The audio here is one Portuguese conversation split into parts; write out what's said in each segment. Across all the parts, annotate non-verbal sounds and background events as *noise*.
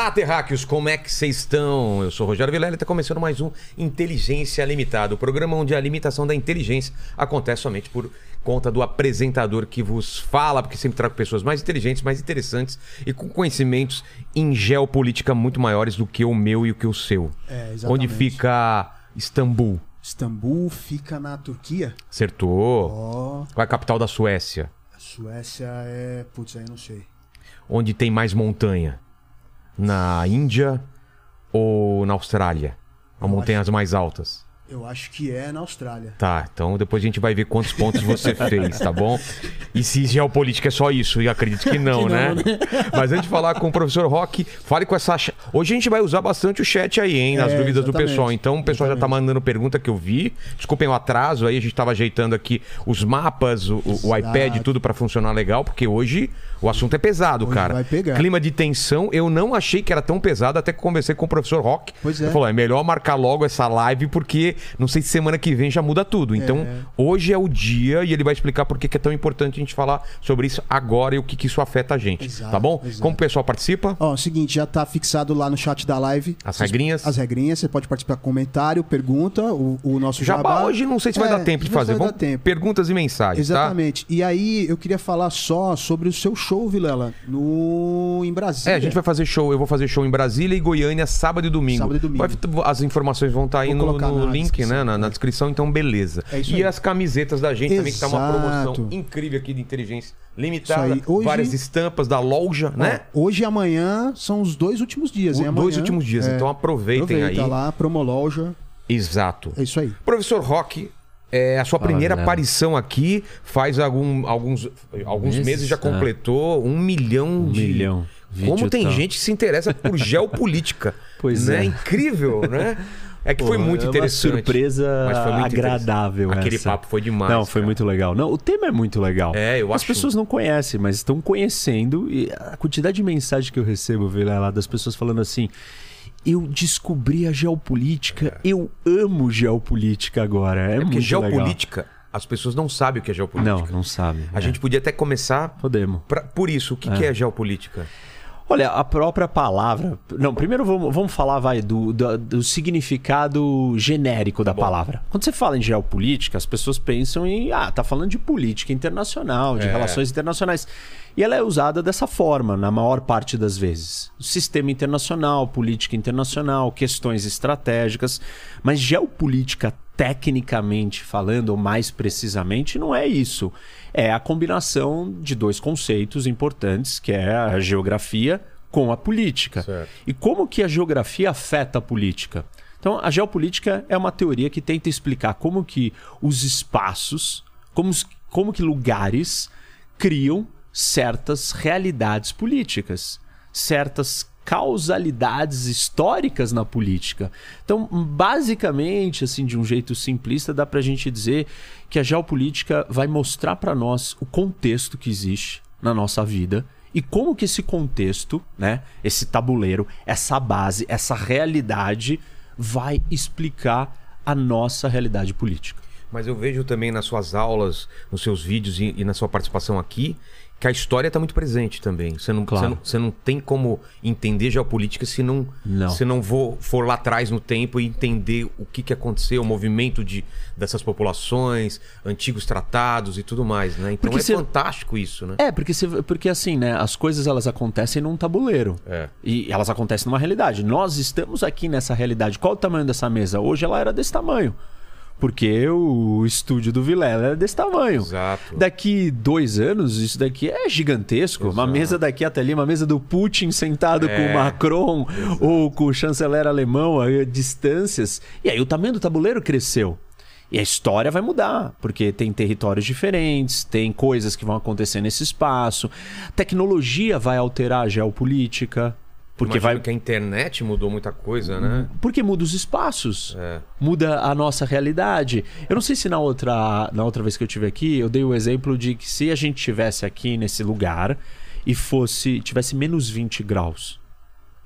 Olá, terráqueos, como é que vocês estão? Eu sou o Rogério Vilela e está começando mais um Inteligência Limitada, o programa onde a limitação da inteligência acontece somente por conta do apresentador que vos fala, porque sempre trago pessoas mais inteligentes, mais interessantes e com conhecimentos em geopolítica muito maiores do que o meu e o que o seu. É, exatamente. Onde fica Istambul? Istambul fica na Turquia? Acertou. Ó, Qual é a capital da Suécia? a Suécia é. Putz, aí não sei. Onde tem mais montanha? Na Índia ou na Austrália? As montanhas mais altas. Eu acho que é na Austrália. Tá, então depois a gente vai ver quantos pontos você *laughs* fez, tá bom? E se geopolítica é só isso, e acredito que não, *laughs* Que não, né? né? *laughs* Mas antes de falar com o professor Rock, fale com essa. Hoje a gente vai usar bastante o chat aí, hein, nas É, dúvidas do exatamente. pessoal. Então o pessoal já tá Exatamente. mandando pergunta que eu vi. Desculpem o atraso aí, a gente tava ajeitando aqui os mapas, o, o- iPad, tudo pra funcionar legal, porque hoje o assunto é pesado, Hoje cara. vai pegar. Clima de tensão, eu não achei que era tão pesado até que conversei com o professor Rock. Pois é. Ele falou: é melhor marcar logo essa live, porque não sei se semana que vem já muda tudo. Então, É. hoje é o dia e ele vai explicar por que é tão importante a gente falar sobre isso agora e o que, que isso afeta a gente. Exato, tá bom? exato. Como o pessoal participa? Ó, é o seguinte, já tá fixado lá no chat da live. As Vocês- regrinhas? As regrinhas, você pode participar com comentário, pergunta, o, o nosso Jabá jabá. hoje não sei se vai É, dar tempo de fazer. Vai Vamos dar tempo. perguntas e mensagens, tá? Exatamente. E aí, eu queria falar só sobre o seu show, Vilela, no em Brasília. É, a gente vai fazer show. Eu vou fazer show em Brasília e Goiânia sábado e domingo. Sábado e domingo. Vai- as informações vão estar aí Vou no, no link, né? Na, na descrição, então beleza. É isso e aí. as camisetas da gente também, que tá uma Exato. promoção incrível aqui de inteligência limitada. Aí. Hoje- Várias estampas da loja, Ó, né? Hoje e amanhã são os dois últimos dias, O- hein? Amanhã, dois últimos dias, é, então aproveitem aproveita aí. lá, promoloja. Exato. É isso aí. Professor Rock, é, a sua primeira galera. aparição aqui faz algum- alguns, alguns meses, Meses, já é. completou um milhão Um de. milhão. Como tem tal. gente que se interessa por *laughs* geopolítica. Pois né? é. Incrível, né? É que foi Pô, muito é interessante. Surpresa Mas foi muito agradável. Aquele essa. papo foi demais. Não, foi cara. muito legal. Não, o tema é muito legal. É, eu As acho- pessoas não conhecem, mas estão conhecendo. E a quantidade de mensagem que eu recebo, Vila, lá das pessoas falando assim. Eu descobri a geopolítica, eu amo geopolítica agora. É, É porque muito geopolítica, as pessoas não sabem o que é legal. geopolítica. Não, não sabe. A É. gente podia até começar Podemos. pra- por isso. O que, que é geopolítica? Olha, a própria palavra. Não, primeiro vamos, vamos falar, vai, do, do, do significado genérico da bom. palavra. Quando você fala em geopolítica, as pessoas pensam em. Ah, tá falando de política internacional, de É. relações internacionais. E ela é usada dessa forma, na maior parte das vezes. Sistema internacional, política internacional, questões estratégicas. Mas geopolítica, tecnicamente falando, ou mais precisamente, não é isso. É a combinação de dois conceitos importantes, que é a geografia com a política. Certo. E como que a geografia afeta a política? Então, a geopolítica é uma teoria que tenta explicar como que os espaços, como, como que lugares criam certas realidades políticas, certas causalidades históricas na política. Então, basicamente, assim, de um jeito simplista, dá pra gente dizer que a geopolítica vai mostrar para nós o contexto que existe na nossa vida e como que esse contexto, né, esse tabuleiro, essa base, essa realidade vai explicar a nossa realidade política. Mas eu vejo também nas suas aulas, nos seus vídeos e, e na sua participação aqui, que a história está muito presente também. Você não, Claro. você, não, você não tem como entender geopolítica se não, Não. se não for, for lá atrás no tempo e entender o que, que aconteceu, o movimento de, dessas populações, antigos tratados e tudo mais, né? Então Porque é fantástico isso, né? É, porque, porque assim, né? As coisas elas acontecem num tabuleiro. É. E elas acontecem numa realidade. Nós estamos aqui nessa realidade. Qual o tamanho dessa mesa? Hoje ela era desse tamanho. Porque o estúdio do Vilela era desse tamanho. Exato. Daqui dois anos, isso daqui é gigantesco. Uma Exato. mesa daqui até ali, uma mesa do Putin sentado com É. o Macron ou com o chanceler alemão a distâncias. E aí o tamanho do tabuleiro cresceu. E a história vai mudar, porque tem territórios diferentes, tem coisas que vão acontecer nesse espaço. Tecnologia vai alterar a geopolítica. Porque Imagino vai que a internet mudou muita coisa, né? porque muda os espaços. É. Muda a nossa realidade. Eu não sei se na outra, na outra vez que eu tive aqui, eu dei o exemplo de que se a gente tivesse aqui nesse lugar e fosse tivesse menos 20 graus,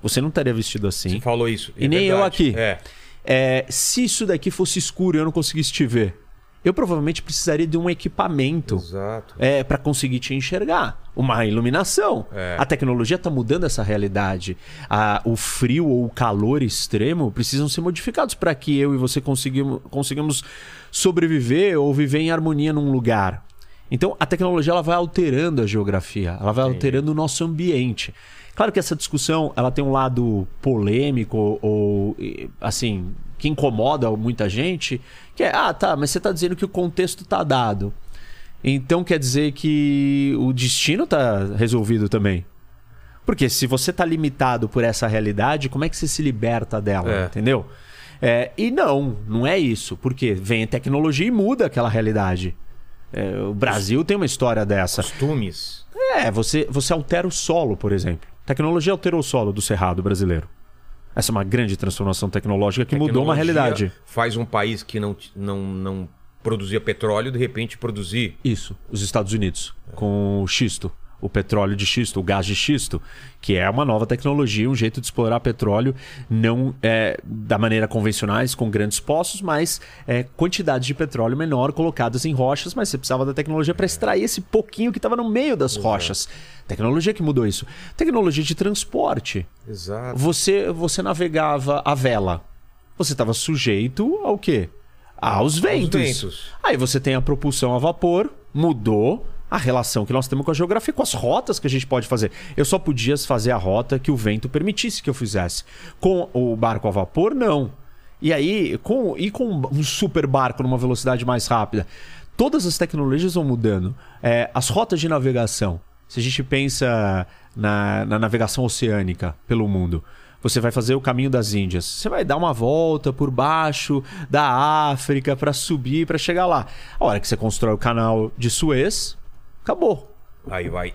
você não estaria vestido assim. Você falou isso. E é nem eu verdade. aqui. É. É, se isso daqui fosse escuro e eu não conseguisse te ver, eu provavelmente precisaria de um equipamento Exato. é, para conseguir te enxergar. Uma iluminação. É. A tecnologia está mudando essa realidade. A- o frio ou o calor extremo precisam ser modificados para que eu e você conseguimos, consigamos sobreviver ou viver em harmonia num lugar. Então a tecnologia ela vai alterando a geografia, ela vai alterando o nosso ambiente. Claro que essa discussão ela tem um lado polêmico ou assim que incomoda muita gente, que é ah tá, mas você está dizendo que o contexto está dado. Então quer dizer que o destino está resolvido também. Porque se você está limitado por essa realidade, como é que você se liberta dela, É. entendeu? É, e não, não é isso. Porque vem a tecnologia e muda aquela realidade. É, o Brasil tem uma história dessa. Costumes. É, você, você altera o solo, por exemplo. Tecnologia alterou o solo do cerrado brasileiro. Essa é uma grande transformação tecnológica que mudou uma realidade. Faz um país que não, não, não produzia petróleo, de repente produzir. Isso, os Estados Unidos, com o xisto, o petróleo de xisto, o gás de xisto, que é uma nova tecnologia, um jeito de explorar petróleo não é, da maneira convencionais, com grandes poços, mas é, quantidades de petróleo menor colocadas em rochas, mas você precisava da tecnologia para extrair esse pouquinho que estava no meio das rochas. Tecnologia que mudou isso. Tecnologia de transporte. Exato. Você, você navegava a vela. Você estava sujeito ao quê? Aos ventos. ventos. Aí você tem a propulsão a vapor, mudou a relação que nós temos com a geografia, com as rotas que a gente pode fazer. Eu só podia fazer a rota que o vento permitisse que eu fizesse. Com o barco a vapor, não. E aí, com, e com um super barco numa velocidade mais rápida? Todas as tecnologias vão mudando. É, as rotas de navegação. Se a gente pensa na, na navegação oceânica pelo mundo, você vai fazer o caminho das Índias. Você vai dar uma volta por baixo da África para subir, para chegar lá. A hora que você constrói o canal de Suez, acabou. Aí vai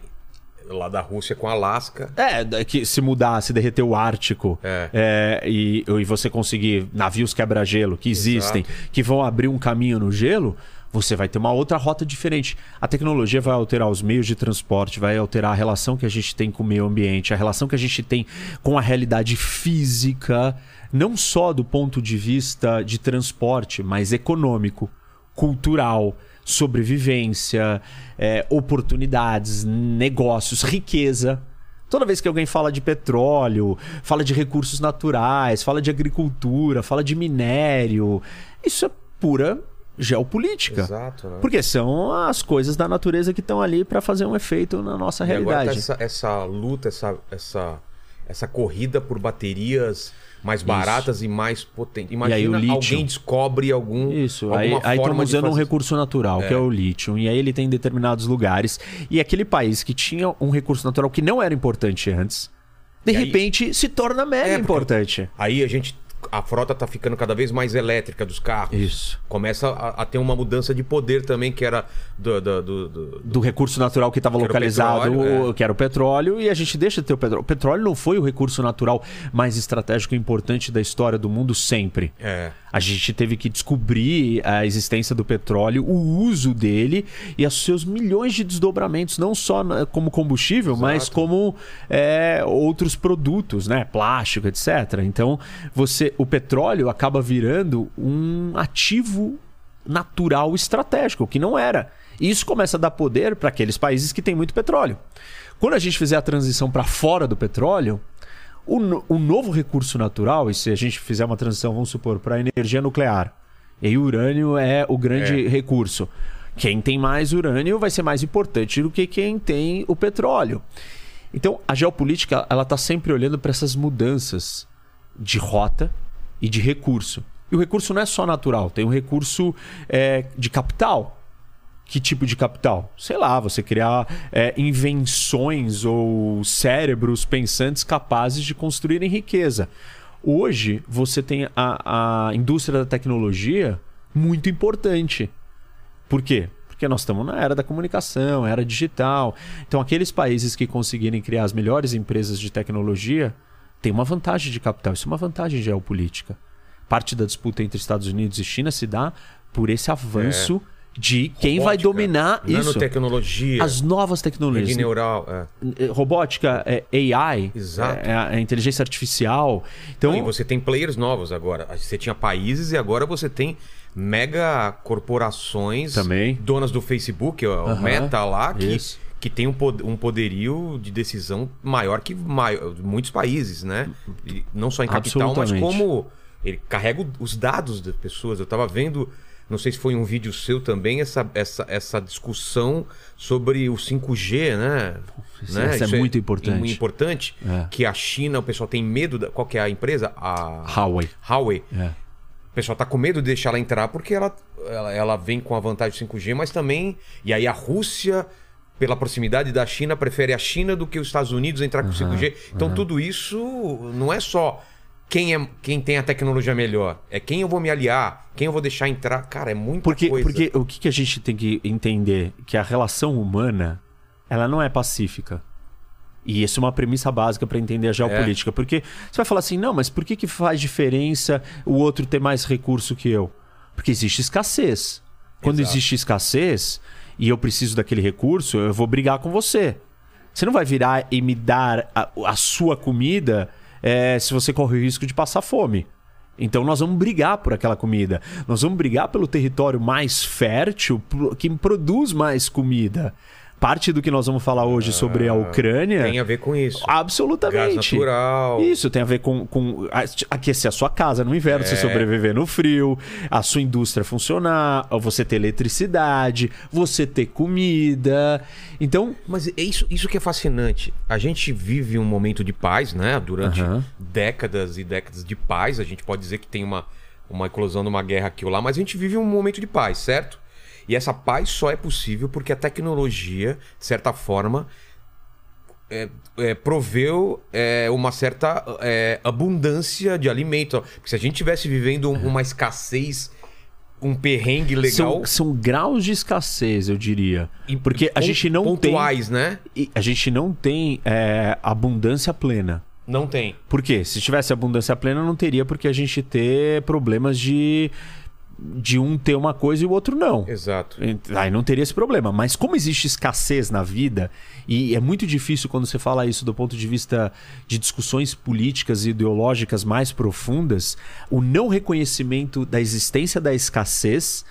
lá da Rússia com Alasca. É, da- que se mudar, se derreter o Ártico É. é, e, e você conseguir navios quebra-gelo que existem, que vão abrir um caminho no gelo, você vai ter uma outra rota diferente. A tecnologia vai alterar os meios de transporte, vai alterar a relação que a gente tem com o meio ambiente, a relação que a gente tem com a realidade física, não só do ponto de vista de transporte, mas econômico, cultural, sobrevivência, é, oportunidades, negócios, riqueza. Toda vez que alguém fala de petróleo, fala de recursos naturais, fala de agricultura, fala de minério, isso é pura geopolítica. Exato, né? Porque são as coisas da natureza que estão ali para fazer um efeito na nossa E tá realidade. essa, essa luta, essa, essa, essa corrida por baterias mais baratas e mais potentes. E aí o Imagina lítio. alguém descobre algum. Isso, aí forma de usando um fazer- recurso natural, que é o lítio. E aí ele tem em determinados lugares. E aquele país que tinha um recurso natural que não era importante antes, de E aí- repente se torna mega É, importante. Aí a gente. A frota tá ficando cada vez mais elétrica dos carros. Isso. Começa a, a ter uma mudança de poder também, que era do. do, do- do- do recurso natural que estava localizado, petróleo, é. que era o petróleo, e a gente deixa de ter o petróleo. O petróleo não foi o recurso natural mais estratégico e importante da história do mundo sempre. É. A gente teve que descobrir a existência do petróleo, o uso dele e os seus milhões de desdobramentos, não só como combustível, mas como é, outros produtos, né? Plástico, etc. Então, você, o petróleo acaba virando um ativo natural estratégico, que não era. E isso começa a dar poder para aqueles países que têm muito petróleo. Quando a gente fizer a transição para fora do petróleo, o, no- o novo recurso natural, e se a gente fizer uma transição, vamos supor, para a energia nuclear, e o urânio é o grande É. recurso. Quem tem mais urânio vai ser mais importante do que quem tem o petróleo. Então, a geopolítica ela está sempre olhando para essas mudanças de rota e de recurso. E o recurso não é só natural, tem um recurso é, de capital. Que tipo de capital? Sei lá, você criar é, invenções ou cérebros pensantes capazes de construírem riqueza. Hoje, você tem a, a indústria da tecnologia muito importante. Por quê? Porque nós estamos na era da comunicação, era digital. Então, aqueles países que conseguirem criar as melhores empresas de tecnologia tem uma vantagem de capital, isso é uma vantagem geopolítica. Parte da disputa entre Estados Unidos e China se dá por esse avanço de quem vai dominar isso. Nanotecnologia. As novas tecnologias. Rede neural. é. Eh, Robótica, é AI, Exato. é a inteligência artificial. Então, e você tem players novos agora. Você tinha países e agora você tem mega corporações Também. donas do Facebook, o Meta lá, que, isso. Que tem um, um poderio de decisão maior que mai- muitos países, né? E não só em capital, mas como ele carrega os dados das pessoas. Eu tava vendo, não sei se foi um vídeo seu também, essa, essa, essa discussão sobre o 5G, né? Isso- né? essa é muito importante. Muito importante. É. Que a China, o pessoal tem medo. Da, qual que é a empresa? A Huawei. Huawei. É. O pessoal tá com medo de deixar ela entrar porque ela, ela, ela vem com a vantagem do 5G, mas também. E aí a Rússia, pela proximidade da China, prefere a China do que os Estados Unidos entrar com o 5G. Então tudo isso não é só quem, é, quem tem a tecnologia melhor, é quem eu vou me aliar, quem eu vou deixar entrar. Cara, é muita Porque, coisa. porque o que, que a gente tem que entender? Que a relação humana, ela não é pacífica. E isso é uma premissa básica para entender a geopolítica. Porque você vai falar assim, não, mas por que, que faz diferença o outro ter mais recurso que eu? Porque existe escassez. Quando Exato. existe escassez e eu preciso daquele recurso, eu vou brigar com você. Você não vai virar e me dar a, a sua comida eh, se você corre o risco de passar fome. Então nós vamos brigar por aquela comida. Nós vamos brigar pelo território mais fértil, que produz mais comida. Parte do que nós vamos falar hoje sobre a Ucrânia. Tem a ver com isso. Absolutamente. Gás natural. Isso tem a ver com, com aquecer a sua casa no inverno, É. você sobreviver no frio, a sua indústria funcionar, você ter eletricidade, você ter comida. Então, Mas é isso, isso que é fascinante. A gente vive um momento de paz, né? Durante décadas e décadas de paz. A gente pode dizer que tem uma, uma eclosão de uma guerra aqui ou lá, mas a gente vive um momento de paz, certo? E essa paz só é possível porque a tecnologia, de certa forma, é, é, proveu é, uma certa é, abundância de alimento. Porque se a gente tivesse vivendo um- uma escassez, um perrengue legal. são, são graus de escassez, eu diria. Porque a gente não tem. pontuais, né? e A gente não tem é, abundância plena. Não tem. Por quê? Se tivesse abundância plena, não teria porque a gente ter problemas de, de um ter uma coisa e o outro não. Exato. Aí não teria esse problema. Mas como existe escassez na vida, e é muito difícil quando você fala isso do ponto de vista de discussões políticas e ideológicas mais profundas, o não reconhecimento da existência da escassez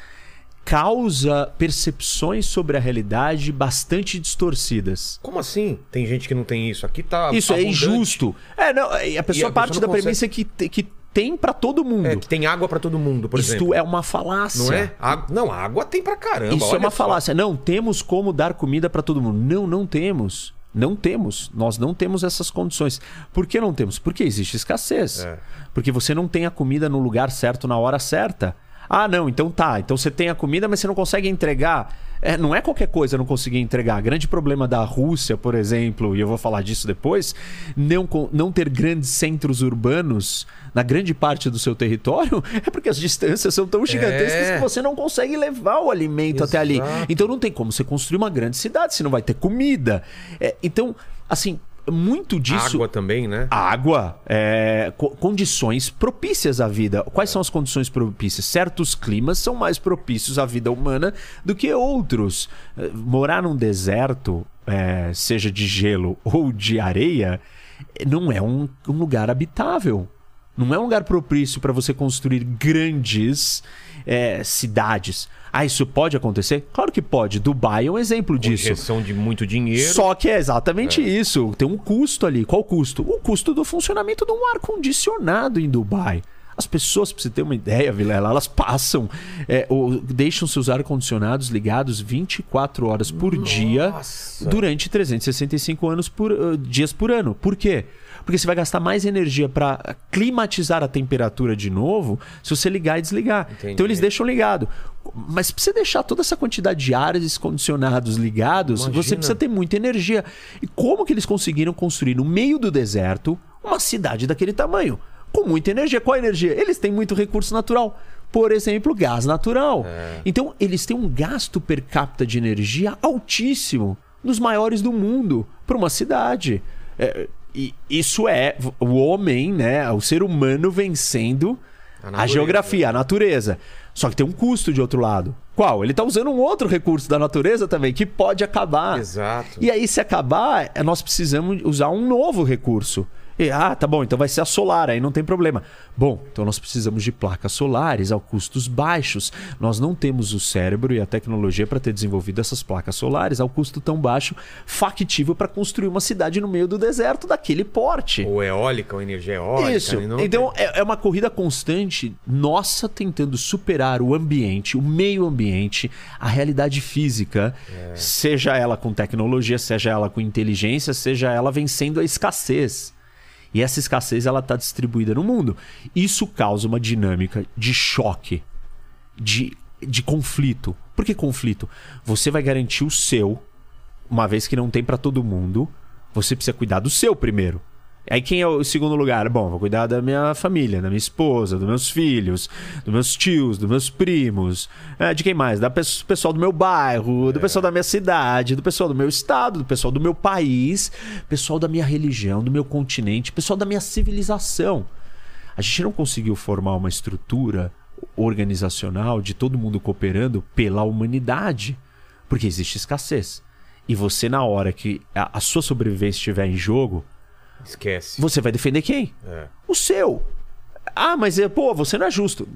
causa percepções sobre a realidade bastante distorcidas. Como assim? Tem gente que não tem isso. Aqui tá. Isso é abundante. injusto. É, não, e a pessoa a parte pessoa da não premissa que, que tem pra todo mundo. É, que tem água pra todo mundo, por Isto exemplo. é uma falácia. Não é? Água- Não, água tem pra caramba. Isso é uma falácia. Não, temos como dar comida para todo mundo. Não, não temos. Não temos. Nós não temos essas condições. Por que não temos? Porque existe escassez. É. Porque você não tem a comida no lugar certo na hora certa. Ah, não, então tá. Então você tem a comida, mas você não consegue entregar. É, não é qualquer coisa não conseguir entregar. Grande problema da Rússia, por exemplo, e eu vou falar disso depois, não, não ter grandes centros urbanos na grande parte do seu território *laughs* é porque as distâncias são tão gigantescas É. que você não consegue levar o alimento até ali. Exato. Então não tem como você construir uma grande cidade se não vai ter comida. É, então, assim, muito disso. Água também, né? Água, é, co- condições propícias à vida. Quais são as condições propícias? Certos climas são mais propícios à vida humana do que outros. Eh, Morar num deserto, é, seja de gelo *laughs* ou de areia, não é um, um lugar habitável. Não é um lugar propício para você construir grandes é, cidades. Ah, isso pode acontecer? Claro que pode. Dubai é um exemplo disso. Injeção de muito dinheiro. Só que é exatamente isso. Tem um custo ali. Qual o custo? O custo do funcionamento de um ar-condicionado em Dubai. As pessoas, pra você ter uma ideia, Vilela, elas passam, é, ou deixam seus ar-condicionados ligados 24 horas por dia durante 365 anos por, uh, dias por ano. Por quê? Porque você vai gastar mais energia para climatizar a temperatura de novo se você ligar e desligar. Entendi. Então eles deixam ligado. Mas pra você deixar toda essa quantidade de ares condicionados ligados, Imagina. você precisa ter muita energia. E como que eles conseguiram construir no meio do deserto uma cidade daquele tamanho? Com muita energia. Qual a energia? Eles têm muito recurso natural. Por exemplo, gás natural. Então, eles têm um gasto per capita de energia altíssimo, dos maiores do mundo, para uma cidade. É, E isso é o homem, né? O ser humano vencendo A a, geografia, a natureza. Só que tem um custo de outro lado. Qual? Ele tá usando um outro recurso da natureza também, que pode acabar. Exato. E aí, se acabar, é, nós precisamos usar um novo recurso. E, ah, tá bom, então vai ser a solar, aí não tem problema. Bom, então nós precisamos de placas solares a custos baixos. Nós não temos o cérebro e a tecnologia para ter desenvolvido essas placas solares ao custo tão baixo, factível para construir uma cidade no meio do deserto daquele porte. Ou eólica, ou energia eólica. Isso. Então tem- é, é uma corrida constante, nossa, tentando superar o ambiente, o meio ambiente, a realidade física, É. seja ela com tecnologia, seja ela com inteligência, seja ela vencendo a escassez. E essa escassez ela está distribuída no mundo. Isso causa uma dinâmica de choque, de, de conflito. Por que conflito? Você vai garantir o seu, uma vez que não tem para todo mundo, você precisa cuidar do seu primeiro. Aí quem é o segundo lugar? Bom, vou cuidar da minha família, da minha esposa, dos meus filhos, dos meus tios, dos meus primos. É, de quem mais? Da pe- pessoal do meu bairro, do pessoal da minha cidade, do pessoal do meu estado, do pessoal do meu país, pessoal da minha religião, do meu continente, pessoal da minha civilização. A gente não conseguiu formar uma estrutura organizacional de todo mundo cooperando pela humanidade, porque existe escassez. E você, na hora que a, a sua sobrevivência estiver em jogo, Esquece. você vai defender quem? É. O seu. Ah, mas é, pô, você não é justo.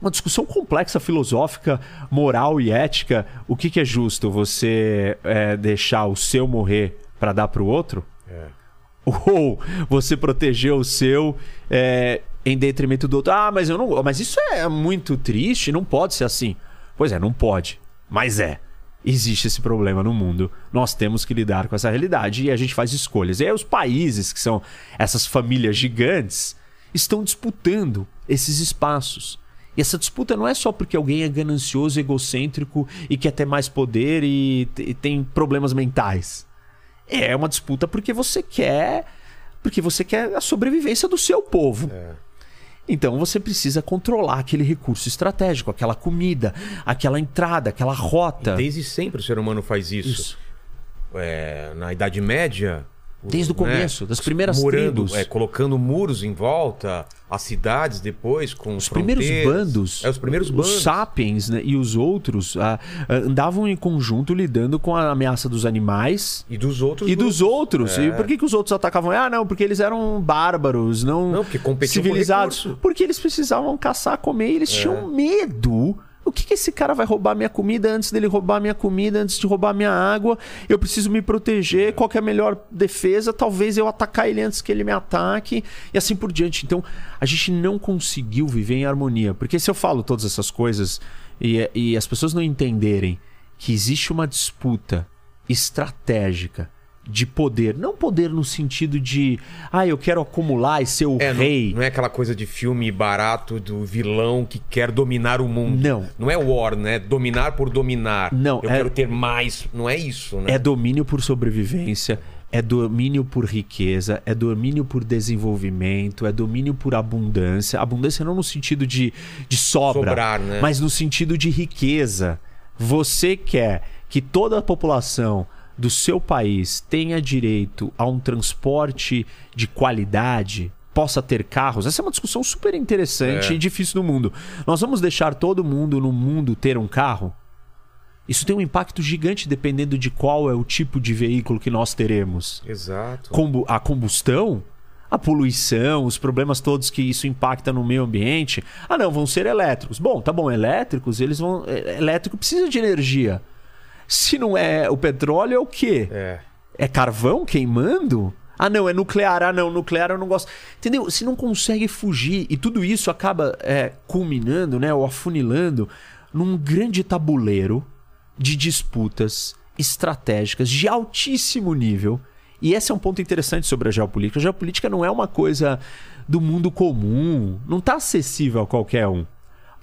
Uma discussão complexa, filosófica, moral e ética. O que, que é justo? Você é, deixar o seu morrer para dar pro outro? É. Ou você proteger o seu é, em detrimento do outro. Ah, mas eu não. Mas isso é muito triste, não pode ser assim. Pois é, não pode. Mas é. Existe esse problema no mundo. Nós temos que lidar com essa realidade e a gente faz escolhas. E aí os países, que são essas famílias gigantes, estão disputando esses espaços. E essa disputa não é só porque alguém é ganancioso, egocêntrico e quer ter mais poder e, tem problemas mentais. É uma disputa porque você quer. Porque você quer a sobrevivência do seu povo. Então você precisa controlar aquele recurso estratégico, aquela comida, aquela entrada, aquela rota. Desde sempre o ser humano faz isso. Isso. É, na Idade Média. Desde o começo, das primeiras morando, tribos. é, colocando muros em volta, as cidades depois com Os primeiros bandos, É, os primeiros bandos. os sapiens né, e os outros ah, ah, andavam em conjunto lidando com a ameaça dos animais E dos outros e dos outros. É. E por que, que os outros atacavam? Ah, não, porque eles eram bárbaros, não, Não, porque por civilizados. recurso. Porque eles precisavam caçar, comer e eles tinham medo. O que, que esse cara vai roubar minha comida antes dele roubar minha comida, antes de roubar minha água? Eu preciso me proteger. Qual que é a melhor defesa? Talvez eu atacar ele antes que ele me ataque e assim por diante. Então, a gente não conseguiu viver em harmonia. Porque se eu falo todas essas coisas e, e as pessoas não entenderem que existe uma disputa estratégica de poder, não poder no sentido de, ah, eu quero acumular e ser o É, não- rei. Não, é aquela coisa de filme barato do vilão que quer dominar o mundo. Não. Não é war, né? Dominar por dominar. Não, Eu é- quero ter mais. Não é isso, né? É domínio por sobrevivência, é domínio por riqueza, é domínio por desenvolvimento, é domínio por abundância. Abundância não no sentido de, de sobra, Sobrar, né? mas no sentido de riqueza. Você quer que toda a população do seu país tenha direito a um transporte de qualidade, possa ter carros. Essa é uma discussão super interessante É. e difícil no mundo. Nós vamos deixar todo mundo no mundo ter um carro? Isso tem um impacto gigante dependendo de qual é o tipo de veículo que nós teremos. Exato. Combu- a combustão, a poluição, os problemas todos que isso impacta no meio ambiente. Ah, não, vão ser elétricos. Bom, tá bom, elétricos, eles vão. é, Elétrico precisa de energia. Se não é o petróleo, é o quê? É. É carvão queimando? Ah, não, é nuclear. Ah, não, nuclear eu não gosto. Entendeu? Você não consegue fugir. E tudo isso acaba é, culminando, né? Ou afunilando num grande tabuleiro de disputas estratégicas de altíssimo nível. E esse é um ponto interessante sobre a geopolítica. A geopolítica não é uma coisa do mundo comum. Não está acessível a qualquer um.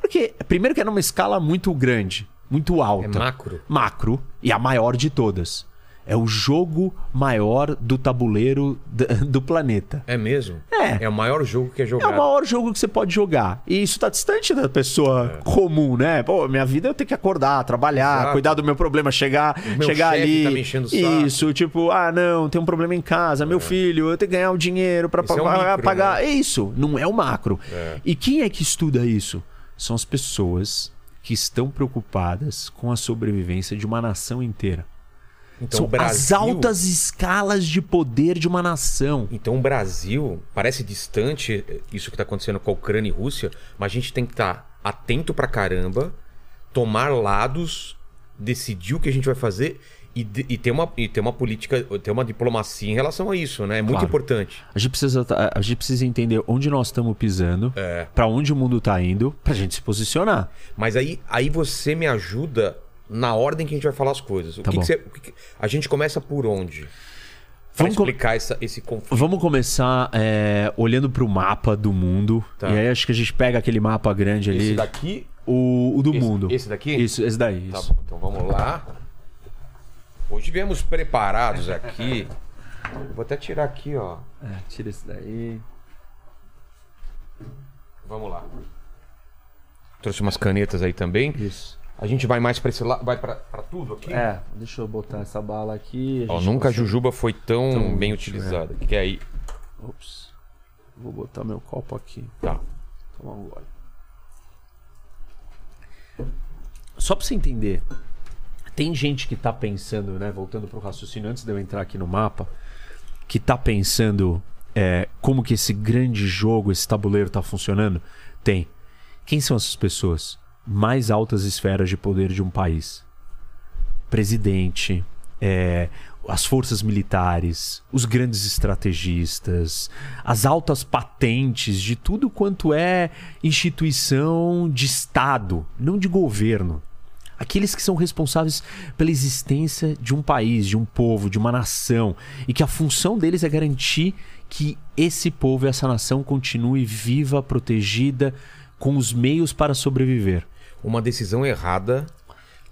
Porque, primeiro, que é numa escala muito grande, muito É alta macro. macro e a maior de todas. É o jogo maior do tabuleiro *laughs* do planeta. É mesmo? É. É o maior jogo que é É jogado. o maior jogo que você pode jogar. E isso tá distante da pessoa comum, né? Pô, minha vida eu tenho que acordar, trabalhar, Exato. cuidar do meu problema, chegar, meu chegar ali. tá me enchendo o saco. Isso, tipo, ah, não, tem um problema em casa, meu filho, eu tenho que ganhar o dinheiro Esse é o pa- micro, pagar. né? É isso, não é o macro. É. E quem é que estuda isso? São as pessoas que estão preocupadas com a sobrevivência de uma nação inteira. Então, São Brasil, as altas escalas de poder de uma nação. Então o Brasil parece distante eh, isso que está acontecendo com a Ucrânia e Rússia, mas a gente tem que estar atento pra caramba, tomar lados, decidir o que a gente vai fazer e, de- e ter, uma, e ter uma política, ter uma diplomacia em relação a isso, né? É muito Claro. importante. A gente precisa, a gente precisa entender onde nós estamos pisando, É. pra onde o mundo tá indo, pra gente se posicionar. Mas aí, aí você me ajuda na ordem que a gente vai falar as coisas. O Tá que que você- o que a gente começa por onde? Vamos explicar essa- esse conflito. Vamos começar é, olhando pro mapa do mundo. Tá. E aí acho que a gente pega aquele mapa grande ali. Esse daqui. O, o do Esse- mundo. esse daqui? Isso, esse daí. Tá isso. bom, então vamos lá. Hoje viemos preparados aqui. Vou até tirar aqui, ó. É, tira esse daí. Vamos lá. Trouxe umas canetas aí também. Isso. A gente vai mais pra esse lado. Vai pra, pra tudo aqui? É, deixa eu botar essa bala aqui. a Ó, nunca a Jujuba foi tão, Tão bem utilizada. Que é aí. Ops. Vou botar meu copo aqui. Tá. Tomar um gole. Só pra você entender, tem gente que tá pensando, né? Voltando pro raciocínio antes de eu entrar aqui no mapa, que tá pensando é, como que esse grande jogo, esse tabuleiro tá funcionando. Tem. Quem são essas pessoas? Mais altas esferas de poder de um país. Presidente, é, as forças militares, os grandes estrategistas, as altas patentes de tudo quanto é instituição de Estado, não de governo. Aqueles que são responsáveis pela existência de um país, de um povo, de uma nação, e que a função deles é garantir que esse povo e essa nação continue viva, protegida, com os meios para sobreviver. Uma decisão errada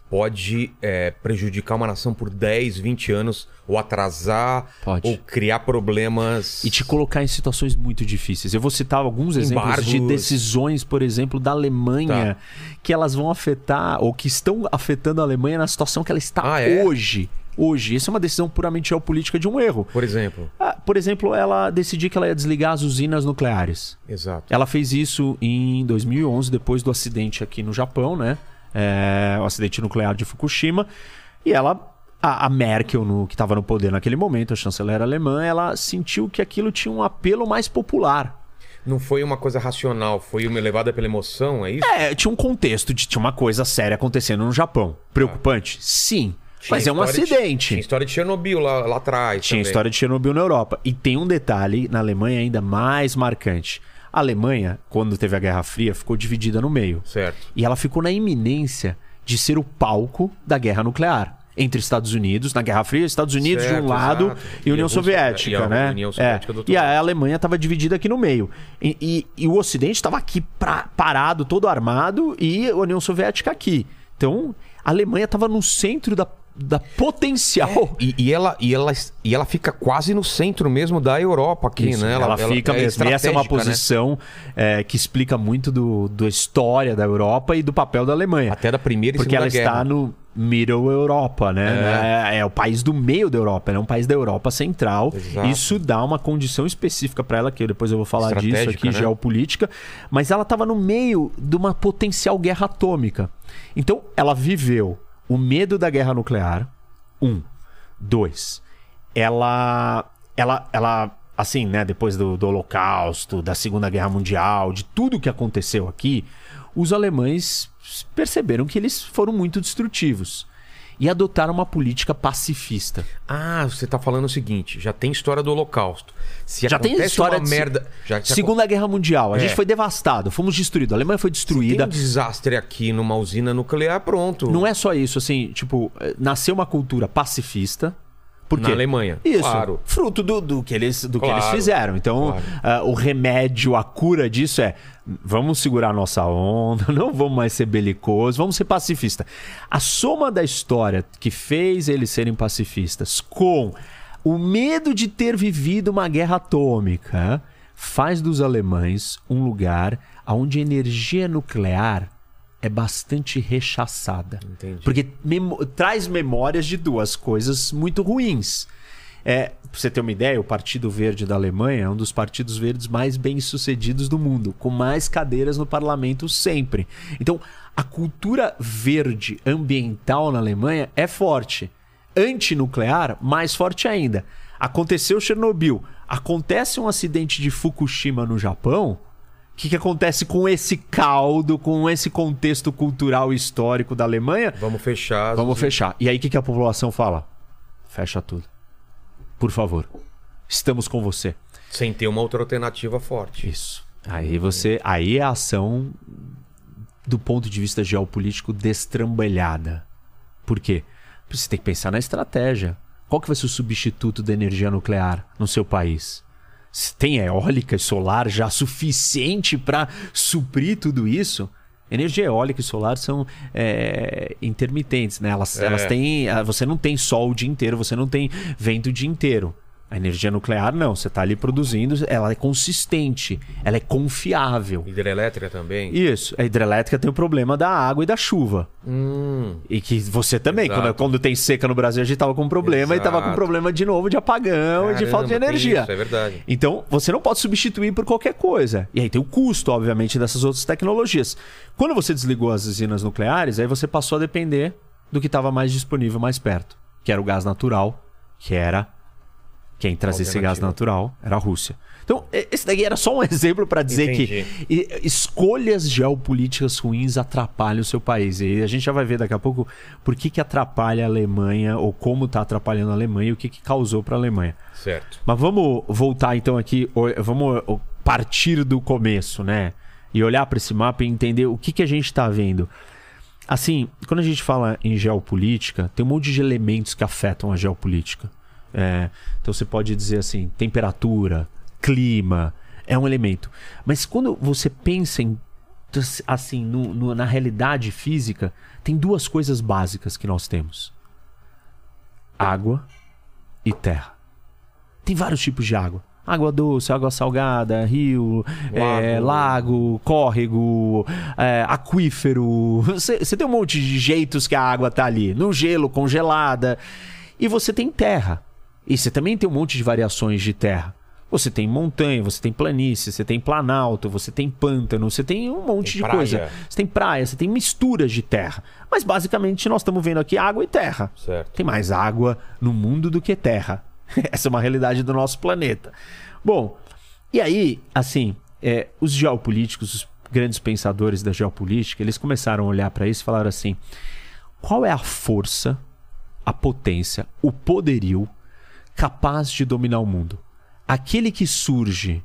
pode é, prejudicar uma nação por 10, 20 anos, ou atrasar, Pode. ou criar problemas. e te colocar em situações muito difíceis. Eu vou citar alguns exemplos Embargos. de decisões, por exemplo, da Alemanha, que elas vão afetar ou que estão afetando a Alemanha na situação que ela está Ah, é? hoje. Hoje, isso é uma decisão puramente geopolítica de um erro. Por exemplo. Ah, por exemplo, ela decidiu que ela ia desligar as usinas nucleares. Exato. Ela fez isso em 2011, depois do acidente aqui no Japão, né? É, o acidente nuclear de Fukushima. E ela, a, Merkel, no, que estava no poder naquele momento, a chanceler alemã, ela sentiu que aquilo tinha um apelo mais popular. Não foi uma coisa racional, foi uma levada pela emoção, é isso? É, tinha um contexto de tinha uma coisa séria acontecendo no Japão. Preocupante? Sim. Tinha mas é um história de- acidente. tinha história de Chernobyl lá, lá atrás. Tinha também. história de Chernobyl na Europa. E tem um detalhe na Alemanha ainda mais marcante. A Alemanha, quando teve a Guerra Fria, ficou dividida no meio. Certo. E ela ficou na iminência de ser o palco da guerra nuclear. Entre Estados Unidos, na Guerra Fria, Estados Unidos de Certo, um lado exato. e União Soviética, e a né? União É. Soviética outro E a Alemanha estava dividida aqui no meio. E, e- e o Ocidente estava aqui pra- parado, todo armado, e a União Soviética aqui. Então, a Alemanha estava no centro da, da potencial. E, e ela, e, ela, e ela fica quase no centro mesmo da Europa aqui, Isso, né? ela, fica é mesmo. E essa é uma né? posição é, que explica muito do, da história da Europa e do papel da Alemanha. Até da Primeira e Porque ela Guerra. está no Middle Europa, né? É. é o país do meio da Europa, é um país da Europa Central. Exato. Isso dá uma condição específica para ela, que depois eu vou falar disso aqui, né? geopolítica. Mas ela estava no meio de uma potencial guerra atômica. Então, ela viveu o medo da guerra nuclear. Um. Dois. Ela. Ela. Ela. Assim, né? Depois do, do Holocausto, da Segunda Guerra Mundial, de tudo que aconteceu aqui, os alemães perceberam que eles foram muito destrutivos. E adotaram uma política pacifista. Ah, você tá falando o seguinte: já tem história do Holocausto. Se Já tem história uma de- merda. Já, já Segunda Guerra Mundial, a É. gente foi devastado, fomos destruídos. A Alemanha foi Tem destruída. um desastre aqui numa usina nuclear, pronto. Não é só isso, assim, tipo, eh, nasceu uma cultura pacifista, Na? Alemanha. Isso. Claro. Fruto do, do que eles, do que Claro. eles fizeram. Então, Claro. ah, o remédio, a cura disso é: vamos segurar a nossa onda, *laughs* não vamos mais ser belicosos, vamos ser pacifistas. A soma da história que fez eles serem pacifistas com o medo de ter vivido uma guerra atômica faz dos alemães um lugar onde a energia nuclear é bastante rechaçada. Entendi. Porque memo- traz memórias de duas coisas muito ruins. É, pra você ter uma ideia, o Partido Verde da Alemanha é um dos partidos verdes mais bem-sucedidos do mundo, com mais cadeiras no parlamento sempre. Então, a cultura verde ambiental na Alemanha é forte. Antinuclear, mais forte ainda. Aconteceu Chernobyl, acontece um acidente de Fukushima no Japão, o que, que acontece com esse caldo, com esse contexto cultural e histórico da Alemanha? Vamos fechar. Vamos fechar. E aí o que, que a população fala? Fecha tudo. Por favor. Estamos com você. Sem ter uma outra alternativa forte. Isso. Aí você. Aí é a ação do ponto de vista geopolítico destrambelhada. Por quê? Porque você tem que pensar na estratégia. Qual que vai ser o substituto da energia nuclear no seu país? Tem eólica e solar já suficiente para suprir tudo isso? Energia eólica e solar são é, intermitentes, né? Elas, É. elas têm. ah, Você não tem sol o dia inteiro, você não tem vento o dia inteiro. A energia nuclear, não. Você está ali produzindo, ela é consistente, ela é confiável. Hidrelétrica também. Isso. A hidrelétrica tem o problema da água e da chuva. Hum, E que você também, Exato. quando, quando tem seca no Brasil, a gente tava com problema e tava com Exato. problema de novo de apagão e de falta de caramba, energia. Isso, é verdade. Então, você não pode substituir por qualquer coisa. E aí tem o custo, obviamente, dessas outras tecnologias. Quando você desligou as usinas nucleares, aí você passou a depender do que estava mais disponível mais perto, que era o gás natural, que era quem trazia esse gás natural era a Rússia. Então, esse daqui era só um *laughs* exemplo para dizer Entendi. que escolhas geopolíticas ruins atrapalham o seu país. E a gente já vai ver daqui a pouco por que, que atrapalha a Alemanha ou como está atrapalhando a Alemanha e o que, que causou para a Alemanha. Certo. Mas vamos voltar então aqui, vamos partir do começo, né? E olhar para esse mapa e entender o que, que a gente está vendo. Assim, quando a gente fala em geopolítica, tem um monte de elementos que afetam a geopolítica. É, então você pode dizer assim, temperatura, clima, é um elemento. Mas quando você pensa em assim no- no- na realidade física, tem duas coisas básicas que nós temos: água e terra. Tem vários tipos de água. Água doce, água salgada, rio, é, Lago. lago, córrego, é, aquífero. *laughs* Você tem um monte de jeitos que a água tá ali. No gelo, congelada. E você tem terra. E você também tem um monte de variações de terra. Você tem montanha, você tem planície, você tem planalto, você tem pântano, você tem um monte Tem de praia. coisa. Você tem praia, você tem misturas de terra. Mas basicamente nós estamos vendo aqui água e terra. Certo. Tem mais água no mundo do que terra. *laughs* Essa é uma realidade do nosso planeta. Bom, e aí, assim, é, os geopolíticos, os grandes pensadores da geopolítica, eles começaram a olhar para isso e falaram assim: qual é a força, a potência, o poderio capaz de dominar o mundo? Aquele que surge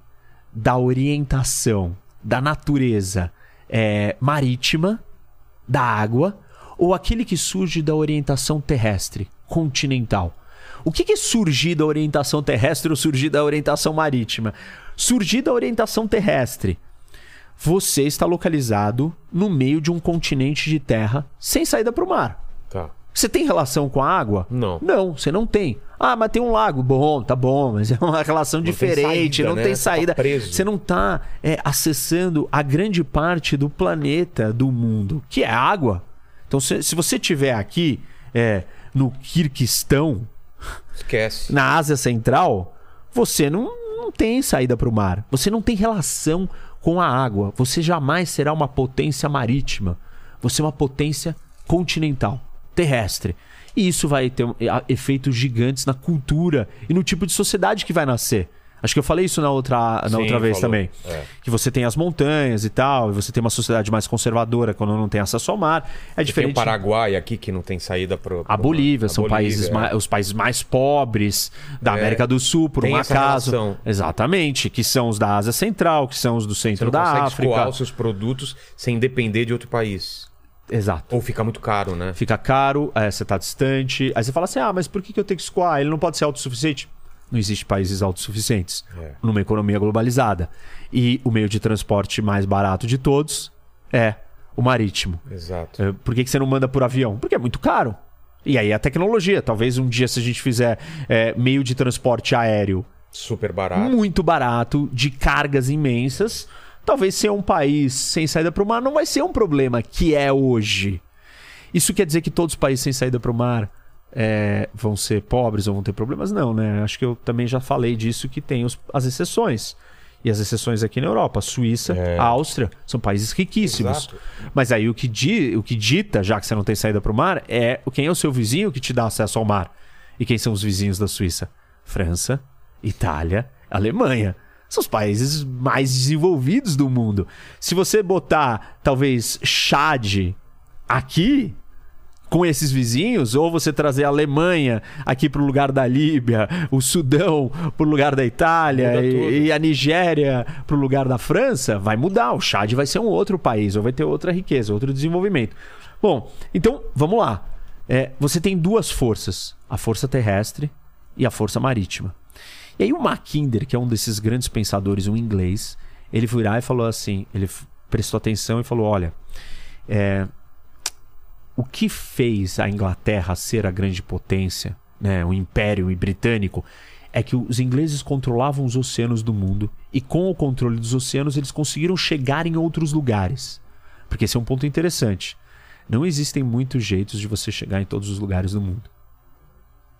da orientação da natureza é, marítima, da água, ou aquele que surge da orientação terrestre, continental? O que, que é surgir da orientação terrestre ou surgir da orientação marítima? Surgir da orientação terrestre. Você está localizado no meio de um continente de terra sem saída para o mar. Tá. Você tem relação com a água? Não. Não, você não tem. Ah, mas tem um lago. Bom, tá bom, mas é uma relação tem diferente, saída, não né? tem Você tá saída. Você não tá é, acessando a grande parte do planeta, do mundo, que é água. Então, se, se você tiver aqui é, no Kirguistão, Esquece. na Ásia Central, você não, não tem saída para o mar. Você não tem relação com a água. Você jamais será uma potência marítima. Você é uma potência continental, terrestre. E isso vai ter a- efeitos gigantes na cultura e no tipo de sociedade que vai nascer. Acho que eu falei isso na outra, na Sim, outra vez falou. também. É. Que você tem as montanhas e tal, e você tem uma sociedade mais conservadora quando não tem acesso ao mar. É Você tem diferente. o Paraguai aqui que não tem saída pro. A Bolívia, a são Bolívia, países é. mais, os países mais pobres da É. América do Sul, por Tem um acaso. relação. Exatamente, que são os da Ásia Central, que são os do Você centro não da consegue África. escoar os seus produtos sem depender de outro país. Exato. Ou fica muito caro, né? Fica caro, é, você tá distante. Aí você fala assim: ah, mas por que, que eu tenho que escoar? Ele não pode ser autossuficiente? Não existe países autossuficientes É. numa economia globalizada. E o meio de transporte mais barato de todos é o marítimo. Exato. É, Por que, que você não manda por avião? Porque é muito caro. E aí a tecnologia. Talvez um dia, se a gente fizer é, meio de transporte aéreo Super barato. muito barato, de cargas imensas, talvez ser um país sem saída para o mar não vai ser um problema que é hoje. Isso quer dizer que todos os países sem saída para o mar é, vão ser pobres ou vão ter problemas? Não, né? Acho que eu também já falei disso que tem os- as exceções. E as exceções aqui na Europa, Suíça, É. Áustria, são países riquíssimos. Exato. Mas aí o que, di- o que dita, já que você não tem saída para o mar, é quem é o seu vizinho que te dá acesso ao mar. E quem são os vizinhos da Suíça? França, Itália, Alemanha. São os países mais desenvolvidos do mundo. Se você botar, talvez, Chad aqui, com esses vizinhos, ou você trazer a Alemanha aqui para o lugar da Líbia, o Sudão para o lugar da Itália e, e a Nigéria para o lugar da França, vai mudar. O Chad vai ser um outro país, ou vai ter outra riqueza, outro desenvolvimento. Bom, então vamos lá. É, você tem duas forças: a força terrestre e a força marítima. E aí o Mackinder, que é um desses grandes pensadores, um inglês, ele foi lá e falou assim, ele prestou atenção e falou, olha, é, o que fez a Inglaterra ser a grande potência, né, o império britânico, é que os ingleses controlavam os oceanos do mundo e com o controle dos oceanos eles conseguiram chegar em outros lugares. Porque esse é um ponto interessante. Não existem muitos jeitos de você chegar em todos os lugares do mundo.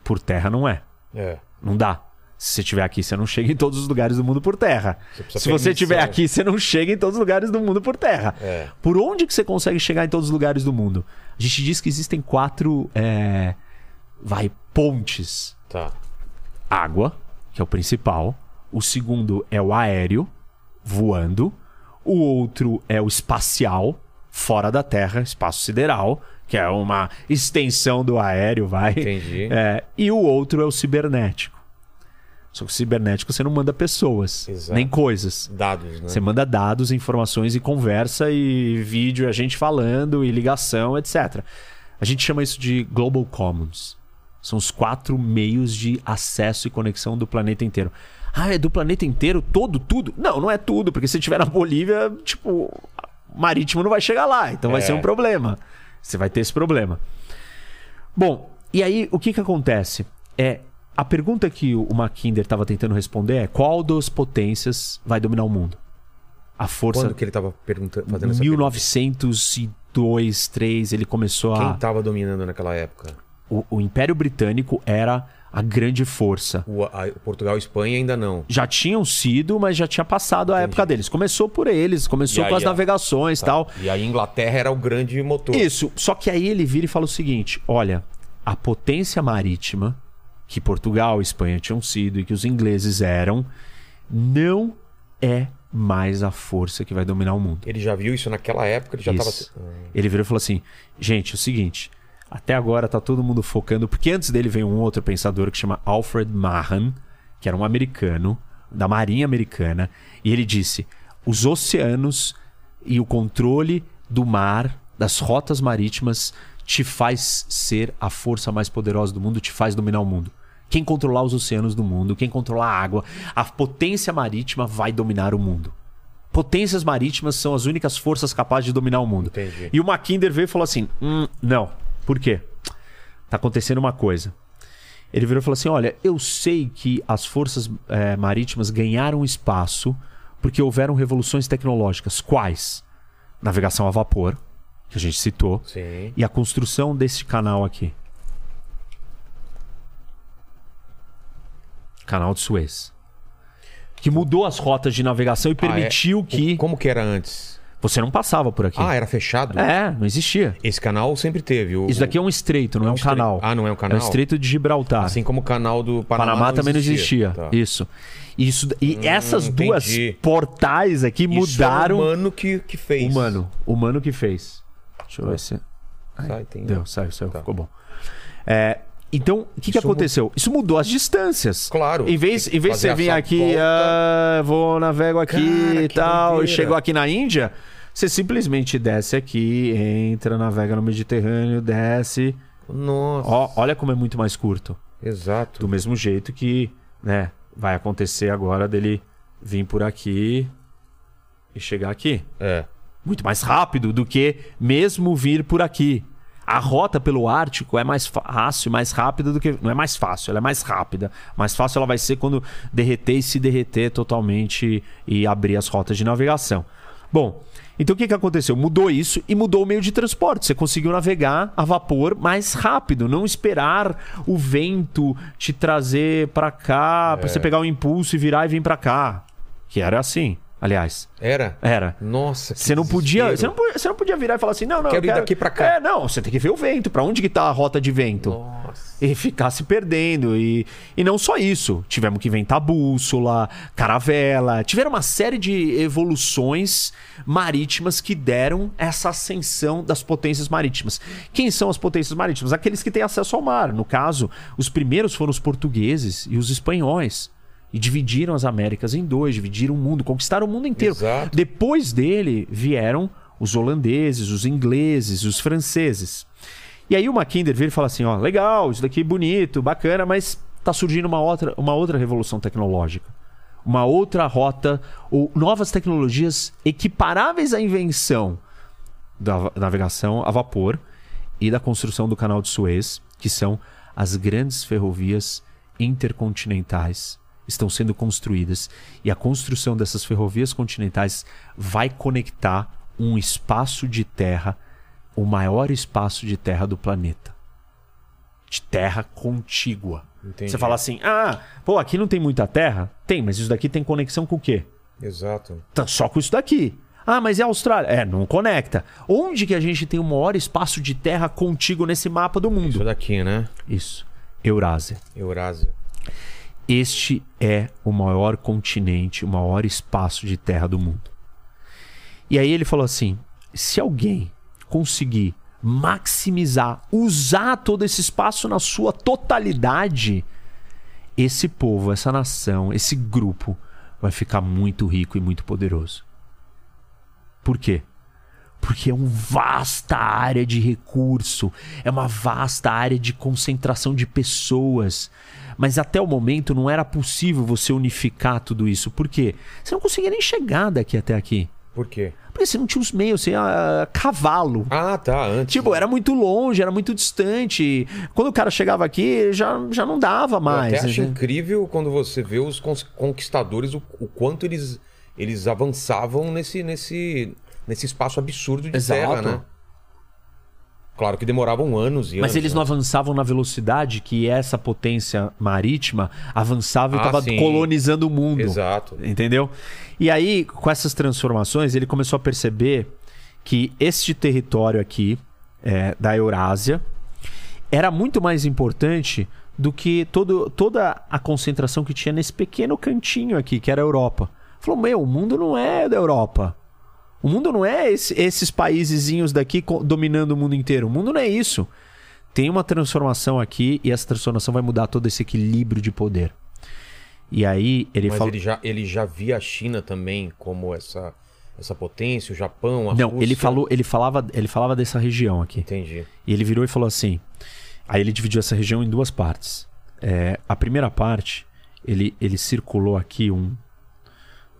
Por terra não é. É. Não dá. Se você estiver aqui, você não chega em todos os lugares do mundo por terra. Você Se você estiver aqui, você não chega em todos os lugares do mundo por terra. É. Por onde que você consegue chegar em todos os lugares do mundo? A gente diz que existem quatro, é, vai, pontes. Tá. Água, que é o principal. O segundo é o aéreo, voando. O outro é o espacial, fora da Terra, espaço sideral, que é uma extensão do aéreo, vai. Entendi. É, e o outro é o cibernético. Só que o cibernético você não manda pessoas, Exato. nem coisas. Dados, né? Você manda dados, informações e conversa e vídeo, a gente falando e ligação, etc. A gente chama isso de Global Commons. São os quatro meios de acesso e conexão do planeta inteiro. Ah, é do planeta inteiro? Todo, tudo? Não, não é tudo, porque se estiver na Bolívia, tipo, marítimo não vai chegar lá, então vai É. ser um problema. Você vai ter esse problema. Bom, e aí o que que acontece? É a pergunta que o Mackinder estava tentando responder é qual das potências vai dominar o mundo? A força Quando que ele tava perguntando, fazendo pergunta? 1902, 3, ele começou Quem a tava dominando naquela época? o, o Império Britânico era a grande força. O, a- Portugal e Espanha ainda não. Já tinham sido, mas já tinha passado a Entendi. época deles. Começou por eles, começou com aí, as navegações e tal. E a Inglaterra era o grande motor. Isso. Só que aí ele vira e fala o seguinte: olha, a potência marítima que Portugal e Espanha tinham sido e que os ingleses eram, não é mais a força que vai dominar o mundo. Ele já viu isso naquela época, ele já Isso. tava. Ele virou e falou assim: gente, é o seguinte. Até agora tá todo mundo focando, porque antes dele veio um outro pensador que chama Alfred Mahan, que era um americano, da Marinha Americana, e ele disse: os oceanos e o controle do mar, das rotas marítimas, te faz ser a força mais poderosa do mundo, te faz dominar o mundo. Quem controlar os oceanos do mundo, quem controlar a água, a potência marítima vai dominar o mundo. Potências marítimas são as únicas forças capazes de dominar o mundo. Entendi. E o Mackinder veio e falou assim: hum, não. Por quê? Tá acontecendo uma coisa. Ele virou e falou assim: olha, eu sei que as forças eh, marítimas ganharam espaço porque houveram revoluções tecnológicas. Quais? Navegação a vapor, que a gente citou, Sim. e a construção desse canal aqui. Canal de Suez. Que mudou as rotas de navegação e permitiu Ah, é? que O- Como que era antes? você não passava por aqui. Ah, era fechado? É, não existia. Esse canal sempre teve. O, Isso daqui é um estreito, não é um, estreito. canal. Ah, não é um canal? É o estreito de Gibraltar. Assim como o canal do Panamá, Panamá, também não existia. Tá. Isso. Isso. E essas duas entendi. portais aqui Isso mudaram. é o humano que, que fez. Humano. Humano que fez. Deixa eu ver se. Sai, tem... Deu, saiu, saiu. Tá. Ficou bom. É, então, o que, que aconteceu? Isso mudou as distâncias. Claro. Em vez, em vez de você vir aqui, ah, vou, navego aqui Cara, e tal, e chegou aqui na Índia, Você simplesmente desce aqui, entra, navega no Mediterrâneo, desce. Nossa. Ó, olha como é muito mais curto. Exato. Do mesmo jeito que, né, vai acontecer agora dele vir por aqui e chegar aqui. É. Muito mais rápido do que mesmo vir por aqui. A rota pelo Ártico é mais fácil, mais rápida do que. Não é mais fácil, ela é mais rápida. Mais fácil ela vai ser quando derreter e se derreter totalmente e abrir as rotas de navegação. Bom, então o que, que aconteceu? Mudou isso e mudou o meio de transporte. Você conseguiu navegar a vapor mais rápido, não esperar o vento te trazer para cá, para você pegar o impulso e virar e vir para cá. Que era assim aliás. Era? Era. Nossa, que Você não podia, você desespero. não você não podia virar e falar assim, não, não, Quero eu ir daqui pra cá. É, não, você tem que ver o vento, Pra onde que tá a rota de vento. Nossa. E ficar se perdendo e e não só isso, tivemos que inventar bússola, caravela, tiveram uma série de evoluções marítimas que deram essa ascensão das potências marítimas. Quem são as potências marítimas? Aqueles que têm acesso ao mar. No caso, os primeiros foram os portugueses e os espanhóis. E dividiram as Américas em dois, dividiram o mundo, conquistaram o mundo inteiro. Exato. Depois dele vieram os holandeses, os ingleses, os franceses. E aí o Mackinder vira e fala assim, ó, legal, isso daqui é bonito, bacana, mas tá surgindo uma outra, uma outra revolução tecnológica. Uma outra rota, ou novas tecnologias equiparáveis à invenção da navegação a vapor e da construção do canal de Suez, que são as grandes ferrovias intercontinentais estão sendo construídas e a construção dessas ferrovias continentais vai conectar um espaço de terra, o maior espaço de terra do planeta. De terra contígua. Entendi. Você fala assim: "Ah, pô, aqui não tem muita terra?" Tem, mas isso daqui tem conexão com o quê? Exato. Tá só com isso daqui. Ah, mas é a Austrália? É, não conecta. Onde que a gente tem o maior espaço de terra contíguo nesse mapa do mundo? Isso daqui, né? Isso. Eurásia. Eurásia. Este é o maior continente, o maior espaço de terra do mundo. E aí ele falou assim: se alguém conseguir maximizar, usar todo esse espaço na sua totalidade, esse povo, essa nação, esse grupo vai ficar muito rico e muito poderoso. Por quê? Porque é uma vasta área de recurso, é uma vasta área de concentração de pessoas. Mas até o momento não era possível você unificar tudo isso. Por quê? Você não conseguia nem chegar daqui até aqui. Por quê? Porque você não tinha os meios, você ia a cavalo. Ah, tá. Antes. Tipo, era muito longe, era muito distante. Quando o cara chegava aqui, já, já não dava Eu mais. até acho né? incrível quando você vê os conquistadores, o, o quanto eles, eles avançavam nesse, nesse, nesse espaço absurdo de Exato. terra, né? Claro que demoravam anos e Mas anos. eles né? não avançavam na velocidade que essa potência marítima avançava e Ah, estava sim. colonizando o mundo. Exato. Entendeu? E aí, com essas transformações, ele começou a perceber que este território aqui, é, da Eurásia, era muito mais importante do que todo, toda a concentração que tinha nesse pequeno cantinho aqui, que era a Europa. Falou, meu, o mundo não é da Europa. O mundo não é esse- esses paisezinhos daqui dominando o mundo inteiro. O mundo não é isso. Tem uma transformação aqui e essa transformação vai mudar todo esse equilíbrio de poder. E aí ele Mas fala. ele, já, ele já via a China também como essa, essa potência, o Japão, a Não, Rússia. ele falou, ele falava, ele falava dessa região aqui. Entendi. E ele virou e falou assim. Aí ele dividiu essa região em duas partes. É, a primeira parte, ele, ele circulou aqui um.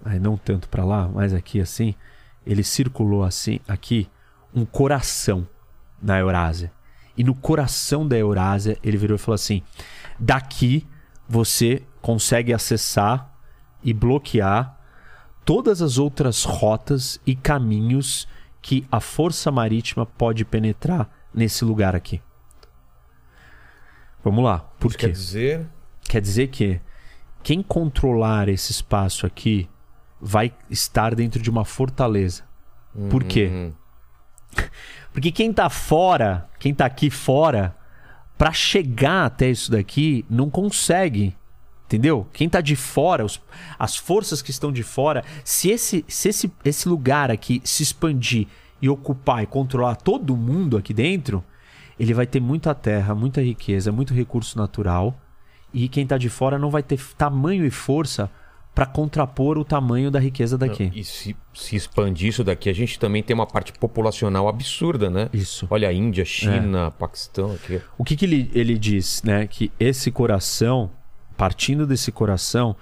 Aí não tanto pra lá, mas aqui assim. Ele circulou assim, aqui, um coração na Eurásia. E no coração da Eurásia, ele virou e falou assim: daqui você consegue acessar e bloquear todas as outras rotas e caminhos que a força marítima pode penetrar nesse lugar aqui. Vamos lá. Por Isso quê? quer dizer. Quer dizer que quem controlar esse espaço aqui vai estar dentro de uma fortaleza. Por quê? Hum, Porque quem tá fora, quem tá aqui fora, pra chegar até isso daqui, não consegue. Entendeu? Quem tá de fora, os- as forças que estão de fora, se esse, se esse, esse lugar aqui se expandir e ocupar e controlar todo mundo aqui dentro, ele vai ter muita terra, muita riqueza, muito recurso natural. E quem tá de fora não vai ter tamanho e força para contrapor o tamanho da riqueza daqui. E se, se expandir isso daqui, a gente também tem uma parte populacional absurda, né? Isso. Olha a Índia, China, Paquistão aqui. O que, que ele, ele diz, né? Que esse coração, partindo desse coração,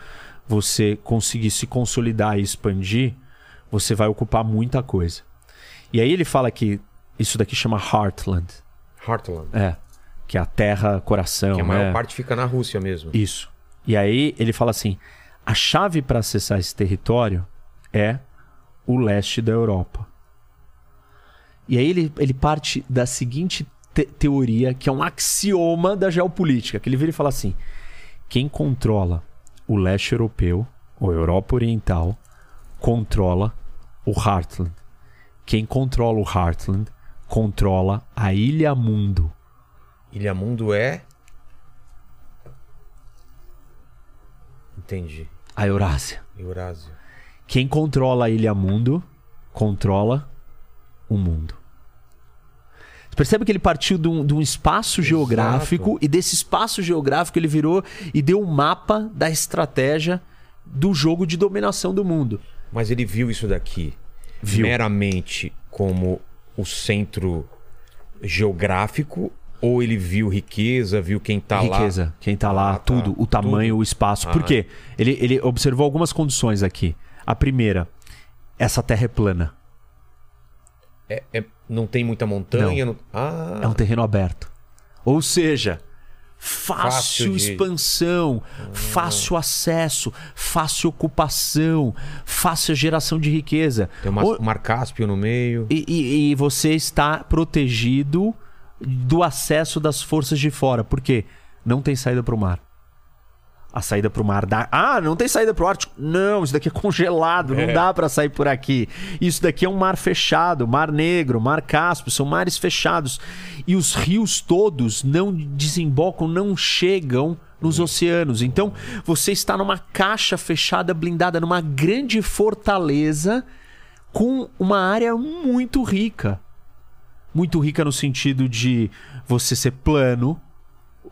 você conseguir se consolidar e expandir, você vai ocupar muita coisa. E aí ele fala que isso daqui chama Heartland. Heartland. É. Que é a terra coração. Que a maior né? parte fica na Rússia mesmo. Isso. E aí ele fala assim: a chave para acessar esse território é o leste da Europa. E aí ele, ele parte da seguinte te- teoria, que é um axioma da geopolítica, que ele vira e fala assim: quem controla o leste europeu, ou Europa Oriental, controla o Heartland. Quem controla o Heartland controla a Ilha Mundo. Ilha Mundo é. Entendi. A Eurásia. Eurásia. Quem controla a Ilha Mundo controla o mundo. Você percebe que ele partiu de um, de um espaço geográfico e desse espaço geográfico ele virou e deu um mapa da estratégia do jogo de dominação do mundo. Mas ele viu isso daqui Viu. meramente como o centro geográfico ou ele viu riqueza, viu quem tá lá? Riqueza, quem tá lá, Ah, tá. tudo, o tamanho, Tudo. o espaço. Ah. Por quê? Ele, ele observou algumas condições aqui. A primeira, essa terra é plana. É, é- não tem muita montanha? não- Ah, É um terreno aberto. Ou seja, fácil, Fácil de- expansão, fácil acesso, fácil ocupação, fácil geração de riqueza. tem uma, um Mar Cáspio no meio. e, e- e você está protegido do acesso das forças de fora. Por quê? Não tem saída para o mar. A saída para o mar dá. Ah, não tem saída para o Ártico. Não, isso daqui é *laughs* congelado, não É. dá para sair por aqui. Isso daqui é um mar fechado, mar Negro, mar Cáspio, são mares fechados. E os rios todos não desembocam, não chegam nos oceanos. Então, você está numa caixa fechada, blindada, numa grande fortaleza com uma área muito rica. Muito rica no sentido de você ser plano.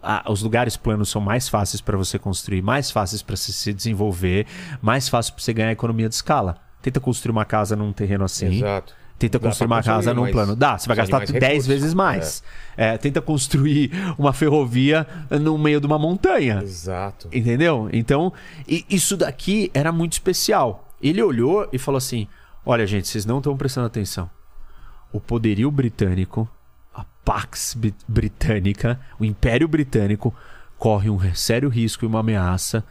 Ah, os lugares planos são mais fáceis para você construir, mais fáceis para você se desenvolver, mais fácil para você ganhar economia de escala. Tenta construir uma casa num terreno assim. Exato. Tenta Dá construir uma casa num plano. Dá, você vai gastar de mais 10 recursos. vezes mais. É, tenta construir uma ferrovia no meio de uma montanha. Exato. Entendeu? Então, isso daqui era muito especial. Ele olhou e falou assim: Olha, gente, vocês não estão prestando atenção. O poderio britânico, a Pax Britânica, o Império Britânico, corre um sério risco e uma ameaça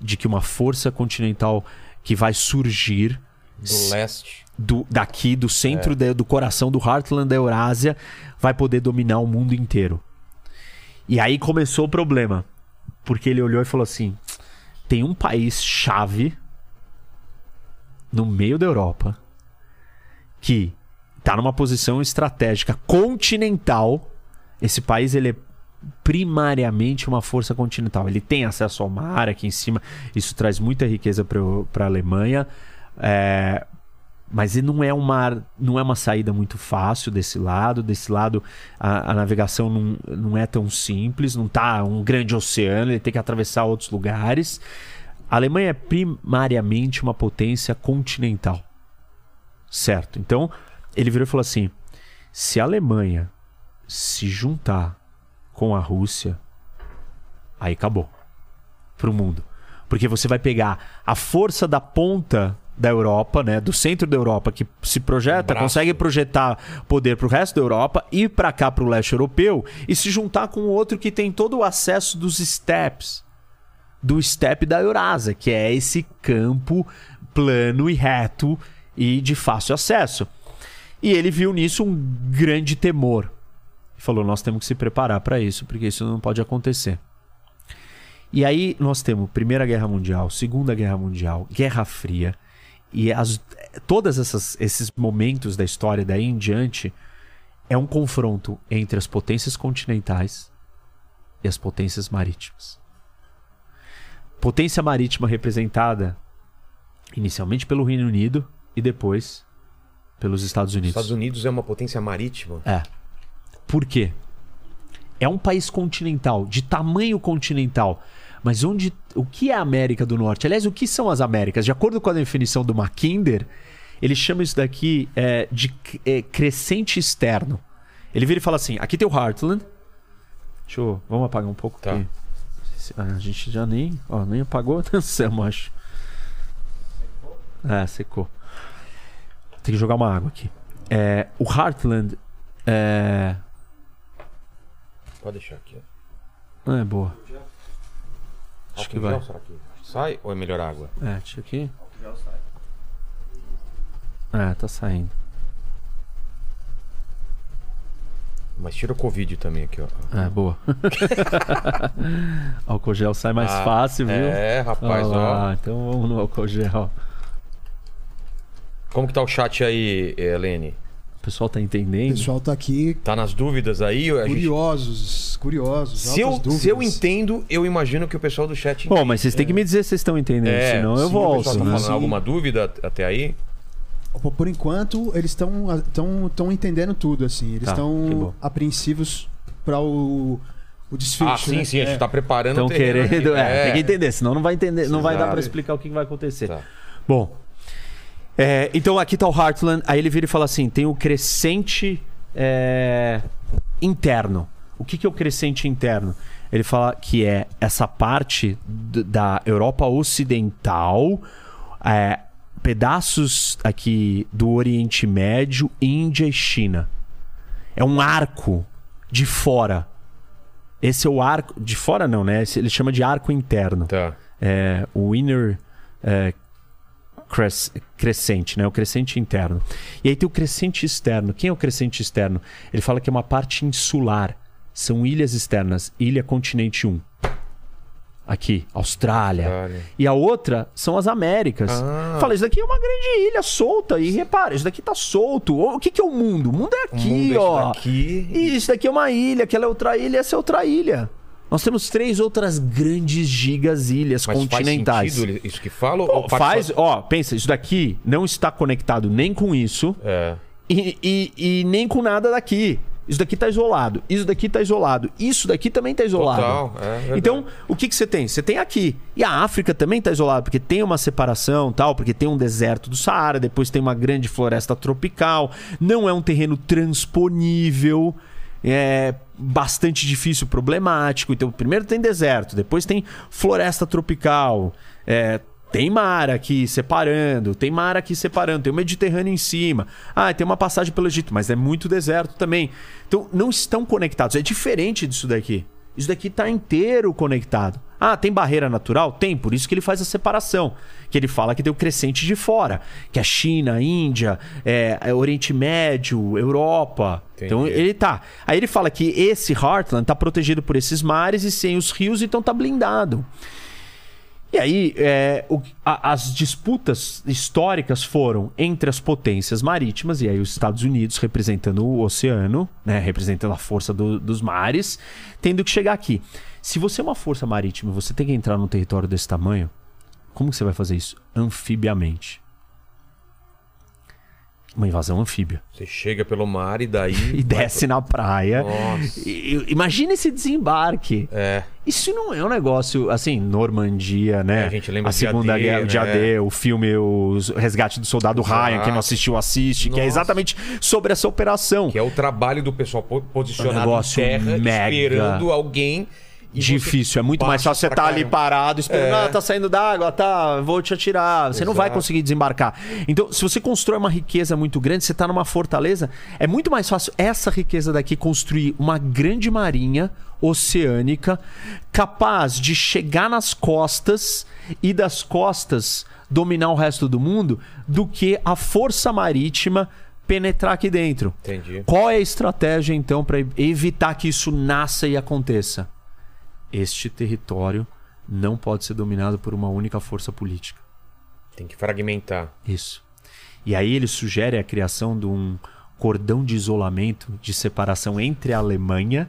de que uma força continental que vai surgir Do leste. do, daqui, do centro da- do coração do Heartland da Eurásia, vai poder dominar o mundo inteiro. E aí começou o problema. Porque ele olhou e falou assim: tem um país chave no meio da Europa que está numa posição estratégica continental. Esse país ele é primariamente uma força continental. Ele tem acesso ao mar aqui em cima. Isso traz muita riqueza para a Alemanha. É, mas ele não é uma não é uma saída muito fácil desse lado desse lado a, a navegação não, não é tão simples não tá um grande oceano ele tem que atravessar outros lugares a Alemanha é primariamente uma potência continental certo então ele virou e falou assim se a Alemanha se juntar com a Rússia aí acabou pro mundo. Porque você vai pegar a força da ponta da Europa, né, do centro da Europa que se projeta, braço. consegue projetar poder pro resto da Europa ir para cá pro leste europeu e se juntar com outro que tem todo o acesso dos steppes do steppe da Eurásia, que é esse campo plano e reto e de fácil acesso. E ele viu nisso um grande temor. E falou: "Nós temos que se preparar para isso, porque isso não pode acontecer". E aí nós temos Primeira Guerra Mundial, Segunda Guerra Mundial, Guerra Fria. E as, todos esses momentos da história daí em diante é um confronto entre as potências continentais e as potências marítimas. Potência marítima representada inicialmente pelo Reino Unido e depois pelos Estados Unidos. Estados Unidos é uma potência marítima. É. Por quê? É um país continental, de tamanho continental, Mas onde, o que é a América do Norte? Aliás, o que são as Américas? De acordo com a definição do Mackinder, ele chama isso daqui é, de é, crescente externo. Ele vira e fala assim: aqui tem o Heartland. Deixa eu. Vamos apagar um pouco. Tá. aqui. A gente já nem. Ó, nem apagou, dançamos, *laughs* acho. É, secou. Tem que jogar uma água aqui. É, o Heartland é. Pode deixar aqui. ó. Não é boa. Acho que vai. gel, será que sai ou é melhor água? É, deixa aqui. É, tá saindo. Mas tira o Covid também aqui, ó. É, boa. *laughs* álcool gel sai mais Ah, fácil, viu? É, rapaz, Olha ó. Então vamos no álcool gel. Como que tá o chat aí, Helene? O pessoal tá O entendendo? pessoal tá aqui Tá nas dúvidas aí? A gente- curiosos, curiosos. Se eu, dúvidas. se eu entendo, eu imagino que o pessoal do chat Bom, mas vocês têm que me dizer se vocês estão entendendo, É, senão eu se O volto, pessoal tá né? falando Sim. alguma dúvida at- até aí? Por enquanto, eles estão tão, tão entendendo tudo, assim. Eles Tá, estão apreensivos para o, o desfecho. ah, sim, né? sim, a gente É. tá preparando Estão o terreno querendo. aqui. É, tem que entender, senão não vai entender, não vai dar pra explicar o que vai acontecer. Tá. Bom. É, então aqui tá o Heartland, aí ele vira e fala assim: tem o crescente é, interno. O que, que é o crescente interno? Ele fala que é essa parte da Europa Ocidental, é, pedaços aqui do Oriente Médio, Índia e China. É um arco de fora. Esse é o arco. De fora não, né? Esse ele chama de arco interno Tá. é, o inner é, cres- crescente, né? O crescente interno. E aí tem o crescente externo. Quem é o crescente externo? Ele fala que é uma parte insular. São ilhas externas. Ilha Continente 1. Aqui, Austrália. Austrália. E a outra são as Américas. Ah. Fala, isso daqui é uma grande ilha solta. E repara, isso daqui tá solto. O que, que é o mundo? O mundo é O aqui, mundo é isso ó. daqui. E isso daqui é uma ilha, aquela é outra ilha, essa é outra ilha. Nós temos três outras grandes gigas ilhas Mas continentais. faz sentido isso que fala? Pô, faz, ó, pensa, isso daqui não está conectado nem com isso É. e, e- e nem com nada daqui. Isso daqui tá isolado, isso daqui tá isolado, isso daqui também tá isolado. Total, é então, o que, que você tem? Você tem aqui. E a África também tá isolada, porque tem uma separação, tal, porque tem um deserto do Saara, depois tem uma grande floresta tropical, não é um terreno transponível, é bastante difícil, problemático. Então, primeiro tem deserto, depois tem floresta tropical, é, tem mar aqui separando, tem mar aqui separando, tem o Mediterrâneo em cima. Ah, tem uma passagem pelo Egito, mas é muito deserto também. Então, não estão conectados. É diferente disso daqui. Isso daqui está inteiro conectado. Ah, tem barreira natural? Tem, por isso que ele faz a separação. Que ele fala que tem o crescente de fora, que é China, Índia, é, é Oriente Médio, Europa. Entendi. Então ele tá. Aí ele fala que esse Heartland tá protegido por esses mares e sem os rios, então tá blindado. E aí, é, o- a- as disputas históricas foram entre as potências marítimas, e aí os Estados Unidos representando o oceano, né, representando a força do- dos mares, tendo que chegar aqui. Se você é uma força marítima você tem que entrar num território desse tamanho, como você vai fazer isso? Anfibiamente. Uma invasão anfíbia. Você chega pelo mar e daí. *laughs* E desce na praia. Nossa. E- imagina esse desembarque. É. Isso não é um negócio assim, Normandia, né? É, a gente lembra a de Segunda AD, Guerra, de né? AD, o filme O Resgate do Soldado Exato. Ryan, quem não assistiu, assiste, que é Nossa. exatamente sobre essa operação. Que é o trabalho do pessoal po- posicionado Um negócio em terra, mega esperando alguém. Difícil, é muito mais fácil você estar ali caramba. parado, esperando, É. ah, tá saindo d'água, tá, vou te atirar. Você não vai Exato. conseguir desembarcar. Então, se você constrói uma riqueza muito grande, você tá numa fortaleza, é muito mais fácil essa riqueza daqui construir uma grande marinha oceânica capaz de chegar nas costas e das costas dominar o resto do mundo do que a força marítima penetrar aqui dentro. Entendi. Qual é a estratégia então para evitar que isso nasça e aconteça? Este território não pode ser dominado por uma única força política. Tem que fragmentar. Isso. E aí ele sugere a criação de um cordão de isolamento, de separação entre a Alemanha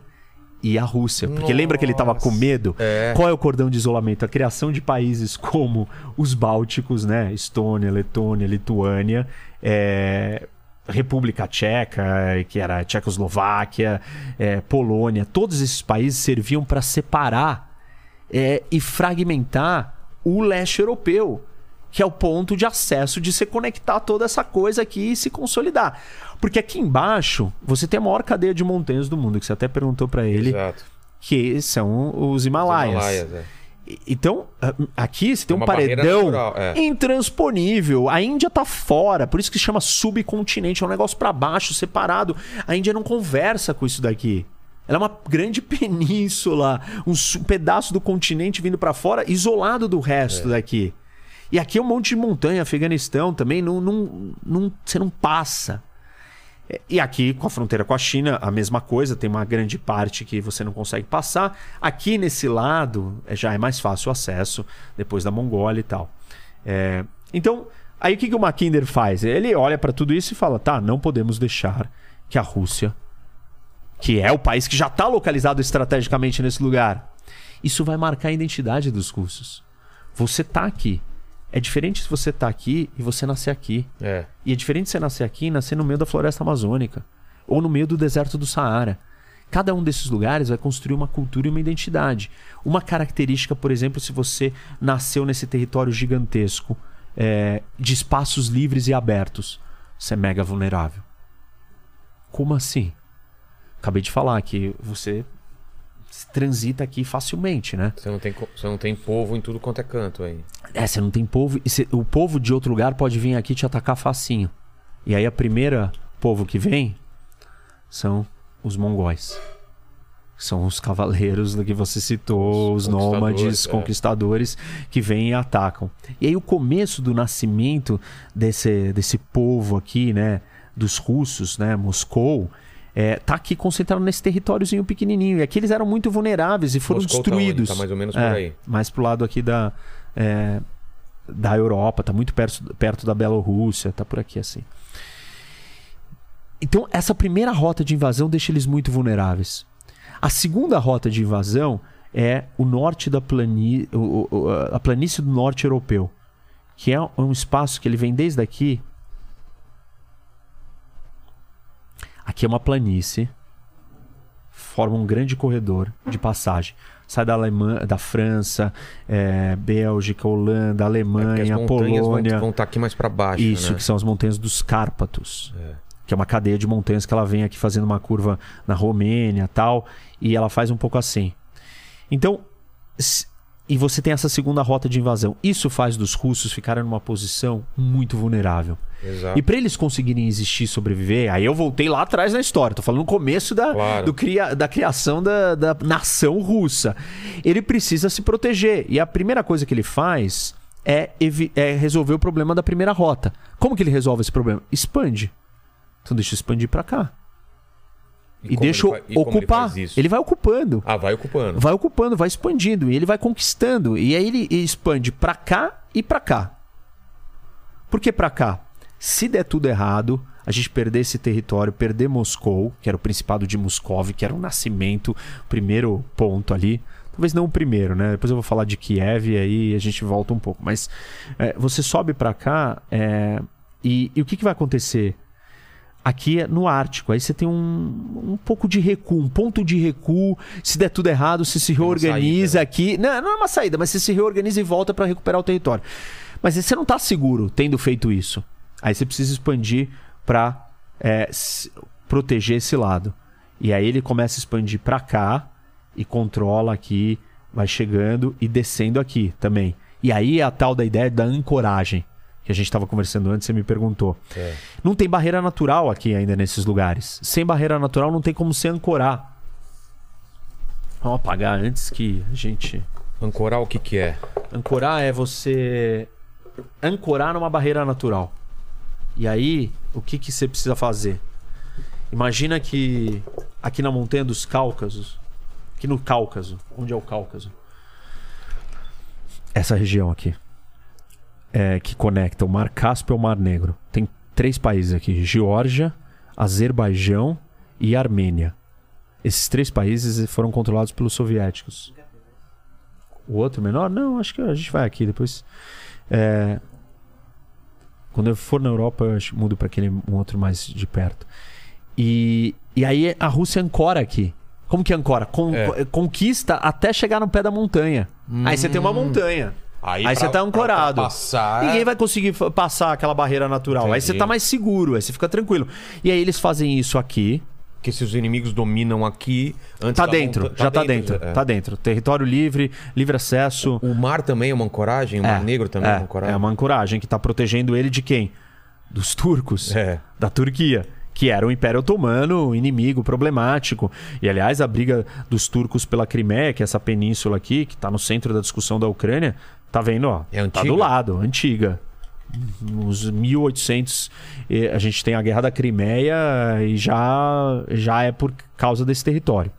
e a Rússia. Porque lembra que ele estava com medo? É. Qual é o cordão de isolamento? A criação de países como os Bálticos, né? Estônia, Letônia, Lituânia, é, República Tcheca, que era Tchecoslováquia, é, Polônia, todos esses países serviam para separar é, e fragmentar o leste europeu, que é o ponto de acesso de se conectar toda essa coisa aqui e se consolidar. Porque aqui embaixo você tem a maior cadeia de montanhas do mundo, que você até perguntou para ele, Exato. que são os Himalaias. Himalaias, é. Então, aqui você tem É um paredão natural, é. intransponível. A Índia tá fora, por isso que chama subcontinente, é um negócio pra baixo, separado. A Índia não conversa com isso daqui. Ela é uma grande *laughs* península, um pedaço do continente vindo pra fora, isolado do resto É. daqui. E aqui é um monte de montanha, Afeganistão também, não, não, não, você não passa. E aqui, com a fronteira com a China, a mesma coisa, tem uma grande parte que você não consegue passar. Aqui nesse lado é, já é mais fácil o acesso, depois da Mongólia e tal. É, então, aí o que, que o Mackinder faz? Ele olha para tudo isso e fala: tá, não podemos deixar que a Rússia, que é o país que já está localizado estrategicamente nesse lugar, isso vai marcar a identidade dos russos. Você tá aqui. É diferente se você tá aqui e você nascer aqui. É. E é diferente você nascer aqui e nascer no meio da floresta amazônica. Ou no meio do deserto do Saara. Cada um desses lugares vai construir uma cultura e uma identidade. Uma característica, por exemplo, se você nasceu nesse território gigantesco, é, de espaços livres e abertos, você é mega vulnerável. Como assim? Acabei de falar que você transita aqui facilmente, né? Você não, tem, você não tem povo em tudo quanto é canto aí. É, você não tem povo. e cê- o povo de outro lugar pode vir aqui te atacar facinho. E aí a primeira povo que vem são os mongóis. São os cavaleiros do que você citou, Os os nômades, conquistadores, é. conquistadores que vêm e atacam. E aí o começo do nascimento desse, desse povo aqui, né, dos russos, né, Moscou, é, tá aqui concentrado nesse territóriozinho pequenininho. E aqui eles eram muito vulneráveis e foram Moscou tá onde? destruídos. Tá mais ou menos por É, aí. Mais pro lado aqui da, é, da Europa, tá muito perto, perto da Bielorrússia, tá por aqui assim. Então, essa primeira rota de invasão deixa eles muito vulneráveis. A segunda rota de invasão é o norte da o- a planície do norte europeu, que é um espaço que ele vem desde aqui. Aqui é uma planície, forma um grande corredor de passagem. Sai da Alemanha, da França, é, Bélgica, Holanda, É Alemanha, as montanhas Polônia. vão estar aqui mais pra baixo, Isso, né? que são as montanhas dos Cárpatos. É. Que é uma cadeia de montanhas que ela vem aqui fazendo uma curva na Romênia tal. E ela faz um pouco assim. Então, e você tem essa segunda rota de invasão. Isso faz dos russos ficarem numa posição muito vulnerável. Exato. E para eles conseguirem existir e sobreviver, aí eu voltei lá atrás na história, tô falando no começo da, Claro. do cria, da criação da, da nação russa. Ele precisa se proteger. E a primeira coisa que ele faz é, é resolver o problema da primeira rota. Como que ele resolve esse problema? Expande. Então deixa eu expandir para cá. E, como deixa ele e ocupar. Ele, isso? vai ocupando. Ah, vai ocupando. Vai ocupando, vai expandindo. E ele vai conquistando. E aí ele expande pra cá e pra cá. Por que pra cá? Se der tudo errado, a gente perder esse território, perder Moscou, que era o Principado de Moscov, que era o nascimento, o primeiro ponto ali. Talvez não o primeiro, né? Depois eu vou falar de Kiev e aí a gente volta um pouco. Mas é, você sobe pra cá é, e, e o que, que vai acontecer? Aqui é no Ártico, aí você tem um, um pouco de recuo, um ponto de recuo. Se der tudo errado, se uma reorganiza aqui. Não, não é uma saída, mas você se reorganiza e volta para recuperar o território. Mas você não tá seguro tendo feito isso. Aí você precisa expandir para proteger esse lado. E aí ele começa a expandir para cá e controla aqui, vai chegando e descendo aqui também. E aí é a tal da ideia da ancoragem, que a gente estava conversando antes, você me perguntou. É. Não tem barreira natural aqui ainda nesses lugares. Sem barreira natural não tem como se ancorar. Vamos apagar antes que a gente. Ancorar o que que é? Ancorar é você ancorar numa barreira natural. E aí, o que, que você precisa fazer? Imagina que aqui na montanha dos Cáucasos, aqui no Cáucaso, onde é o Cáucaso? Essa região aqui, é, que conecta o Mar Cáspio ao Mar Negro. Tem três países aqui: Geórgia, Azerbaijão e Armênia. Esses três países foram controlados pelos soviéticos. O outro menor? Não, acho que a gente vai aqui depois. É, quando eu for na Europa, eu mudo para aquele um outro mais de perto. E, e aí a Rússia ancora aqui. Como que ancora? Con- É. Conquista até chegar no pé da montanha. Aí você tem uma montanha. Aí, Aí você pra- tá ancorado. passar- Ninguém vai conseguir passar aquela barreira natural. Aí você Entendi. tá mais seguro, aí você fica tranquilo. E aí eles fazem isso aqui. Que se os inimigos dominam aqui. Antes Tá dentro, monta- já tá dentro. é. Tá dentro. Território livre, livre acesso. O mar também é uma ancoragem? O Mar Negro também é, uma ancoragem? É uma ancoragem que tá protegendo ele de quem? Dos turcos. É. Da Turquia. Que era o Império Otomano, inimigo problemático. E, aliás, a briga dos turcos pela Crimeia, que é essa península aqui, que tá no centro da discussão da Ucrânia, tá vendo, ó? É Tá antiga? do lado, antiga. Nos 1800, eh, a gente tem a Guerra da Crimeia e já, já é por causa desse território.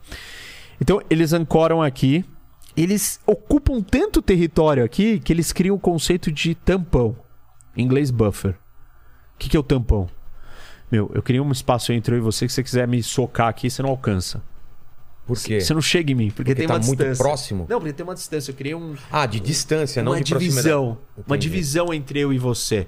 Então, eles ancoram aqui. Eles ocupam tanto território aqui que eles criam o conceito de tampão. Em inglês, buffer. O que, que é o tampão? Meu, eu queria um espaço entre eu e você que se você quiser me socar aqui, você não alcança. Por quê? Você não chega em mim, porque, Porque tem tá uma muito distância. próximo? Não, porque tem uma distância. Eu queria um, Ah, de distância, não uma de divisão. Uma divisão entre eu e você.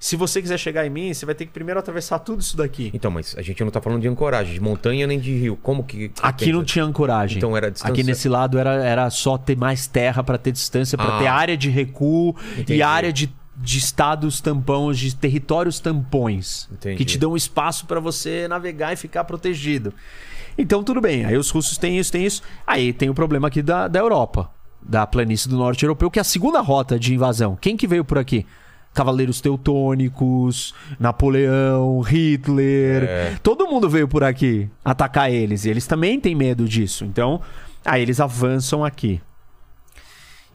Se você quiser chegar em mim, você vai ter que primeiro atravessar tudo isso daqui. Então, mas a gente não tá falando de ancoragem, de montanha nem de rio. Como que. que Aqui pensa? não tinha ancoragem. Então era distância- Aqui nesse lado era, era só ter mais terra para ter distância, para Ah. ter área de recuo Entendi. e área de, de estados tampões, de territórios tampões. Entendi. Que te dão espaço para você navegar e ficar protegido. Então tudo bem. Aí os russos têm isso, têm isso. Aí tem o problema aqui da, da Europa, da planície do norte europeu, que é a segunda rota de invasão. Quem que veio por aqui? Cavaleiros Teutônicos, Napoleão, Hitler. É. Todo mundo veio por aqui atacar eles. E eles também têm medo disso. Então, aí eles avançam aqui.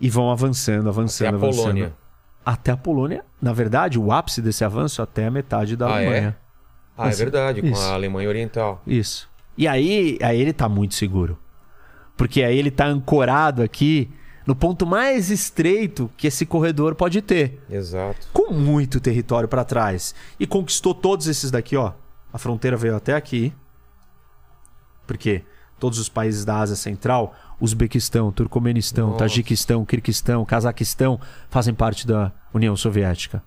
E vão avançando, Até avançando, a avançando. Polônia. Até a Polônia. Na verdade, o ápice desse avanço até a metade da Ah, é? Alemanha. Ah, é Assim, verdade, com isso. a Alemanha Oriental. Isso. E aí, aí ele tá muito seguro. Porque aí ele tá ancorado aqui no ponto mais estreito que esse corredor pode ter. Exato. Com muito território pra trás. E conquistou todos esses daqui, ó. A fronteira veio até aqui. Porque todos os países da Ásia Central, Uzbequistão, Turcomenistão, Nossa. Tajiquistão, Kirguistão, Cazaquistão, fazem parte da União Soviética.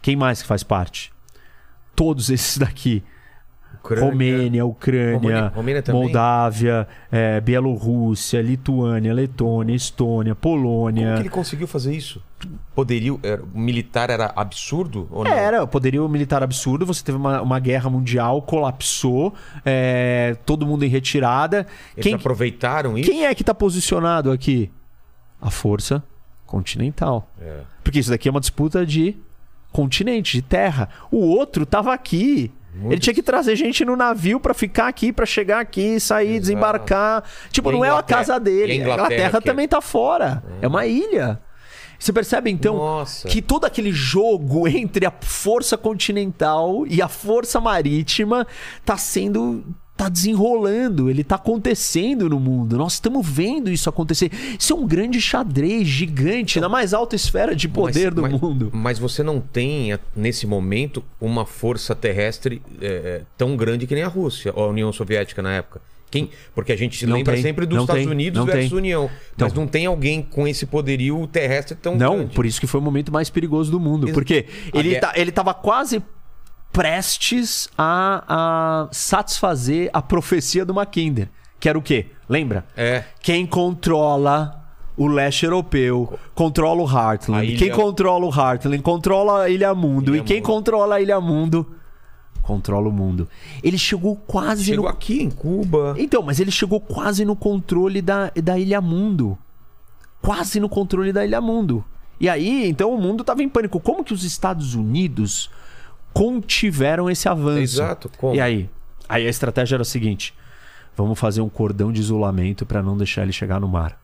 Quem mais que faz parte? Todos esses daqui. Ucrânia. Romênia, Ucrânia, Romênia- Romênia? Moldávia, eh, Bielorrússia, Lituânia, Letônia, Estônia, Polônia. Como que ele conseguiu fazer isso? Poderio, era, o militar era absurdo ou não? Era, poderio militar absurdo. Você teve uma, uma guerra mundial, colapsou, é, todo mundo em retirada. Eles Quem, aproveitaram isso? quem é que está posicionado aqui? A força continental. É. Porque isso daqui é uma disputa de continente, de terra. O outro tava aqui. Muito Ele tinha que trazer gente no navio pra ficar aqui, pra chegar aqui, sair, Exato. desembarcar. Tipo, não é a Inglaterra- casa dele. e a A Inglaterra Inglaterra que também tá fora. É uma ilha. Você percebe então Nossa. que todo aquele jogo entre a força continental e a força marítima tá sendo tá desenrolando, ele tá acontecendo no mundo. Nós estamos vendo isso acontecer. Isso é um grande xadrez gigante na mais alta esfera de poder Mas- do mas- mundo. Mas você não tem, a- nesse momento, uma força terrestre é, tão grande que nem a Rússia, ou a União Soviética na época. Quem? Porque a gente se Não lembra tem, sempre dos não Estados tem, Unidos não versus tem. União. Mas Então. não tem alguém com esse poderio terrestre tão Não, grande. por isso que foi o momento mais perigoso do mundo. Ex- Porque ele, guerra- tá, ele tava quase prestes a, a satisfazer a profecia do Mackinder. Que era o quê? Lembra? É. Quem controla o leste europeu, controla o Heartland. ilha- Quem controla o Heartland, controla a Ilha Mundo. Ilha e quem Mundo. controla a Ilha Mundo, controla o mundo. Ele chegou quase Chegou no aqui em Cuba. então, mas ele chegou quase no controle da, da Ilha Mundo. Quase no controle da Ilha Mundo. E aí, então o mundo tava em pânico. Como que os Estados Unidos contiveram esse avanço? Exato, como? E aí? Aí a estratégia era a seguinte: vamos fazer um cordão de isolamento para não deixar ele chegar no mar.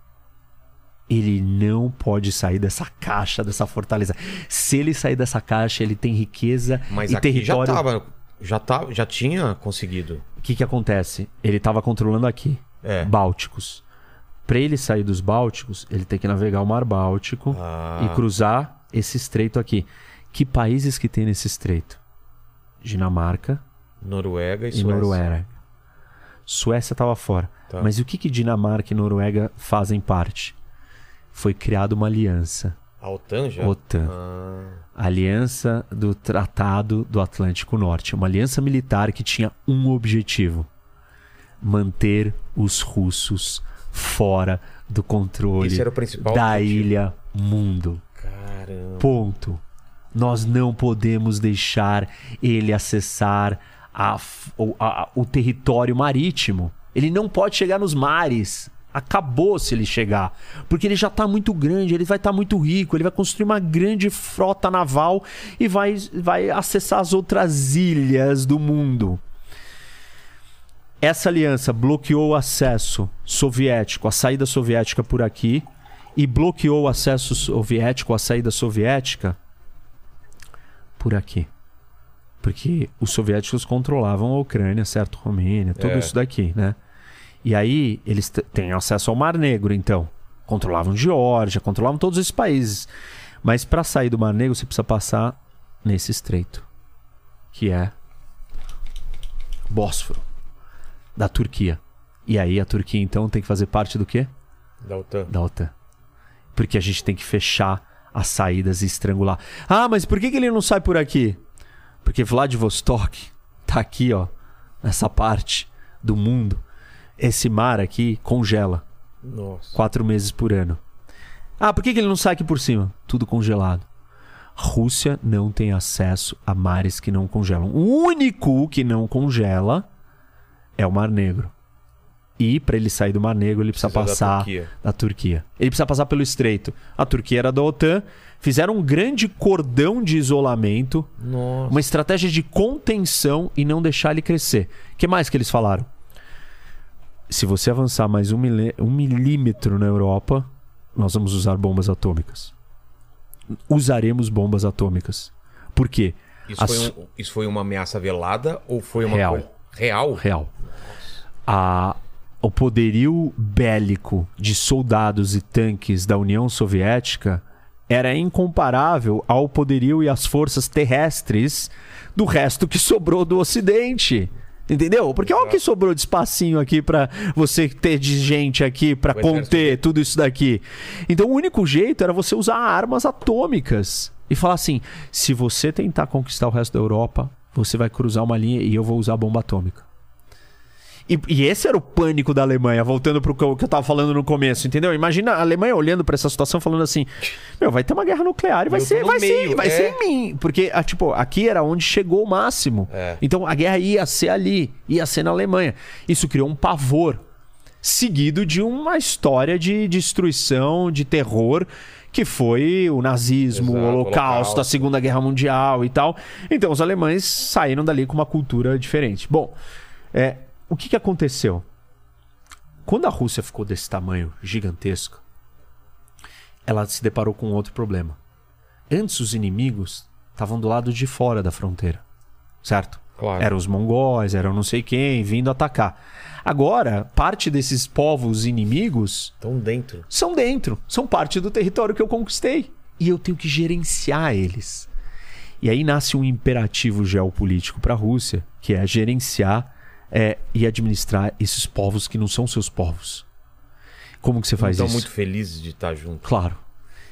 Ele não pode sair dessa caixa, dessa fortaleza. Se ele sair dessa caixa, ele tem riqueza Mas e território. já tava. Já, tá, já tinha conseguido. O que que acontece? Ele estava controlando aqui. É. Bálticos. Para ele sair dos Bálticos, ele tem que navegar o Mar Báltico Ah. e cruzar esse estreito aqui. Que países que tem nesse estreito? Dinamarca Noruega e, e Suécia. Noruega. Suécia estava fora. Tá. Mas o que, que Dinamarca e Noruega fazem parte? Foi criada uma aliança. A OTAN já? OTAN. Ah, Aliança do Tratado do Atlântico Norte. Uma aliança militar que tinha um objetivo: manter os russos fora do controle da objetivo. ilha mundo. Caramba. Ponto. Nós não podemos deixar ele acessar a a- o território marítimo. Ele não pode chegar nos mares. Acabou se ele chegar. Porque ele já está muito grande, ele vai estar muito rico, ele vai construir uma grande frota naval e vai, vai acessar as outras ilhas do mundo. Essa aliança bloqueou o acesso soviético, a saída soviética por aqui, e bloqueou o acesso soviético, a saída soviética por aqui. Porque os soviéticos controlavam a Ucrânia, certo? Romênia, tudo É. isso daqui, né? E aí eles têm acesso ao Mar Negro, então. Controlavam Geórgia, controlavam todos esses países. Mas para sair do Mar Negro você precisa passar nesse estreito, que é Bósforo, da Turquia. E aí a Turquia então tem que fazer parte do quê? Da OTAN. da OTAN. Porque a gente tem que fechar as saídas e estrangular. Ah, mas por que, que ele não sai por aqui? Porque Vladivostok tá aqui, ó, nessa parte do mundo. Esse mar aqui congela Nossa. quatro meses por ano. Ah, por que, que ele não sai aqui por cima? Tudo congelado. Rússia não tem acesso a mares que não congelam. O único que não congela é o Mar Negro. E para ele sair do Mar Negro, ele precisa, Precisa da passar Turquia. da Turquia. Ele precisa passar pelo estreito. A Turquia era da OTAN, fizeram um grande cordão de isolamento, Nossa. uma estratégia de contenção e não deixar ele crescer. O que mais que eles falaram? Se você avançar mais um, um milímetro na Europa, nós vamos usar bombas atômicas. Usaremos bombas atômicas. Por quê? Isso, As- foi um- isso foi uma ameaça velada ou foi uma Real. coisa. Real? real. A, o poderio bélico de soldados e tanques da União Soviética era incomparável ao poderio e às forças terrestres do resto que sobrou do Ocidente. Entendeu? Porque olha o que sobrou de espacinho aqui pra você ter de gente aqui exército conter tudo isso daqui. Então o único jeito era você usar armas atômicas e falar assim: se você tentar conquistar o resto da Europa, você vai cruzar uma linha e eu vou usar bomba atômica. E, e esse era o pânico da Alemanha, voltando pro que eu, que eu tava falando no começo, entendeu? Imagina a Alemanha olhando pra essa situação falando assim: Meu, vai ter uma guerra nuclear e vai ser, vai ser, meio, vai é. ser em mim. Porque, ah, tipo, aqui era onde chegou o máximo. É. Então a guerra ia ser ali, ia ser na Alemanha. Isso criou um pavor, seguido de uma história de destruição, de terror, que foi o nazismo, Exato, o holocausto, Holocausto. a Segunda Guerra Mundial e tal. Então os alemães saíram dali com uma cultura diferente. Bom, é, o que, que aconteceu? Quando a Rússia ficou desse tamanho gigantesco, ela se deparou com outro problema. Antes os inimigos estavam do lado de fora da fronteira, certo? Claro. Eram os mongóis, eram não sei quem vindo atacar. Agora, parte desses povos inimigos Estão dentro. são dentro, são parte do território que eu conquistei. E eu tenho que gerenciar eles. E aí nasce um imperativo geopolítico para a Rússia, que é gerenciar é, e administrar esses povos que não são seus povos. Como que você faz Estão isso? muito felizes de estar junto. Claro.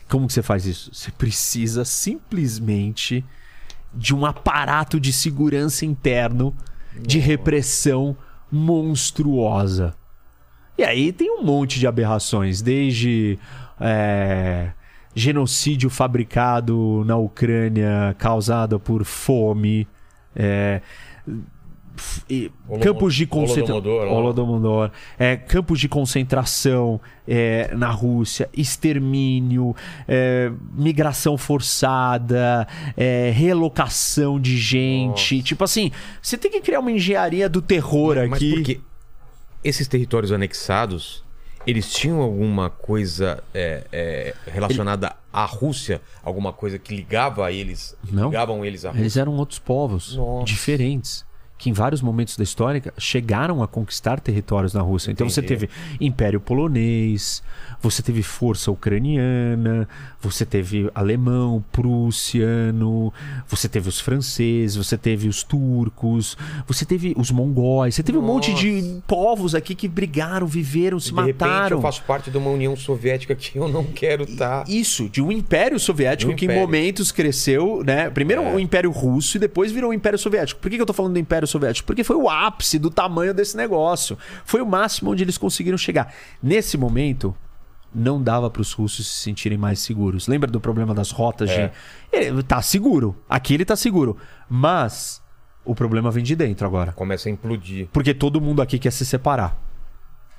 Como que você faz isso? Você precisa simplesmente de um aparato de segurança interno, de repressão monstruosa. E aí tem um monte de aberrações, desde é, genocídio fabricado na Ucrânia causado por fome, é, campos de concentração. É, campos de concentração é, na Rússia, extermínio, é, migração forçada, é, relocação de gente. Nossa. Tipo assim, você tem que criar uma engenharia do terror Mas aqui. porque esses territórios anexados, eles tinham alguma coisa é, é, relacionada à Rússia? Alguma coisa que ligava a eles? Não. Ligavam eles à Rússia? Eles eram outros povos Nossa. diferentes. Que em vários momentos da história chegaram a conquistar territórios na Rússia. Então você Entendi. teve Império Polonês, você teve Força Ucraniana, você teve Alemão, Prussiano, você teve os franceses, você teve os turcos, você teve os mongóis, você teve um monte de povos aqui que brigaram, viveram, se de repente mataram. eu faço parte de uma União Soviética que eu não quero estar. Isso, de um império soviético um que em império. momentos cresceu, né? Primeiro É. o Império Russo e depois virou o Império Soviético. Por que, que eu tô falando do Império Soviético, porque foi o ápice do tamanho desse negócio. Foi o máximo onde eles conseguiram chegar. Nesse momento, não dava para os russos se sentirem mais seguros. Lembra do problema das rotas É. de. Ele tá seguro. Aqui ele tá seguro. Mas o problema vem de dentro agora. Começa a implodir. Porque todo mundo aqui quer se separar.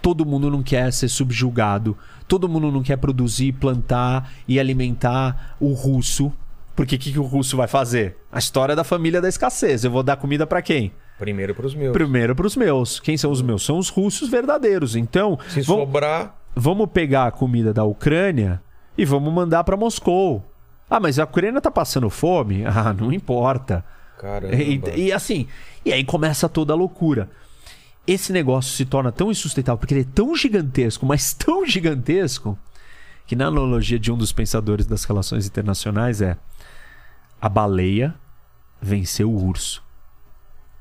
Todo mundo não quer ser subjugado. Todo mundo não quer produzir, plantar e alimentar o russo. Porque o que, que o russo vai fazer? A história da família da escassez. Eu vou dar comida para quem? Primeiro pros meus. Primeiro para os meus. Quem são os meus? São os russos verdadeiros. Então, Se vamos, sobrar, vamos pegar a comida da Ucrânia e vamos mandar para Moscou. Ah, mas a Ucrânia tá passando fome? *laughs* Ah, não importa. caramba. E, e assim, e aí começa toda a loucura. Esse negócio se torna tão insustentável porque ele é tão gigantesco, mas *laughs* tão gigantesco, que na analogia de um dos pensadores das relações internacionais é a baleia venceu o urso.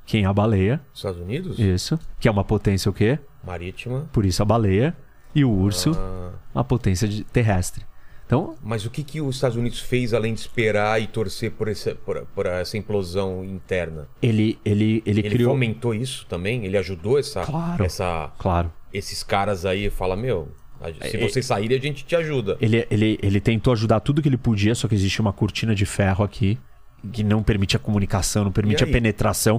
Quem é a baleia? Estados Unidos? Isso. Que é uma potência o quê? Marítima. Por isso a baleia. E o urso, Ah, uma potência terrestre. Então, mas o que, que os Estados Unidos fez além de esperar e torcer por, esse, por, por essa implosão interna? ele, ele, ele, Ele criou. fomentou isso também? Ele ajudou essa, Claro. essa, Claro. esses caras aí e fala, meu, a- se É, vocês saírem a gente te ajuda. Ele, ele, ele tentou ajudar tudo que ele podia, só que existe uma cortina de ferro aqui que não permite a comunicação, não permite a penetração.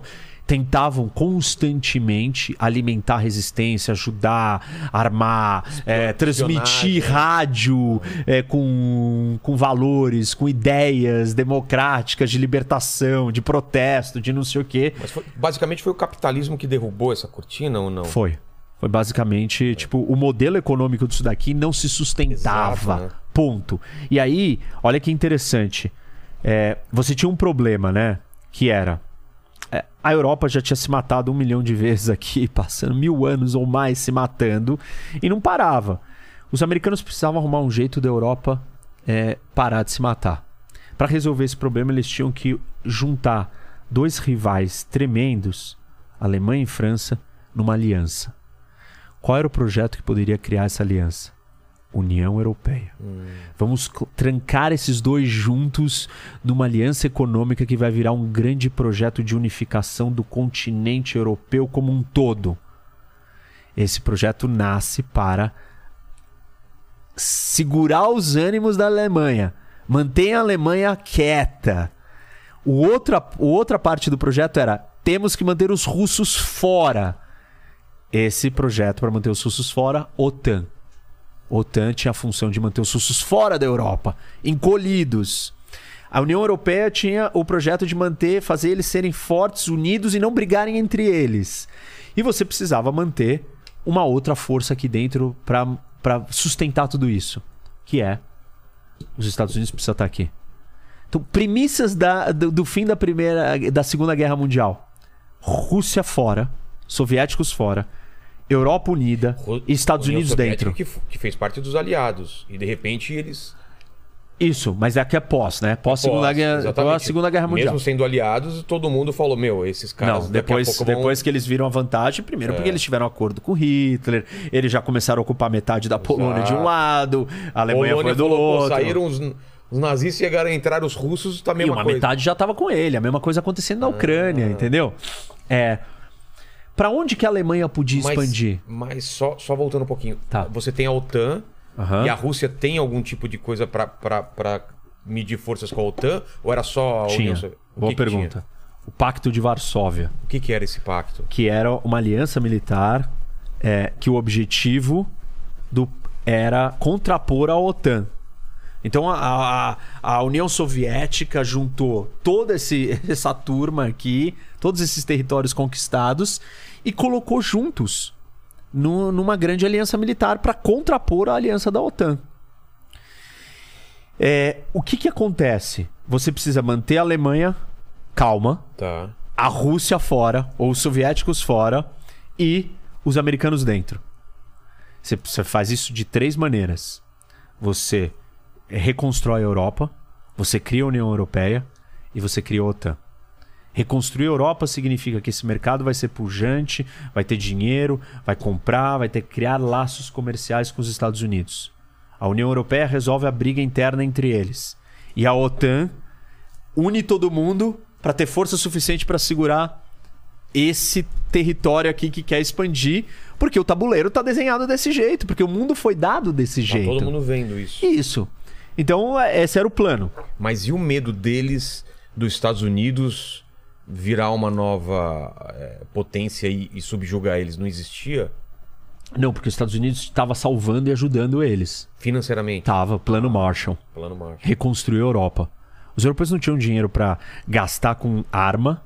Tentavam constantemente alimentar a resistência, ajudar, armar, é, transmitir rádio é, com, com valores, com ideias democráticas de libertação, de protesto, de não sei o quê. Mas foi- basicamente foi o capitalismo que derrubou essa cortina ou não? Foi. Foi basicamente, tipo, o modelo econômico disso daqui não se sustentava. Exato, né? Ponto. E aí, olha que interessante. É, você tinha um problema, né? Que era. É, a Europa já tinha se matado um milhão de vezes aqui, *laughs* passando mil anos ou mais se matando, e não parava. Os americanos precisavam arrumar um jeito da Europa é, parar de se matar. Para resolver esse problema, eles tinham que juntar dois rivais tremendos, Alemanha e França, numa aliança. Qual era o projeto que poderia criar essa aliança? União Europeia. Vamos cl- trancar esses dois juntos numa aliança econômica que vai virar um grande projeto de unificação do continente europeu como um todo. Esse projeto nasce para segurar os ânimos da Alemanha, manter a Alemanha quieta. O outra, outra parte do projeto era temos que manter os russos fora. Esse projeto para manter os russos fora, OTAN. OTAN tinha a função de manter os russos fora da Europa, encolhidos. A União Europeia tinha o projeto de manter, fazer eles serem fortes, unidos e não brigarem entre eles. E você precisava manter uma outra força aqui dentro para sustentar tudo isso, que é os Estados Unidos precisam estar aqui. Então, premissas da- do, do fim da primeira, da Segunda Guerra Mundial: Rússia fora, soviéticos fora, Europa unida, e Estados União Unidos dentro. Que, que fez parte dos aliados. E de repente eles. Isso, mas é que é pós, né? Pós Segunda Pós, Guerra, pós Segunda Guerra Mundial. Mesmo sendo aliados, todo mundo falou: meu, esses caras. Não, depois, vão... depois que eles viram a vantagem, primeiro porque É. eles tiveram acordo com Hitler, eles já começaram a ocupar metade da Polônia de um Exato. lado, a Alemanha Polônia foi do falou, outro. saíram os, os nazistas chegaram a entrar os russos, tá a E uma coisa. metade já estava com ele, a mesma coisa acontecendo na Ucrânia, Ah. entendeu? É. Para onde que a Alemanha podia Mas, expandir? mas só, só voltando um pouquinho. Tá. Você tem a OTAN Aham. e a Rússia tem algum tipo de coisa pra medir forças com a OTAN? Ou era só a Tinha. União Boa que que pergunta. tinha? O Pacto de Varsóvia. O que, que era esse pacto? que era uma aliança militar é, que o objetivo do, era contrapor a OTAN. Então a, a, a União Soviética juntou toda esse, *laughs* essa turma aqui, todos esses territórios conquistados e colocou juntos nu- numa grande aliança militar para contrapor a aliança da OTAN. É, o que, que acontece? Você precisa manter a Alemanha calma, Tá. a Rússia fora, ou os soviéticos fora, e os americanos dentro. Você, você faz isso de três maneiras. Você reconstrói a Europa, você cria a União Europeia e você cria a OTAN. Reconstruir a Europa significa que esse mercado vai ser pujante, vai ter dinheiro, vai comprar, vai ter que criar laços comerciais com os Estados Unidos. A União Europeia resolve a briga interna entre eles. E a OTAN une todo mundo para ter força suficiente para segurar esse território aqui que quer expandir, porque o tabuleiro tá desenhado desse jeito, porque o mundo foi dado desse Tá jeito. todo mundo vendo isso. Isso. Então, é- esse era o plano. Mas e o medo deles, dos Estados Unidos, virar uma nova é, potência e, e subjugar eles? Não existia Não, porque os Estados Unidos estava salvando e ajudando eles. financeiramente? Tava, plano Marshall. Plano Marshall. reconstruir a Europa. Os europeus não tinham dinheiro pra gastar com arma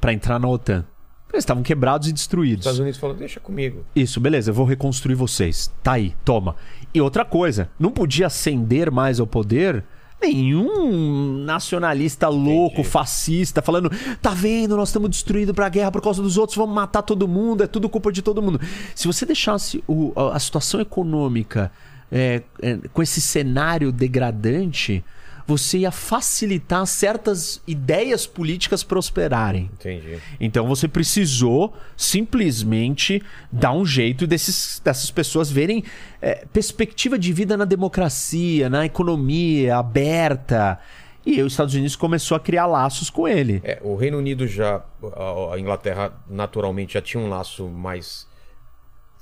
pra entrar na OTAN. Eles estavam quebrados e Os destruídos. Estados Unidos falou, deixa comigo. Isso, beleza, eu vou reconstruir vocês. Tá aí, toma. E outra coisa, não podia ascender mais ao poder nenhum nacionalista louco, Entendi. fascista, falando: tá vendo, nós estamos destruídos pra guerra por causa dos outros, vamos matar todo mundo, é tudo culpa de todo mundo. Se você deixasse o- a, a situação econômica é, é, com esse cenário degradante, você ia facilitar certas ideias políticas prosperarem. Entendi. Então você precisou simplesmente dar um jeito desses, dessas pessoas verem é, perspectiva de vida na democracia, na economia aberta. E os Estados Unidos começou a criar laços com ele. É, o Reino Unido já. A Inglaterra naturalmente já tinha um laço mais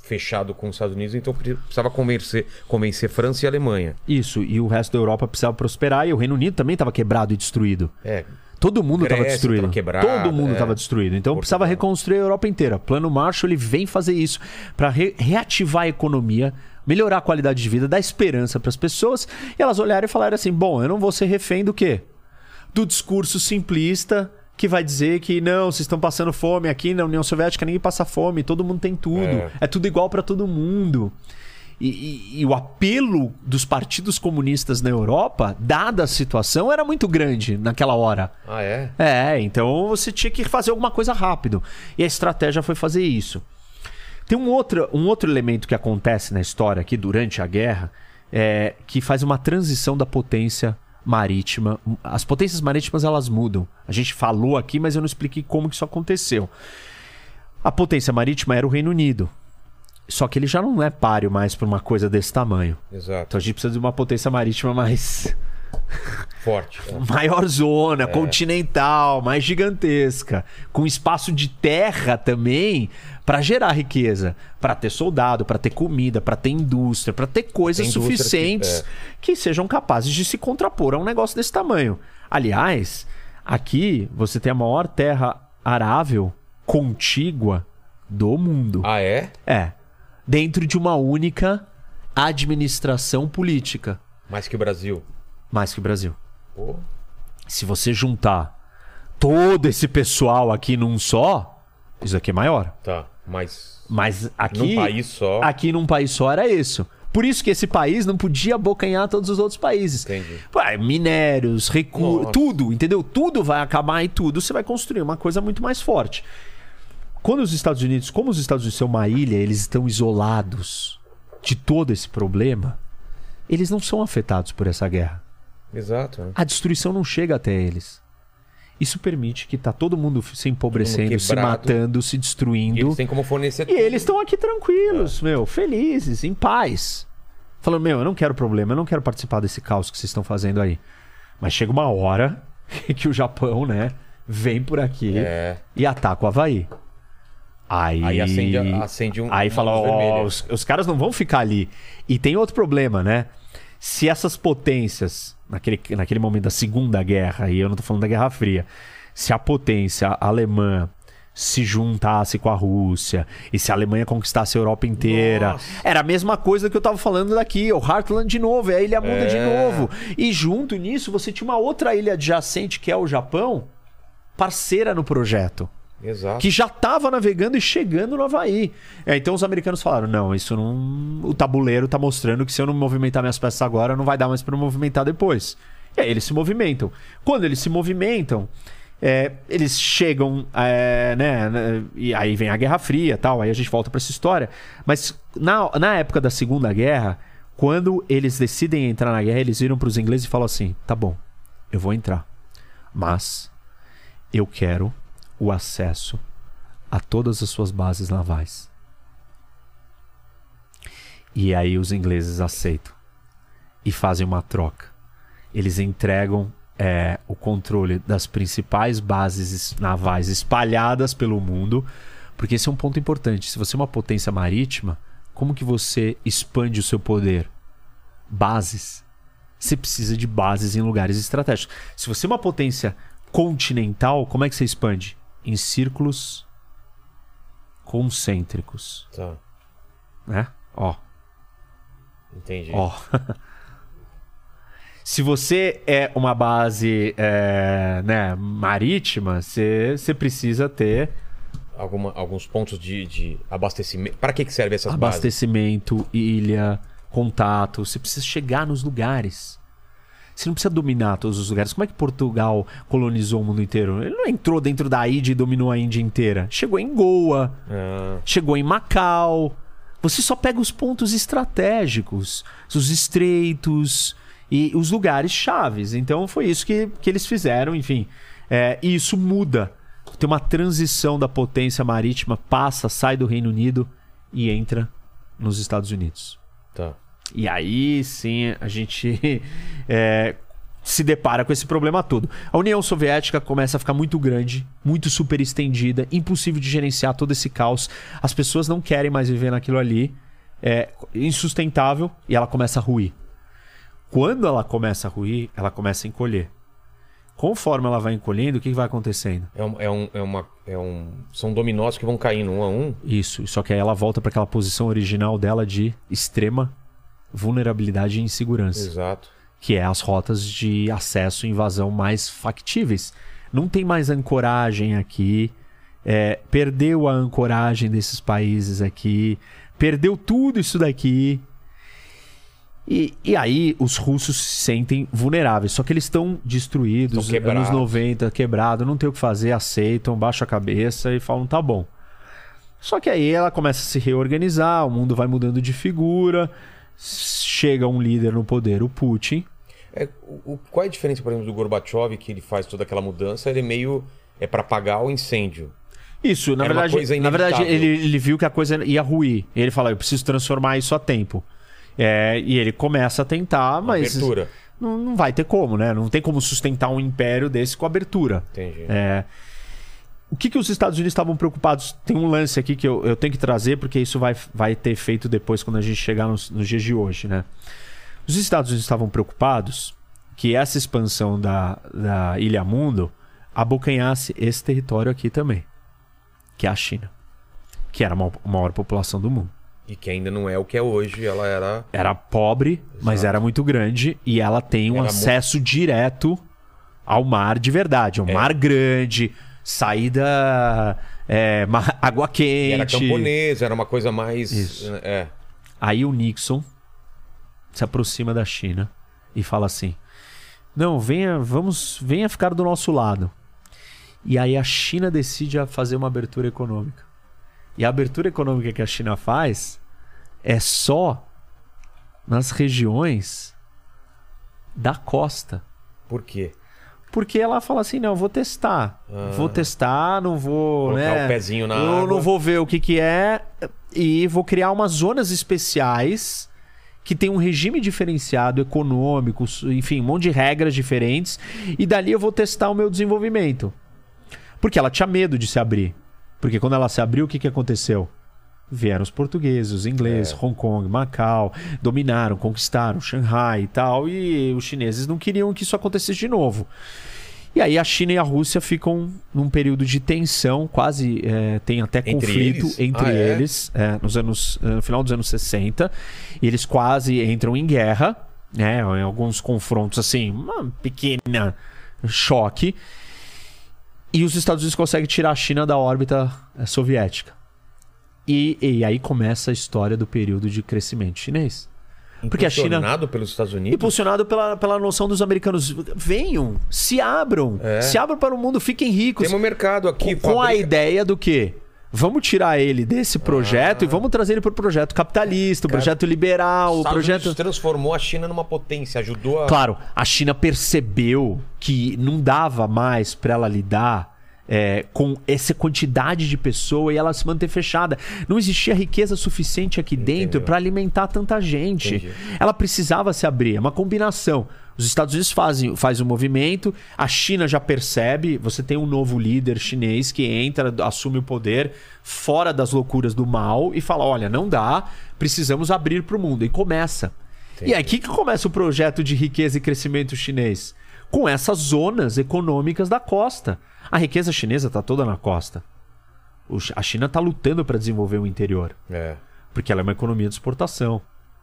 fechado com os Estados Unidos, então pre- precisava convencer, convencer França e Alemanha. Isso, e o resto da Europa precisava prosperar, e o Reino Unido também estava quebrado e destruído. É, Todo mundo estava destruído. tava quebrada, Todo mundo é. estava destruído. Então Portugal. precisava reconstruir a Europa inteira. Plano Marshall ele vem fazer isso para reativar a economia, melhorar a qualidade de vida, dar esperança para as pessoas. E elas olharam e falaram assim: bom, eu não vou ser refém do quê? Do discurso simplista que vai dizer que não, vocês estão passando fome aqui na União Soviética, ninguém passa fome, todo mundo tem tudo, É. é, tudo igual para todo mundo. E, e- e o apelo dos partidos comunistas na Europa, dada a situação, era muito grande naquela hora. ah, é? É, então você tinha que fazer alguma coisa rápido. E a estratégia foi fazer isso. Tem um outro, um outro elemento que acontece na história aqui durante a guerra, é, que faz uma transição da potência marítima. As potências marítimas elas mudam. A gente falou aqui, mas eu não expliquei como que isso aconteceu. A potência marítima era o Reino Unido. Só que ele já não é páreo mais para uma coisa desse tamanho. Exato. Então a gente precisa de uma potência marítima mais Forte. é. *laughs* maior zona, continental, mais gigantesca, com espaço de terra também para gerar riqueza, para ter soldado, para ter comida, para ter indústria, para ter coisas indústria suficientes que- que, sejam capazes de se contrapor a um negócio desse tamanho. Aliás, aqui você tem a maior terra arável contígua do mundo. Ah, é? É, dentro de uma única administração política, Mais que o Brasil. mais que o Brasil Pô, se você juntar todo esse pessoal aqui num só, isso aqui é maior. tá. Mas Mas aqui, num país só. aqui num país só era isso. Por isso que esse país não podia abocanhar todos os outros países. Entendi. Ué, minérios, recursos, tudo, entendeu? Tudo vai acabar e tudo você vai construir uma coisa muito mais forte. Quando os Estados Unidos, como os Estados Unidos são uma ilha, eles estão isolados de todo esse problema, eles não são afetados por essa guerra. Exato. né? a destruição não chega até eles. Isso permite que tá todo mundo se empobrecendo, se quebrado. matando, se E destruindo. eles têm como fornecer E eles estão aqui tranquilos, meu, felizes, em paz. Falando, meu, eu não quero problema, eu não quero participar desse caos que vocês estão fazendo aí. Mas chega uma hora *laughs* que o Japão, né, vem por aqui É. e ataca o Havaí. Aí, Aí acende, acende um. Aí uma fala, ó, vermelha. os, os caras não vão ficar ali. E tem outro problema, né? Se essas potências, naquele, naquele momento da Segunda Guerra, e eu não tô falando da Guerra Fria, se a potência alemã se juntasse com a Rússia e se a Alemanha conquistasse a Europa inteira, Nossa. era a mesma coisa que eu tava falando daqui, o Heartland de novo, é a ilha muda de É. novo. E junto nisso, você tinha uma outra ilha adjacente, que é o Japão, parceira no projeto Exato. que já estava navegando e chegando no Havaí. É, então os americanos falaram: não, isso não. O tabuleiro tá mostrando que se eu não movimentar minhas peças agora, não vai dar mais para movimentar depois. E aí eles se movimentam. Quando eles se movimentam, é, eles chegam, é, né, né, E aí vem a Guerra Fria tal, aí a gente volta para essa história. Mas na, na época da Segunda Guerra, quando eles decidem entrar na guerra, eles viram para os ingleses e falam assim: tá bom, eu vou entrar. Mas eu quero o acesso a todas as suas bases navais. E aí os ingleses aceitam e fazem uma troca. Eles entregam é, o controle das principais bases navais espalhadas pelo mundo, porque esse é um ponto importante. Se você é uma potência marítima, como que você expande o seu poder? Bases. Você precisa de bases em lugares estratégicos. Se você é uma potência continental, como é que você expande? Em círculos concêntricos, Tá. né? Ó, Entendi. Ó. *laughs* Se você é uma base é, né, marítima, você você precisa ter Alguma, alguns pontos de, de abastecimento. Para que, que serve essas bases? abastecimento, ilha, contato. Você precisa chegar nos lugares. Você não precisa dominar todos os lugares. Como é que Portugal colonizou o mundo inteiro? Ele não entrou dentro da Índia e dominou a Índia inteira. Chegou em Goa, Ah, chegou em Macau. Você só pega os pontos estratégicos, os estreitos e os lugares chaves. Então foi isso que, que eles fizeram, enfim. É, e isso muda. Tem uma transição da potência marítima, passa, sai do Reino Unido e entra nos Estados Unidos. tá. E aí sim a gente *laughs* é, se depara com esse problema todo. A União Soviética começa a ficar muito grande, muito super estendida, impossível de gerenciar todo esse caos. As pessoas não querem mais viver naquilo ali. É insustentável e ela começa a ruir. Quando ela começa a ruir, ela começa a encolher. Conforme ela vai encolhendo, o que vai acontecendo? É, um, é, um, é uma. É um, são dominós que vão caindo um a um. Isso, só que aí ela volta para aquela posição original dela de extrema vulnerabilidade e insegurança. Exato. que é as rotas de acesso e invasão mais factíveis. Não tem mais ancoragem aqui, é, perdeu a ancoragem desses países aqui, perdeu tudo isso daqui. E, e aí os russos se sentem vulneráveis, só que eles estão destruídos, anos 90, quebrado, não tem o que fazer, aceitam, baixam a cabeça e falam tá bom. Só que aí ela começa a se reorganizar, o mundo vai mudando de figura, chega um líder no poder, o Putin, É, o, qual é a diferença, por exemplo, do Gorbachev, que ele faz toda aquela mudança? Ele é meio. É para apagar o incêndio. Isso, na Era uma verdade, na verdade ele, ele viu que a coisa ia ruir. Ele fala, eu preciso transformar isso a tempo. É, e ele começa a tentar, mas Abertura. não, não vai ter como, né? Não tem como sustentar um império desse com abertura. Entendi. É, o que, que os Estados Unidos estavam preocupados? Tem um lance aqui que eu, eu tenho que trazer, porque isso vai, vai ter efeito depois quando a gente chegar nos, nos dias de hoje, né? Os Estados Unidos estavam preocupados que essa expansão da, da Ilha Mundo abocanhasse esse território aqui também, que é a China, que era a ma- a maior população do mundo. E que ainda não é o que é hoje. Ela era. Era pobre, mas era muito grande e ela tem um Era acesso direto ao mar de verdade. É um mar grande, saída é, água e Era quente. camponesa, era uma coisa mais. Isso. É. Aí o Nixon se aproxima da China e fala assim: "Não, venha, vamos, venha ficar do nosso lado". E aí a China decide fazer uma abertura econômica. E a abertura econômica que a China faz é só nas regiões da costa. Por quê? Porque ela fala assim, não, eu vou testar. Vou testar, não vou, Colocar né? o pezinho na eu água. não vou ver o que que é e vou criar umas zonas especiais que tem um regime diferenciado, econômico, enfim, um monte de regras diferentes. E dali eu vou testar o meu desenvolvimento. Porque ela tinha medo de se abrir. Porque quando ela se abriu, o que, que aconteceu? Vieram os portugueses, os ingleses, É. Hong Kong, Macau, dominaram, conquistaram Shanghai e tal, e os chineses não queriam que isso acontecesse de novo. E aí a China e a Rússia ficam num período de tensão, quase é, tem até Entre conflito eles? entre Ah, é? eles, é, nos anos, no final dos anos 60. E eles quase entram em guerra, né, em alguns confrontos assim, uma pequena choque. E os Estados Unidos conseguem tirar a China da órbita eh, soviética. E, e aí começa a história do período de crescimento chinês. Porque a China- Impulsionado pelos Estados Unidos. Impulsionado pela, pela noção dos americanos. Venham, se abram. É. Se abram para o mundo, fiquem ricos. Temos um mercado aqui. com, com a ideia do quê? Vamos tirar ele desse projeto e vamos trazer ele para o projeto capitalista, o Cara, projeto liberal, o projeto. Unidos transformou a China numa potência, ajudou a. Claro, a China percebeu que não dava mais para ela lidar é, com essa quantidade de pessoa e ela se manter fechada. Não existia riqueza suficiente aqui dentro Entendeu. para alimentar tanta gente. Entendi. Ela precisava se abrir. É uma combinação. Os Estados Unidos fazem faz o movimento, a China já percebe, você tem um novo líder chinês que entra, assume o poder fora das loucuras do mal e fala: olha, não dá, precisamos abrir para o mundo. E começa. E aí, o que, que começa o projeto de riqueza e crescimento chinês? Com essas zonas econômicas da costa. A riqueza chinesa está toda na costa. A China está lutando para desenvolver o interior, É. porque ela é uma economia de exportação.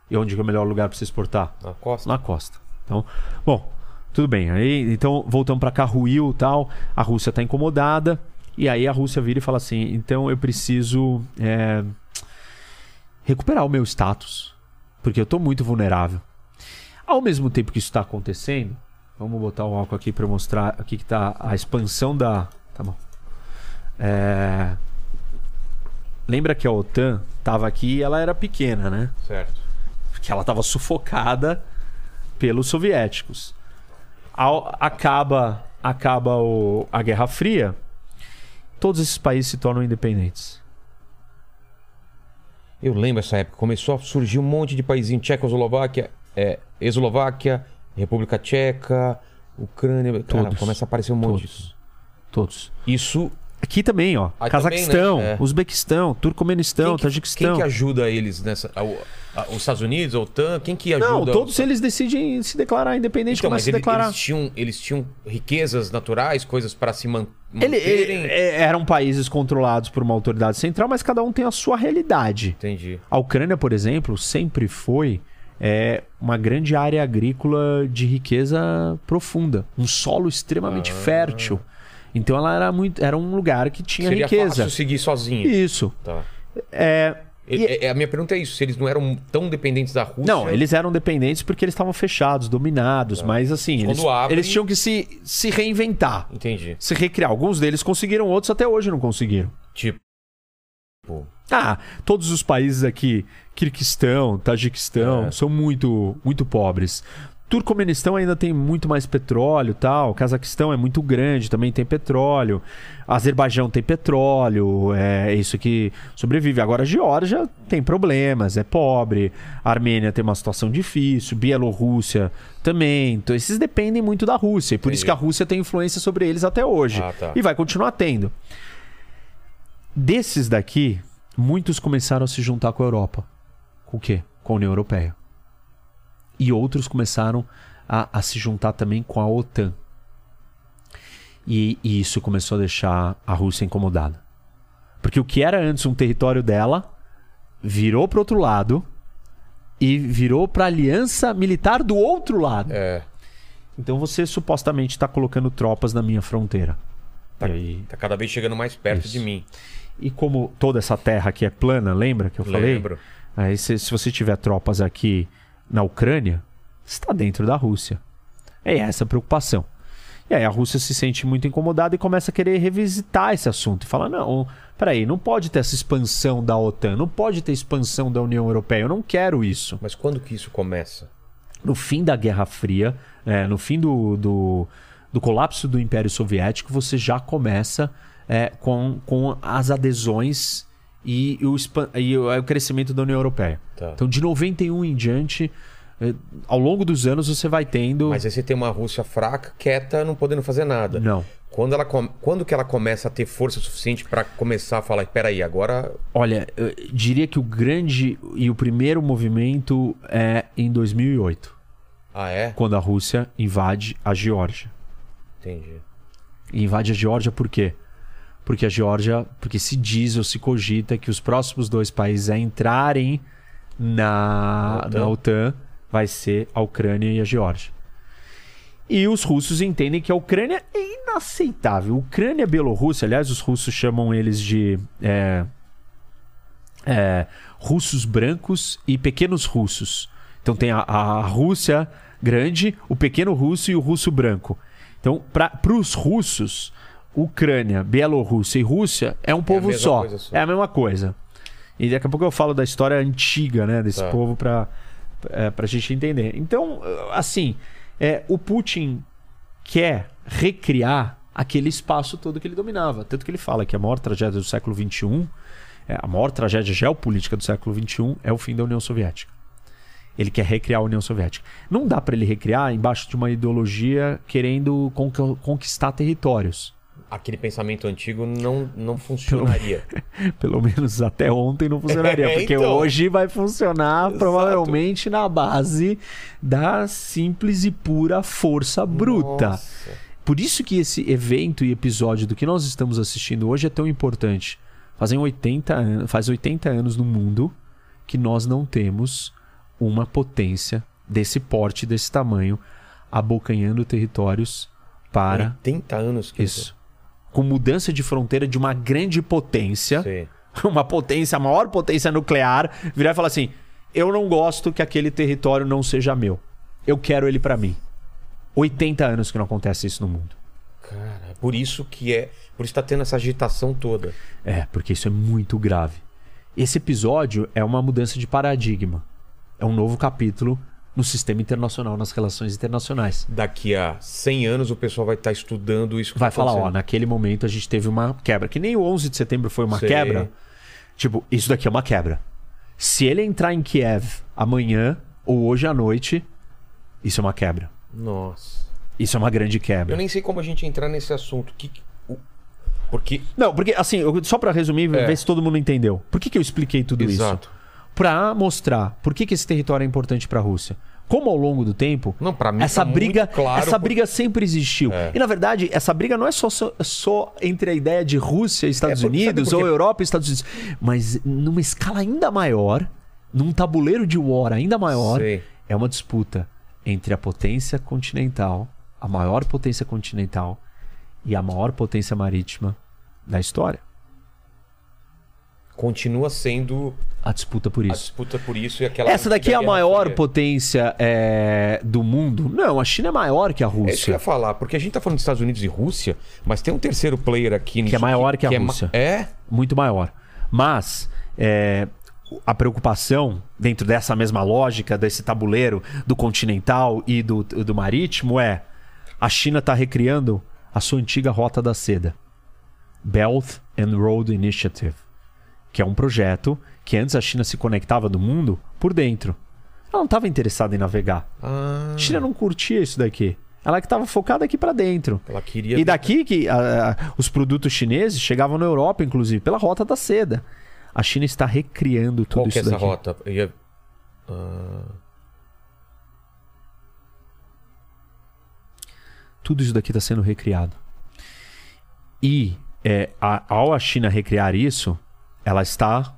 E onde é o melhor lugar para você exportar? Na costa. Na costa. Então, bom, tudo bem. Aí, então, voltamos para cá, ruiu e tal. A Rússia está incomodada. E aí a Rússia vira e fala assim: então eu preciso é, recuperar o meu status, porque eu estou muito vulnerável. Ao mesmo tempo que isso está acontecendo, vamos botar o álcool aqui para mostrar aqui que está a expansão da. Tá bom. É, lembra que a OTAN estava aqui e ela era pequena, né? Certo. porque ela estava sufocada pelos soviéticos. Ao- acaba acaba o- a Guerra Fria, todos esses países se tornam independentes. Eu lembro essa época. Começou a surgir um monte de paísinho. Tchecoslováquia, é, Eslováquia, República Tcheca, Ucrânia. Cara, Todos. começa a aparecer um monte Todos. Todos. Isso. Aqui também, ó. Aí Cazaquistão, também, né? É. Uzbequistão, Turcomenistão, quem, que, Tajiquistão. quem que ajuda eles nessa. a- a- os Estados Unidos, a OTAN? Quem que ajuda? Não, os- todos eles decidem se declarar independente, Então, mas ele- declarar. eles, tinham, eles tinham riquezas naturais, coisas para se man Ele- manterem. ele- é, eram países controlados por uma autoridade central, mas cada um tem a sua realidade. Entendi. A Ucrânia, por exemplo, sempre foi é, uma grande área agrícola de riqueza profunda, um solo extremamente fértil. Então ela era muito, era um lugar que tinha Seria riqueza. fácil seguir sozinho. Isso. Tá. É, E- e- é- a minha pergunta é isso: se eles não eram tão dependentes da Rússia. não, eles eram dependentes porque eles estavam fechados, dominados, mas assim, eles, eles tinham que se, se reinventar, Entendi. se recriar. Alguns deles conseguiram, outros até hoje não conseguiram. Tipo. Ah, todos os países aqui, Kirguistão, Tajiquistão, É. são muito, muito pobres. Turcomenistão ainda tem muito mais petróleo, tal. Cazaquistão é muito grande, também tem petróleo. Azerbaijão tem petróleo, é isso que sobrevive. Agora a Geórgia tem problemas, é pobre. A Armênia tem uma situação difícil, Bielorrússia também. Então esses dependem muito da Rússia, e por isso que a Rússia tem influência sobre eles até hoje. Ah, tá. E vai continuar tendo. Desses daqui, muitos começaram a se juntar com a Europa. Com o quê? Com a União Europeia. E outros começaram a, a se juntar também com a OTAN. E, e isso começou a deixar a Rússia incomodada. Porque o que era antes um território dela virou para outro lado e virou para aliança militar do outro lado. é. Então você supostamente está colocando tropas na minha fronteira. Tá, E aí- tá cada vez chegando mais perto Isso. de mim. E como toda essa terra aqui é plana, lembra que eu falei? Lembro. Aí se, se você tiver tropas aqui na Ucrânia, está dentro da Rússia. É essa a preocupação. E aí a Rússia se sente muito incomodada e começa a querer revisitar esse assunto. E fala, não, peraí, não pode ter essa expansão da OTAN, não pode ter expansão da União Europeia, eu não quero isso. Mas quando que isso começa? No fim da Guerra Fria, é, no fim do, do, do colapso do Império Soviético, você já começa é, com, com as adesões e o, e o o crescimento da União Europeia. Tá. Então, de 91 em diante, é, ao longo dos anos, você vai tendo. Mas aí você tem uma Rússia fraca, quieta, não podendo fazer nada. Não. Quando, ela Quando que ela começa a ter força suficiente para começar a falar, peraí, agora Olha, eu diria que o grande e o primeiro movimento é em 2008, Ah, é? quando a Rússia invade a Geórgia. Entendi. E invade a Geórgia por quê? Porque a Geórgia, porque se diz ou se cogita que os próximos dois países a entrarem na, Na OTAN. na OTAN vai ser a Ucrânia e a Geórgia. E os russos entendem que a Ucrânia é inaceitável. Ucrânia e Bielorrússia, aliás, os russos chamam eles de é, é, russos brancos e pequenos russos. Então tem a, a Rússia grande, o pequeno russo e o russo branco. Então, para os russos, Ucrânia, Bielorrússia e Rússia é um povo mesma só. só. É a mesma coisa. E daqui a pouco eu falo da história antiga, né, desse Tá. povo para é, pra gente entender. Então, assim, é, o Putin quer recriar aquele espaço todo que ele dominava. Tanto que ele fala que a maior tragédia do século XXI, é, a maior tragédia geopolítica do século XXI é o fim da União Soviética. Ele quer recriar a União Soviética. Não dá para ele recriar embaixo de uma ideologia querendo con- conquistar territórios. Aquele pensamento antigo não, não funcionaria. *laughs* Pelo menos até ontem não funcionaria, *laughs* É, porque então. hoje vai funcionar Exato. provavelmente na base da simples e pura força bruta. Nossa. Por isso que esse evento e episódio do que nós estamos assistindo hoje é tão importante. Fazem 80 anos, faz 80 anos no mundo que nós não temos uma potência desse porte, desse tamanho, abocanhando territórios para 80 anos que isso. Com mudança de fronteira de uma grande potência, Sei. *laughs* uma potência, a maior potência nuclear, virar e falar assim: eu não gosto que aquele território não seja meu. Eu quero ele para mim. 80 anos que não acontece isso no mundo. Cara, por isso que é. Por isso tá tendo essa agitação toda. É, porque isso é muito grave. Esse episódio é uma mudança de paradigma. É um novo capítulo no sistema internacional, nas relações internacionais. Daqui a 100 anos o pessoal vai estar estudando isso. Vai tá falar, ó, naquele momento a gente teve uma quebra. Que nem o 11 de setembro foi uma Sei. quebra. Tipo, isso daqui é uma quebra. Se ele entrar em Kiev amanhã ou hoje à noite, isso é uma quebra. Nossa. Isso é uma grande quebra. Eu nem sei como a gente entrar nesse assunto. Que... Porque. Não, porque assim, só pra resumir, É. ver se todo mundo entendeu. Por que, que eu expliquei tudo Exato. isso? Pra mostrar por que, que esse território é importante pra Rússia. Como ao longo do tempo, Não, mim essa tá briga, claro essa briga sempre existiu. É. E na verdade, essa briga não é só, só, só entre a ideia de Rússia e Estados É, porque- Unidos por quê? ou Europa e Estados Unidos, mas numa escala ainda maior, num tabuleiro de war ainda maior, Sei. é uma disputa entre a potência continental, a maior potência continental e a maior potência marítima da história. Continua sendo A disputa por a isso. disputa por isso e aquela. Essa daqui é a maior Fria. potência é, do mundo? Não, a China é maior que a É isso que eu Rússia. ia falar, porque a gente tá falando dos Estados Unidos e Rússia, mas tem um terceiro player aqui nisso é maior que a ma- Rússia. É? muito maior. Mas é, a preocupação dentro dessa mesma lógica desse tabuleiro do continental e do, do marítimo é a China está recriando a sua antiga rota da seda, Belt and Road Initiative, que é um projeto que antes a China se conectava do mundo por dentro. Ela não estava interessada em navegar. Ah, A China não curtia isso daqui. Ela que estava focada aqui para dentro. ela queria. E daqui que ah, ah, os produtos chineses chegavam na Europa, inclusive, pela rota da seda. A China está recriando tudo Qual que é isso essa daqui. rota? Eu ia- Ah, Tudo isso daqui está sendo recriado. E é, a- ao a China recriar isso, ela está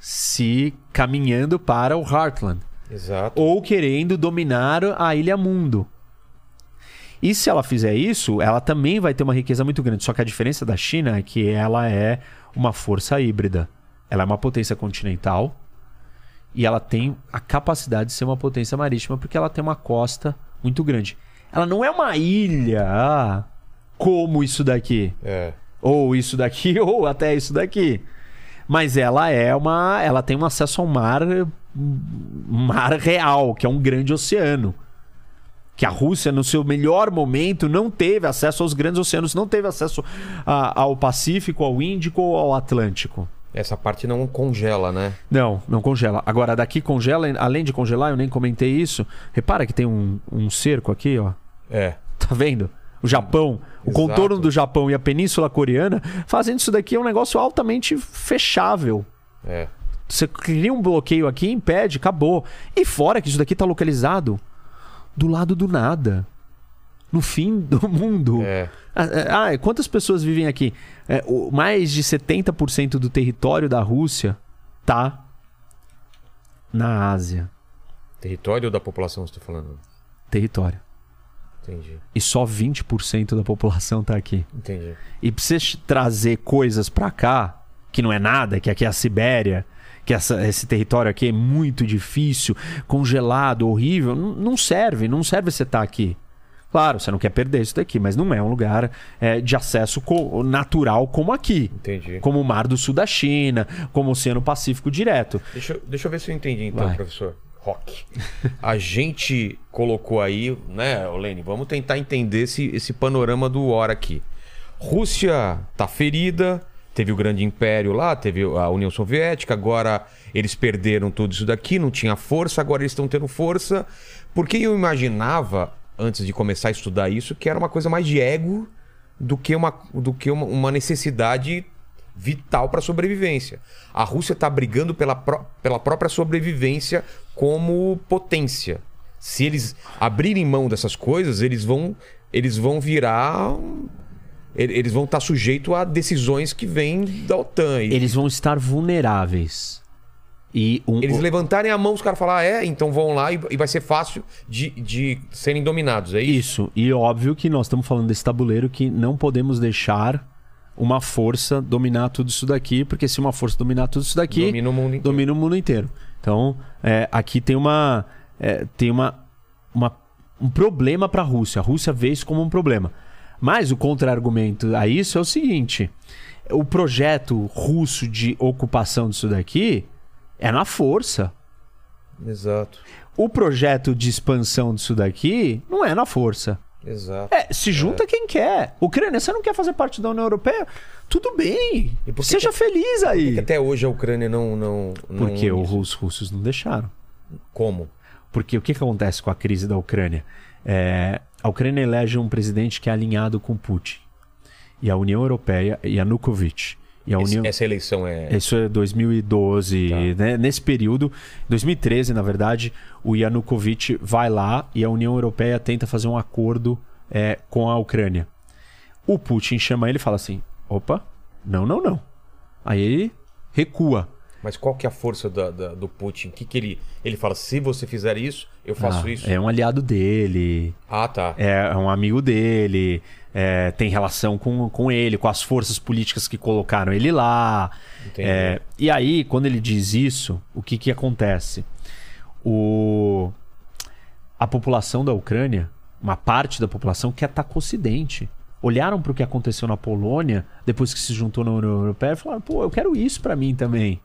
se caminhando para o Heartland. exato. ou querendo dominar a Ilha Mundo. E se ela fizer isso, ela também vai ter uma riqueza muito grande. Só que a diferença da China é que ela é uma força híbrida. Ela é uma potência continental e ela tem a capacidade de ser uma potência marítima porque ela tem uma costa muito grande. Ela não é uma ilha ah, como isso daqui É. ou isso daqui, *laughs* ou até isso daqui. Mas ela é uma. Ela tem um acesso ao mar. mar real, que é um grande oceano. Que a Rússia, no seu melhor momento, não teve acesso aos grandes oceanos, não teve acesso a- ao Pacífico, ao Índico ou ao Atlântico. Essa parte não congela, né? Não, não congela. Agora, daqui congela, além de congelar, eu nem comentei isso. Repara que tem um, um cerco aqui, ó. É. Tá vendo? O Japão, o Exato. contorno do Japão e a Península Coreana, fazendo isso daqui é um negócio altamente fechável. É. Você cria um bloqueio aqui, impede, acabou. E fora que isso daqui tá localizado do lado do nada. No fim do *laughs* mundo. É. Ah, ah, quantas pessoas vivem aqui? É, o- mais de 70% do território da Rússia tá na Ásia. Território da população, você tá falando? Território. Entendi. E só 20% da população tá aqui. Entendi. E pra você trazer coisas pra cá, que não é nada, que aqui é a Sibéria, que essa- esse território aqui é muito difícil, congelado, horrível, não serve, não serve você estar aqui. Claro, você não quer perder isso daqui, mas não é um lugar é, de acesso co- natural como aqui. Entendi. Como o Mar do Sul da China, como o Oceano Pacífico direto. Deixa, eu- deixa eu ver se eu entendi então, Vai. professor. Rock. A gente colocou aí, né, Lene? Vamos tentar entender esse, esse panorama do War aqui. Rússia tá ferida, teve o grande império lá, teve a União Soviética, agora eles perderam tudo isso daqui, não tinha força, agora eles estão tendo força. Porque eu imaginava, antes de começar a estudar isso, que era uma coisa mais de ego do que uma, do que uma, uma necessidade vital para a sobrevivência. A Rússia está brigando pela, pró- pela própria sobrevivência como potência. Se eles abrirem mão dessas coisas, eles vão, eles vão virar. ele- Eles vão estar sujeitos a decisões que vêm da OTAN. E Eles vão estar vulneráveis. E um, eles levantarem a mão, os caras falar, ah, é, então vão lá e, e vai ser fácil de, de serem dominados. É isso? Isso, e óbvio que nós estamos falando desse tabuleiro que não podemos deixar uma força dominar tudo isso daqui, porque se uma força dominar tudo isso daqui, Domina o mundo inteiro. domina o mundo inteiro. Então, é, aqui tem uma é, tem uma, uma- um problema para a Rússia. A Rússia vê isso como um problema. Mas o contra-argumento a isso é o seguinte: o projeto russo de ocupação disso daqui é na força. Exato. O projeto de expansão disso daqui não é na força. Exato. É, se junta quem quer. Ucrânia, você não quer fazer parte da União Europeia? Tudo bem. E por que Seja que- feliz aí. Até hoje a Ucrânia não. não, não Porque os russos não deixaram. Como? Porque o que, que acontece com a crise da Ucrânia? É, a Ucrânia elege um presidente que é alinhado com Putin. E a União Europeia, Yanukovych. E a Esse- União... Essa eleição é. Isso é 2012, Tá. né? Nesse período, 2013, na verdade, o Yanukovych vai lá e a União Europeia tenta fazer um acordo é, com a Ucrânia. O Putin chama ele e fala assim: opa, não, não, não. Aí ele recua. Mas qual que é a força da- da- do Putin? O que, que ele. Ele fala, se você fizer isso, eu faço Ah, isso. É um aliado dele, Ah, tá. é um amigo dele, é, tem relação com, com ele, com as forças políticas que colocaram ele lá. É, e aí, quando ele diz isso, o que, que acontece? O, a população da Ucrânia, uma parte da população, quer atacar o Ocidente. Olharam para o que aconteceu na Polônia, depois que se juntou na União Europeia, e falaram: pô, eu quero isso para mim também.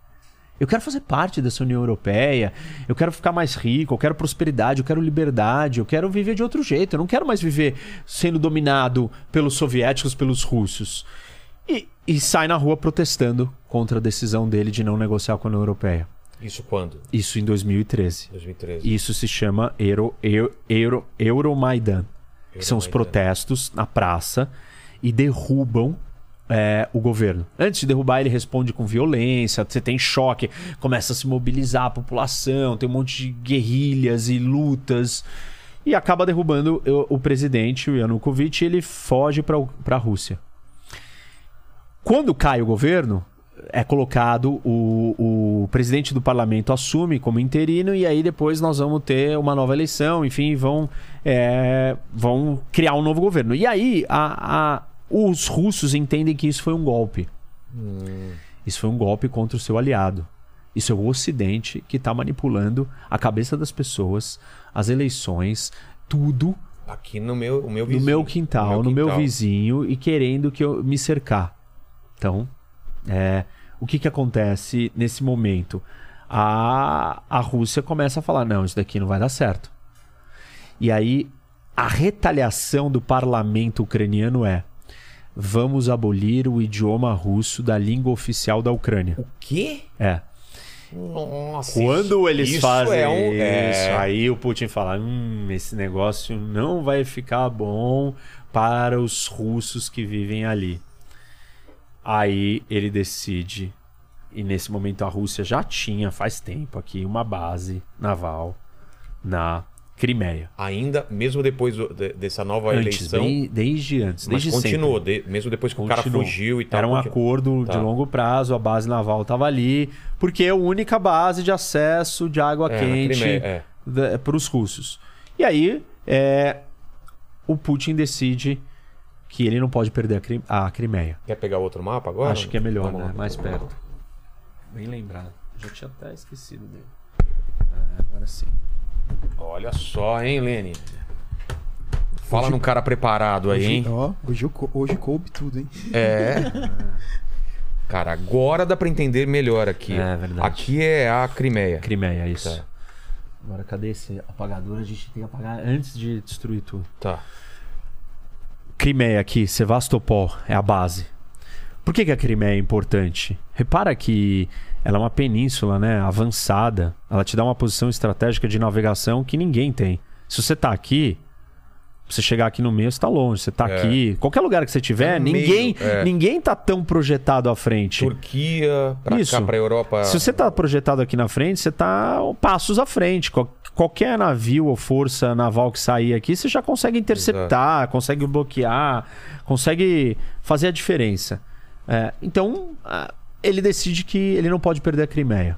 Eu quero fazer parte dessa União Europeia, eu quero ficar mais rico, eu quero prosperidade, eu quero liberdade, eu quero viver de outro jeito. Eu não quero mais viver sendo dominado pelos soviéticos, pelos russos. E, e sai na rua protestando contra a decisão dele de não negociar com a União Europeia. Isso quando? Isso em 2013. 2013. Isso se chama Euro, Euro, Euro, Euromaidan, que são os protestos na praça e derrubam é, o governo. Antes de derrubar, ele responde com violência, você tem choque, começa a se mobilizar a população, tem um monte de guerrilhas e lutas. E acaba derrubando o, o presidente, o Yanukovych, e ele foge para a Rússia. Quando cai o governo, é colocado o, o presidente do parlamento assume como interino e aí depois nós vamos ter uma nova eleição, enfim, vão, é, vão criar um novo governo. E aí a- a- os russos entendem que isso foi um golpe. Isso foi um golpe contra o seu aliado. Isso é o Ocidente que está manipulando a cabeça das pessoas, as eleições, tudo Aqui no meu, o meu no vizinho. meu quintal, no meu quintal. vizinho e querendo que eu me cercar. Então, é, o que que acontece nesse momento? A, a Rússia começa a falar: não, isso daqui não vai dar certo. E aí, a retaliação do parlamento ucraniano é: vamos abolir o idioma russo da língua oficial da Ucrânia. O quê? É. Nossa. Quando isso- eles isso fazem é um, é- isso, aí o Putin fala: hum, esse negócio não vai ficar bom para os russos que vivem ali. Aí ele decide, e nesse momento a Rússia já tinha faz tempo aqui uma base naval na Crimeia. Ainda, mesmo depois de- dessa nova Antes, eleição. bem- desde antes, mas desde continuou, de- mesmo depois que o cara Continuou. fugiu e tal. Era um acordo de Tá. longo prazo, a base naval estava ali, porque é a única base de acesso de água É, quente Crimeia, é. para os russos. E aí, é, o Putin decide que ele não pode perder a, Cri- a Crimeia. Quer pegar outro mapa agora? Acho que é melhor, Vamos né? lá. Mais perto. Bem lembrado. Já tinha até esquecido dele. É, agora sim. Olha só, hein, Lene? Fala num cara preparado aí, hein? Ó, hoje, eu co- hoje coube tudo, hein? É. Cara, agora dá pra entender melhor aqui. É verdade. Aqui é a Crimeia. Crimeia, isso. Tá. Agora, cadê esse apagador? A gente tem que apagar antes de destruir tudo. Tá. Crimeia aqui, Sevastopol é a base. Por que, que a Crimeia é importante? Repara que ela é uma península né, avançada. Ela te dá uma posição estratégica de navegação que ninguém tem. Se você tá aqui, você chegar aqui no meio, você tá longe. Você tá É. aqui. Qualquer lugar que você tiver, no ninguém, meio, é. ninguém tá tão projetado à frente. Turquia, pra Isso. cá, pra Europa. Se você tá projetado aqui na frente, você tá passos à frente. Qual- Qualquer navio ou força naval que sair aqui, você já consegue interceptar, consegue bloquear, consegue fazer a diferença. É, então, ele decide que ele não pode perder a Crimeia.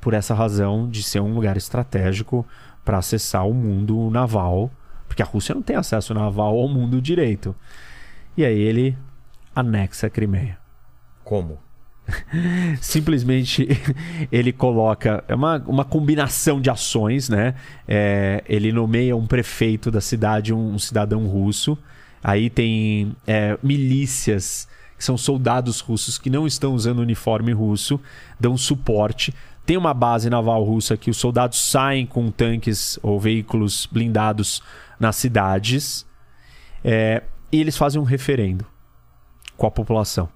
Por essa razão de ser um lugar estratégico para acessar o mundo naval, porque a Rússia não tem acesso naval ao mundo direito. E aí ele anexa a Crimeia Como? *laughs* simplesmente *laughs* ele coloca é uma, uma combinação de ações, né? É, ele nomeia um prefeito da cidade, um, um cidadão russo. Aí tem é, milícias que são soldados russos que não estão usando uniforme russo, dão suporte. Tem uma base naval russa que os soldados saem com tanques ou veículos blindados nas cidades. É, e eles fazem um referendo com a população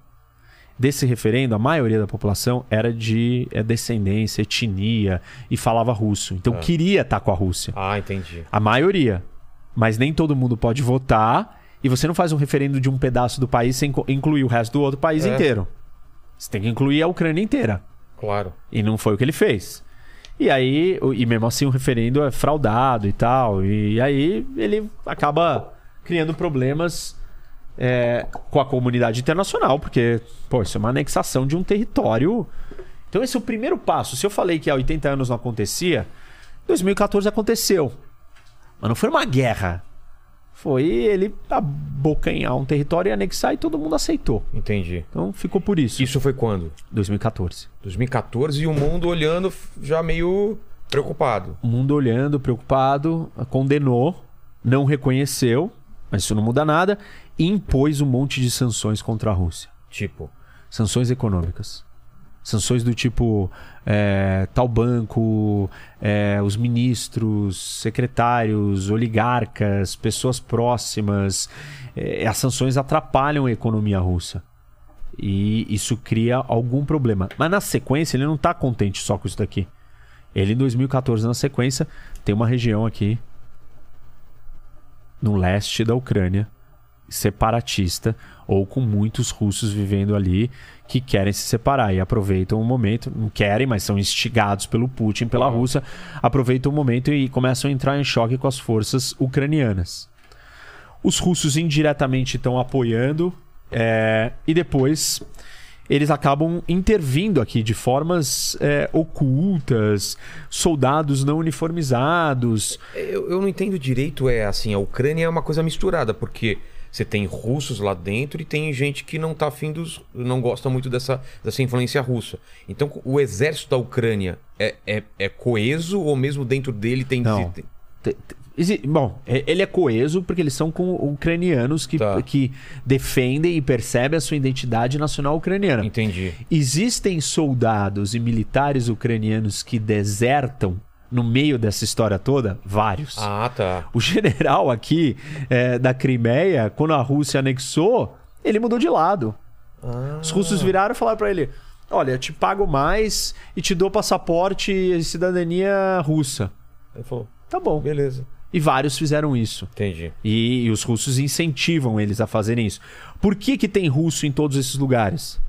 desse referendo, a maioria da população era de é, descendência, etnia e falava russo. Então queria estar com a Rússia. Ah, entendi. A maioria. Mas nem todo mundo pode votar. E você não faz um referendo de um pedaço do país sem incluir o resto do outro país É. inteiro. Você tem que incluir a Ucrânia inteira. Claro. E não foi o que ele fez. E aí, e mesmo assim o referendo é fraudado e tal. E aí ele acaba criando problemas é, com a comunidade internacional, porque, pô, isso é uma anexação de um território. Então esse é o primeiro passo. Se eu falei que há 80 anos não acontecia, 2014 aconteceu. Mas não foi uma guerra. Foi ele abocanhar um território e anexar e todo mundo aceitou. Entendi. Então ficou por isso. Isso foi quando? 2014. 2014 e o mundo olhando já meio preocupado. O mundo olhando, preocupado, condenou, não reconheceu, mas isso não muda nada, e impôs um monte de sanções contra a Rússia. Tipo, Sanções econômicas. Sanções do tipo é, tal banco, é, os ministros, secretários, oligarcas, pessoas próximas. É, as sanções atrapalham a economia russa. E isso cria algum problema. Mas na sequência, ele não está contente só com isso daqui. Ele, em 2014, na sequência, tem uma região aqui no leste da Ucrânia, separatista, ou com muitos russos vivendo ali que querem se separar e aproveitam o momento, não querem, mas são instigados pelo Putin, pela Rússia, aproveitam o momento e começam a entrar em choque com as forças ucranianas. Os russos indiretamente estão apoiando é, e depois eles acabam intervindo aqui de formas é, ocultas, soldados não uniformizados. eu, eu não entendo direito, é assim, a Ucrânia é uma coisa misturada, porque você tem russos lá dentro e tem gente que não tá afim dos. não gosta muito dessa, dessa influência russa. Então o exército da Ucrânia é, é, é coeso ou mesmo dentro dele tem. Não. tem- Bom, e- ele é coeso porque eles são com ucranianos que, Tá. que defendem e percebem a sua identidade nacional ucraniana. Entendi. Existem soldados e militares ucranianos que desertam no meio dessa história toda? Vários. Ah, tá. O general aqui é, da Crimeia, quando a Rússia anexou, ele mudou de lado. Ah. Os russos viraram e falaram pra ele: Olha, eu te pago mais e te dou passaporte e cidadania russa. Ele falou, Tá bom. beleza. E vários fizeram isso. Entendi. E, e os russos incentivam eles a fazerem isso. Por que, que tem russo em todos esses lugares?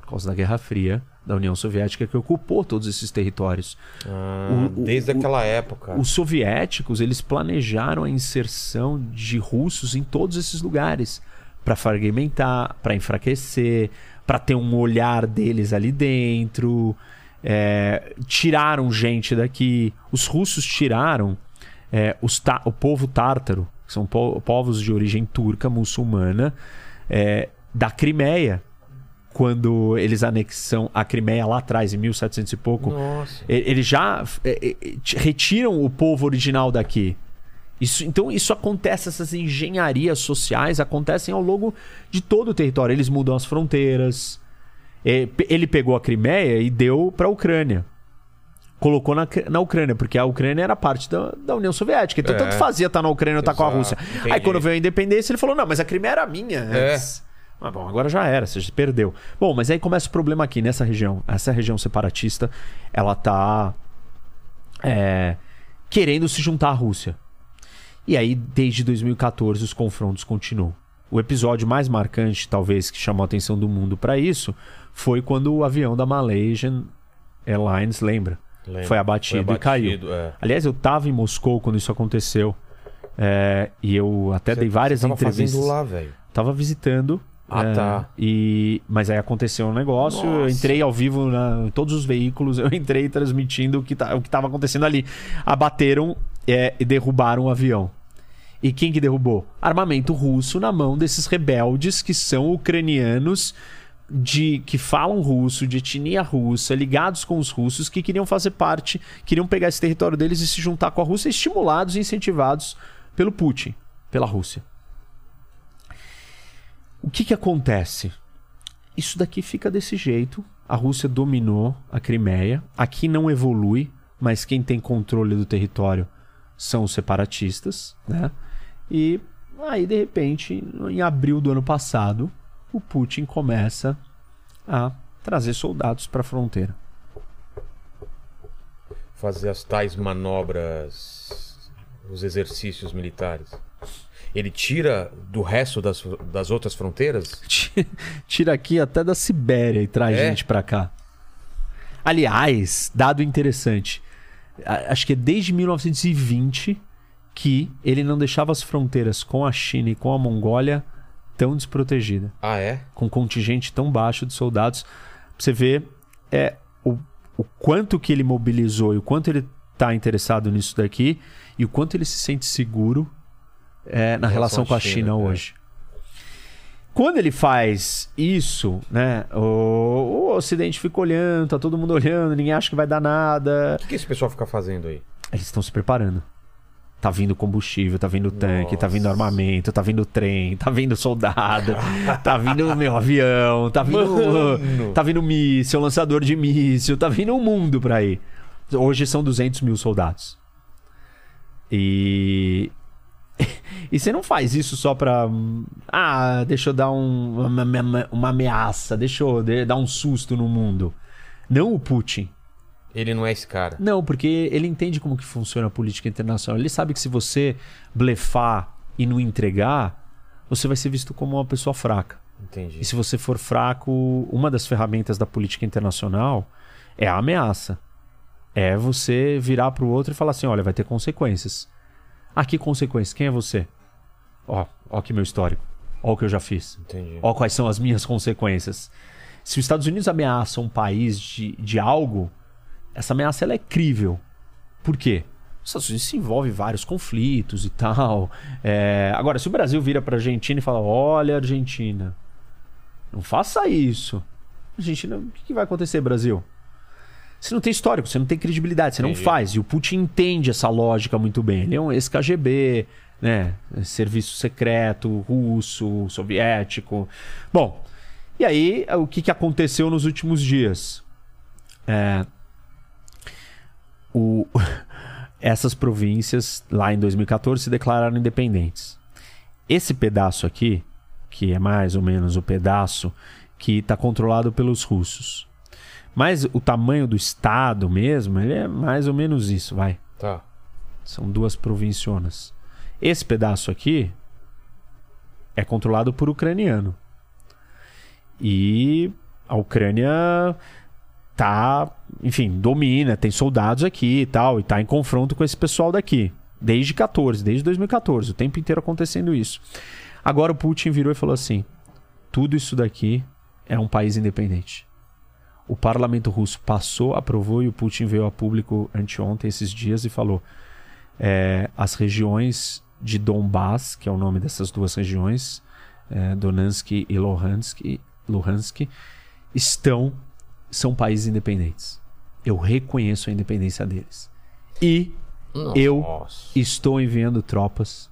Por causa da Guerra Fria, da União Soviética que ocupou todos esses territórios. Ah, O- o- desde o- aquela época. Os soviéticos, eles planejaram a inserção de russos em todos esses lugares para fragmentar, para enfraquecer, para ter um olhar deles ali dentro. É, tiraram gente daqui. Os russos tiraram é, o povo tártaro, que são po- povos de origem turca, muçulmana, é, da Crimeia. Quando eles anexam a Crimeia lá atrás, em 1700 e pouco, Nossa. Eles já é, é, retiram o povo original daqui. Isso, então isso acontece, essas engenharias sociais acontecem ao longo de todo o território. Eles mudam as fronteiras. É, Ele pegou a Crimeia e deu para a Ucrânia. Colocou na, na Ucrânia, porque a Ucrânia era parte da, da União Soviética. Então É. tanto fazia estar na Ucrânia ou estar com a Rússia. entendi. Aí quando veio a independência, ele falou: não, mas a Crimeia era minha É. antes. Ah, bom, agora já era, você perdeu. Bom, mas aí começa o problema aqui nessa região. Essa região separatista, ela tá é, querendo se juntar à Rússia. E aí, desde 2014, os confrontos continuam. O episódio mais marcante, talvez, que chamou a atenção do mundo para isso, foi quando o avião da Malaysian Airlines, lembra? Lembro. Foi abatido, e caiu. abatido, é. Aliás, eu tava em Moscou quando isso aconteceu. é, e eu até Você- dei várias você tava entrevistas. fazendo lá, velho. Tava visitando. Ah, é, tá. E, mas aí aconteceu um negócio, eu Nossa. entrei ao vivo na, em todos os veículos, *laughs* eu entrei transmitindo o que, tá, o que tava acontecendo ali. Abateram é, e derrubaram o avião. E quem que derrubou? Armamento russo na mão desses rebeldes que são ucranianos de que falam russo, de etnia russa, ligados com os russos, que queriam fazer parte, queriam pegar esse território deles e se juntar com a Rússia, estimulados e incentivados pelo Putin, pela Rússia. O que, que acontece? Isso daqui fica desse jeito. A Rússia dominou a Crimeia. Aqui não evolui, mas quem tem controle do território são os separatistas, né? E aí, de repente, em abril do ano passado, o Putin começa a trazer soldados para a fronteira. Fazer as tais manobras, os exercícios militares. Ele tira do resto das, das outras fronteiras? *laughs* Tira aqui até da Sibéria e traz É? gente pra cá. Aliás, dado interessante. Acho que é desde 1920 que ele não deixava as fronteiras com a China e com a Mongólia tão desprotegida, Ah, é? com um contingente tão baixo de soldados. Pra você ver é, o, o quanto que ele mobilizou e o quanto ele tá interessado nisso daqui e o quanto ele se sente seguro é, na relação relação com a China, China é. hoje. Quando ele faz isso, né? O, o Ocidente fica olhando, tá todo mundo olhando, ninguém acha que vai dar nada. O que, que esse pessoal fica fazendo aí? Eles estão se preparando. Tá vindo combustível, tá vindo tanque, tá vindo Nossa. armamento, tá vindo trem, tá vindo soldado, *laughs* tá vindo meu avião, tá vindo Mano. tá vindo míssil, lançador de míssil, tá vindo um mundo pra aí. Hoje são 200 mil soldados. E *laughs* e você não faz isso só pra. Ah, deixa eu dar um- uma, uma- ameaça, deixa eu dar um susto no mundo. Não o Putin. Ele não é esse cara. Não, porque ele entende como que funciona a política internacional. Ele sabe que se você blefar e não entregar, você vai ser visto como uma pessoa fraca. Entendi. E se você for fraco, uma das ferramentas da política internacional é a ameaça. É você virar pro outro e falar assim: olha, vai ter consequências. Ah, que consequências? Quem é você? Ó, ó aqui meu histórico. Ó o que eu já fiz. Entendi. Ó quais são as minhas consequências. Se os Estados Unidos ameaçam um país de, de algo, essa ameaça ela é crível. Por quê? Os Estados Unidos se envolve em vários conflitos e tal. É, Agora, se o Brasil vira pra Argentina e fala: Olha, Argentina, não faça isso. Argentina, o que, que vai acontecer, Brasil? Você não tem histórico, você não tem credibilidade, você não faz. E o Putin entende essa lógica muito bem. Ele é um ex-KGB, né? Serviço secreto, russo, soviético. Bom, e aí o que, que aconteceu nos últimos dias? É, o- *laughs* essas províncias, lá em 2014, se declararam independentes. Esse pedaço aqui, que é mais ou menos o pedaço que está controlado pelos russos. Mas o tamanho do estado mesmo, ele é mais ou menos isso, vai. Tá. São duas provincionas. Esse pedaço aqui é controlado por ucraniano. E a Ucrânia tá, enfim, domina, tem soldados aqui e tal, e tá em confronto com esse pessoal daqui. Desde 14, desde 2014, o tempo inteiro acontecendo isso. Agora o Putin virou e falou assim: tudo isso daqui é um país independente. O parlamento russo passou, aprovou e o Putin veio a público anteontem, esses dias, e falou: é, as regiões de Donbass, que é o nome dessas duas regiões, é, Donetsk e Luhansk, Luhansk, estão são países independentes. Eu reconheço a independência deles. E eu Nossa. estou enviando tropas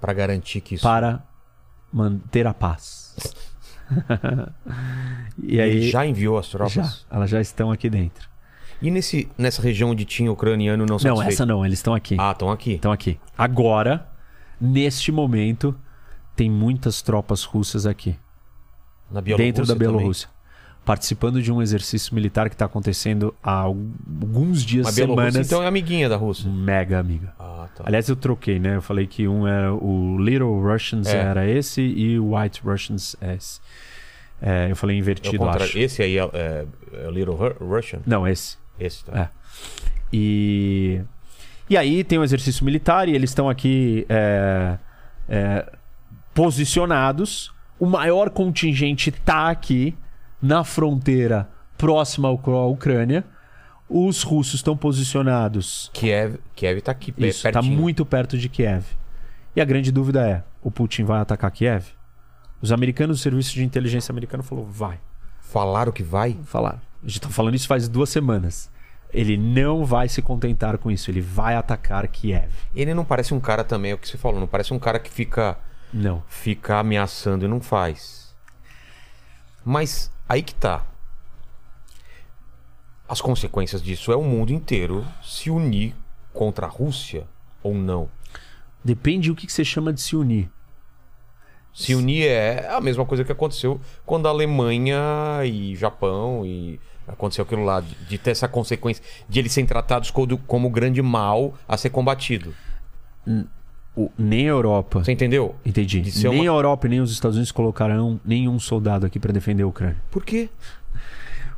Pra garantir que isso. para manter a paz. *laughs* *laughs* e aí Ele já enviou as tropas? já, elas já estão aqui dentro. E nesse, nessa região onde tinha ucraniano não Não, satisfeito? essa não, eles estão aqui. Ah, estão aqui. Estão aqui. Agora, neste momento, tem muitas tropas russas aqui. Na Bielorrússia dentro da? Bielorrússia. Participando de um exercício militar que está acontecendo há alguns dias, Bielorrússia, semanas. então, é amiguinha da Rússia. Mega amiga. Ah, tá. Aliás, eu troquei, né? Eu falei que um era o Little Russians É. era esse e o White Russians é esse. É, eu falei É invertido, contrário. acho. Esse aí é, é, é Little Ru- Russian? Não, esse. Esse, tá. É. E, e aí tem o exercício militar e eles estão aqui é, é, posicionados. O maior contingente está aqui na fronteira próxima à Ucrânia. Os russos estão posicionados. Kiev, Kiev tá aqui, Isso, está pertinho. muito perto de Kiev. E a grande dúvida é: o Putin vai atacar Kiev? Os americanos, o serviço de inteligência americano falou: vai. Falaram que vai? Falaram. A gente tá falando isso faz duas semanas. Ele não vai se contentar com isso. Ele vai atacar Kiev. Ele não parece um cara também, é o que você falou, não parece um cara que fica, Não. fica ameaçando e não faz. Mas aí que tá. As consequências disso é o mundo inteiro se unir contra a Rússia ou não. Depende o que você chama de se unir. Se unir é a mesma coisa que aconteceu quando a Alemanha e Japão e aconteceu aquilo lá, de, de ter essa consequência de eles serem tratados como, como grande mal a ser combatido. O- nem a Europa. Você entendeu? Entendi. De Nem uma- a Europa e nem os Estados Unidos colocarão nenhum soldado aqui para defender a Ucrânia. Por quê?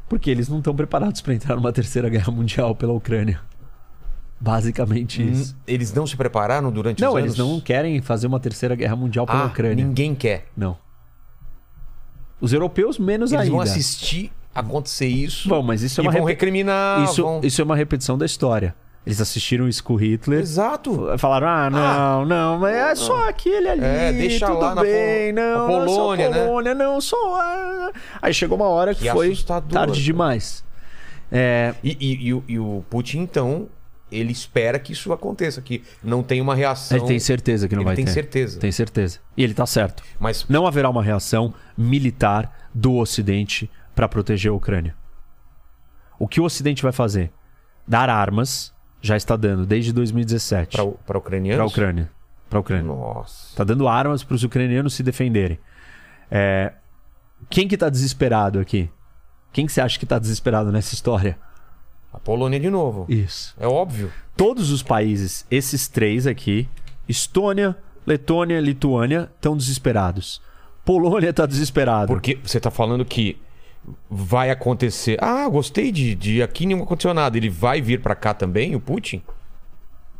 Porque eles não estão preparados para entrar numa terceira guerra mundial pela Ucrânia. Basicamente isso. Eles não se prepararam durante Não, os eles anos? não querem fazer uma terceira guerra mundial pela ah, Ucrânia. ninguém quer. Não. Os europeus menos Eles ainda. vão assistir acontecer isso Bom, mas isso é e uma vão recriminar. isso, vão- isso é uma repetição da história. Eles assistiram isso com Hitler. Exato. Falaram, ah, não, não, mas é só aquele ali. É, deixa tudo lá na bem, Pol- não, na não é só Polônia, né? Polônia, não, só. ah. Aí chegou uma hora que, Que foi tarde demais. É, E, e- e o- e o Putin, então, ele espera que isso aconteça, que não tenha uma reação. ele tem certeza que não Ele vai tem ter. certeza. Tem certeza. E ele tá certo. Mas Não haverá uma reação militar do Ocidente para proteger a Ucrânia. O que o Ocidente vai fazer? Dar armas, já está dando desde 2017 para ucranianos? para a Ucrânia. Para Ucrânia. Nossa. Tá dando armas para os ucranianos se defenderem. É, Quem que tá desesperado aqui? Quem que você acha que tá desesperado nessa história? A Polônia de novo. Isso. É óbvio. Todos os países, esses três aqui, Estônia, Letônia, Lituânia, estão desesperados. Polônia tá desesperado. Porque você tá falando que vai acontecer. Ah, gostei de, de aqui não aconteceu nada. Ele vai vir para cá também, o Putin?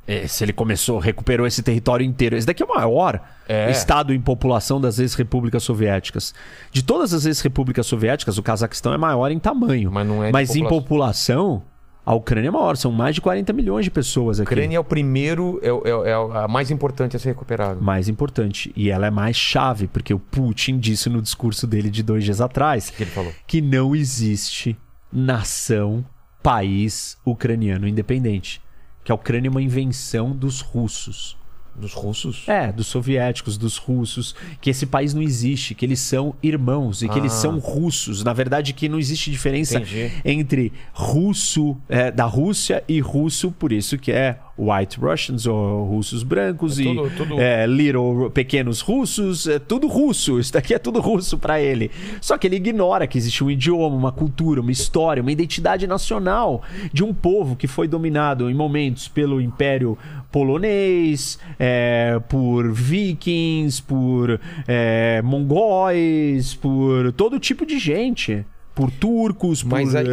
É, se ele começou, recuperou esse território inteiro. Esse daqui é o maior É. estado em população das ex-repúblicas soviéticas. De todas as ex-repúblicas soviéticas, o Cazaquistão é maior em tamanho. Mas não é Mas em população. A Ucrânia é maior. São mais de 40 milhões de pessoas A aqui. Ucrânia é o primeiro, é, é, é a mais importante a ser recuperado. Mais importante. E ela é mais chave, porque o Putin disse no discurso dele de dois dias atrás que que não existe nação, país ucraniano independente. Que a Ucrânia é uma invenção dos russos. Dos russos? É, dos soviéticos, dos russos, que esse país não existe, que eles são irmãos e que eles Ah. são russos. Na verdade, que não existe diferença Entendi. entre russo é, da Rússia e russo, por isso que é White Russians ou russos brancos É e tudo- tudo- é, little pequenos russos, é tudo russo. *laughs* Isso daqui é tudo russo pra ele. Só que ele ignora que existe um idioma, uma cultura, uma história, uma identidade nacional de um povo que foi dominado em momentos pelo Império polonês, é, por vikings, por é, mongóis, por todo tipo de gente. Por turcos, por. Mas aí-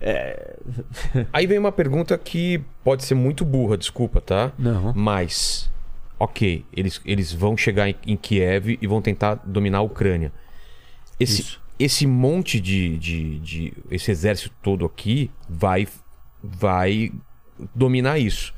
é, *laughs* Aí vem uma pergunta que pode ser muito burra, desculpa, tá? Não. Mas, ok, eles, eles vão chegar em, em Kiev e vão tentar dominar a Ucrânia. Esse, Isso. esse monte de, de, de- Esse exército todo aqui vai, vai dominar isso.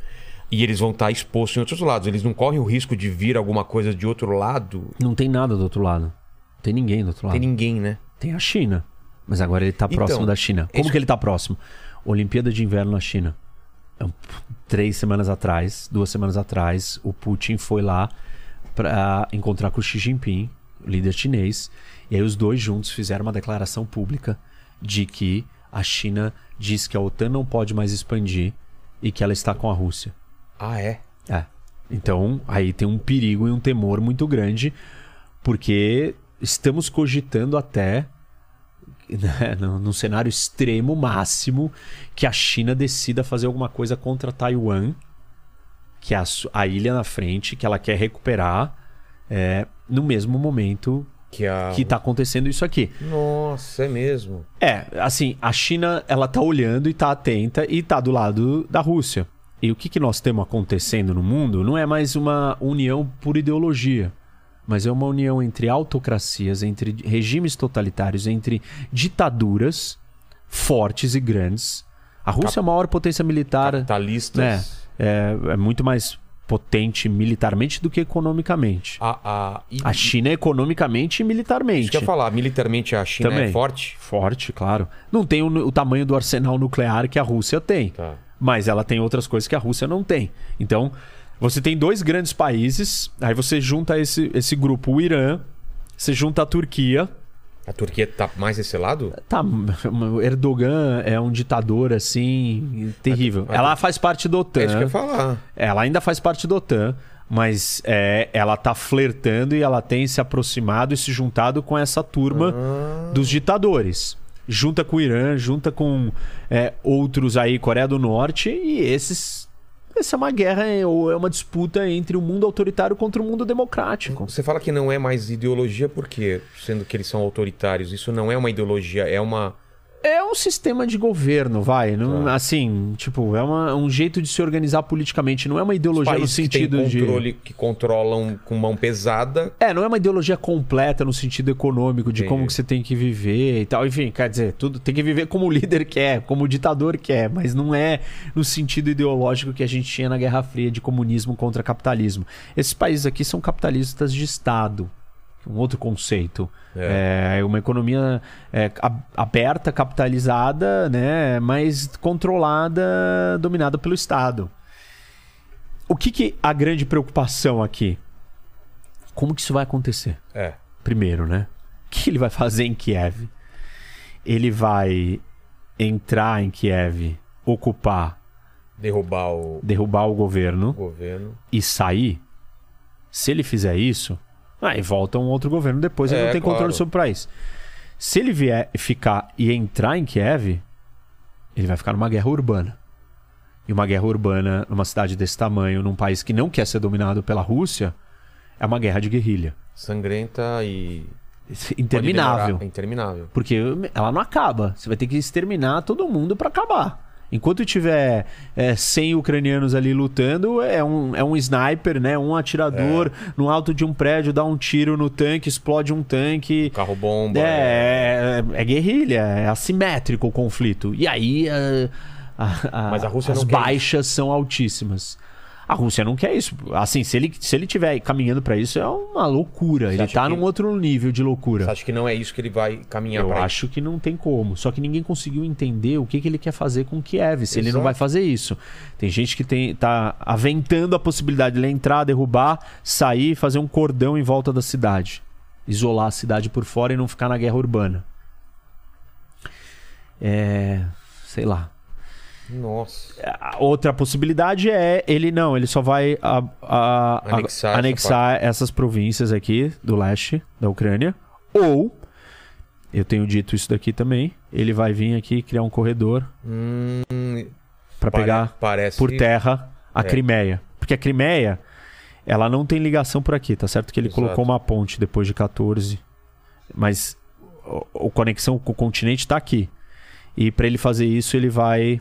E eles vão estar expostos em outros lados. Eles não correm o risco de vir alguma coisa de outro lado. Não tem nada do outro lado. Não tem ninguém do outro lado. Tem ninguém, né? Tem a China. Mas agora ele tá Então, próximo da China. Como que ele tá próximo? Olimpíada de Inverno na China. É Três semanas atrás, duas semanas atrás, o Putin foi lá para encontrar com o Xi Jinping, o líder chinês. E aí os dois juntos fizeram uma declaração pública de que a China diz que a OTAN não pode mais expandir e que ela está com a Rússia. Ah, é? É. Então, aí tem um perigo e um temor muito grande, porque estamos cogitando até, *laughs* né, num cenário extremo máximo, que a China decida fazer alguma coisa contra Taiwan, que é a, a ilha na frente, que ela quer recuperar, é, no mesmo momento Que a... que está acontecendo isso aqui. Nossa, é mesmo. É, assim, a China, ela tá olhando e tá atenta e tá do lado da Rússia. E o que, que nós temos acontecendo no mundo não é mais uma união por ideologia, mas é uma união entre autocracias, entre regimes totalitários, entre ditaduras fortes e grandes. A Rússia é a maior potência militar, né? Capitalistas. É, é muito mais potente militarmente do que economicamente. A, a... e- A China é economicamente e militarmente. Isso que eu ia falar, militarmente a China Também. é forte? Forte, claro. Não tem o, o tamanho do arsenal nuclear que a Rússia tem. Tá. Mas ela tem outras coisas que a Rússia não tem. Então, você tem dois grandes países, aí você junta esse, esse grupo, o Irã, você junta a Turquia. A Turquia tá mais desse lado? Tá, o Erdogan é um ditador assim terrível. Mas- Ela faz parte da OTAN. É isso que eu ia falar. Ela ainda faz parte da OTAN, mas é, ela tá flertando e ela tem se aproximado e se juntado com essa turma dos ditadores. Junta com o Irã, junta com é, outros aí, Coreia do Norte, e esses. Essa é uma guerra, é, ou é uma disputa entre o mundo autoritário contra o mundo democrático. Você fala que não é mais ideologia, por quê? Sendo que eles são autoritários. Isso não é uma ideologia, é uma. É um sistema de governo, vai. Não, Assim, tipo, é uma- um jeito de se organizar politicamente. Não é uma ideologia no países que sentido de. controle, que controlam com mão pesada. É, não é uma ideologia completa no sentido econômico de Entendi. como que você tem que viver e tal. Enfim, quer dizer, tudo tem que viver como o líder quer, como o ditador quer, mas não é no sentido ideológico que a gente tinha na Guerra Fria de comunismo contra capitalismo. Esses países aqui são capitalistas de Estado. Um outro conceito. É, uma economia é, aberta, capitalizada, né, mas controlada, dominada pelo Estado. O que, que a grande preocupação aqui? Como que isso vai acontecer? É. Primeiro, né? O que ele vai fazer em Kiev? Ele vai entrar em Kiev, ocupar, Derrubar o derrubar o governo governo. e sair? Se ele fizer isso, aí volta um outro governo depois, ele É, não tem controle claro. sobre o país. Se ele vier ficar e entrar em Kiev, ele vai ficar numa guerra urbana. E uma guerra urbana numa cidade desse tamanho, num país que não quer ser dominado pela Rússia, é uma guerra de guerrilha. Sangrenta e. Interminável. demorar- Interminável. Porque ela não acaba. Você vai ter que exterminar todo mundo pra acabar. Enquanto tiver é, 100 ucranianos ali lutando, é um, é um sniper, né? Um atirador no alto de um prédio, dá um tiro no tanque, explode um tanque. Carro bomba. É, é, é guerrilha, é assimétrico o conflito. E aí a- a- a- as baixas são altíssimas. A Rússia não quer isso. Assim, se ele, se ele tiver caminhando pra isso, é uma loucura. Ele acha tá que- num outro nível de loucura. Você acha que não é isso que ele vai caminhar Eu acho que não tem como. Só que ninguém conseguiu entender o que, que ele quer fazer com Kiev, se ele não Exato. vai fazer isso. Tem gente que tem, tá aventando a possibilidade de ele entrar, derrubar, sair, fazer um cordão em volta da cidade. Isolar a cidade por fora e não ficar na guerra urbana. É. Sei lá. Nossa. A outra possibilidade é ele não, ele só vai a- a- a- Anexar essa essas províncias aqui do leste da Ucrânia. Ou, eu tenho dito isso daqui também, ele vai vir aqui criar um corredor Hum, para pare- pegar parece por terra a É. Crimeia. Porque a Crimeia, ela não tem ligação por aqui, tá certo que ele Exato. colocou uma ponte depois de 14, mas o conexão com o continente tá aqui. E para ele fazer isso, ele vai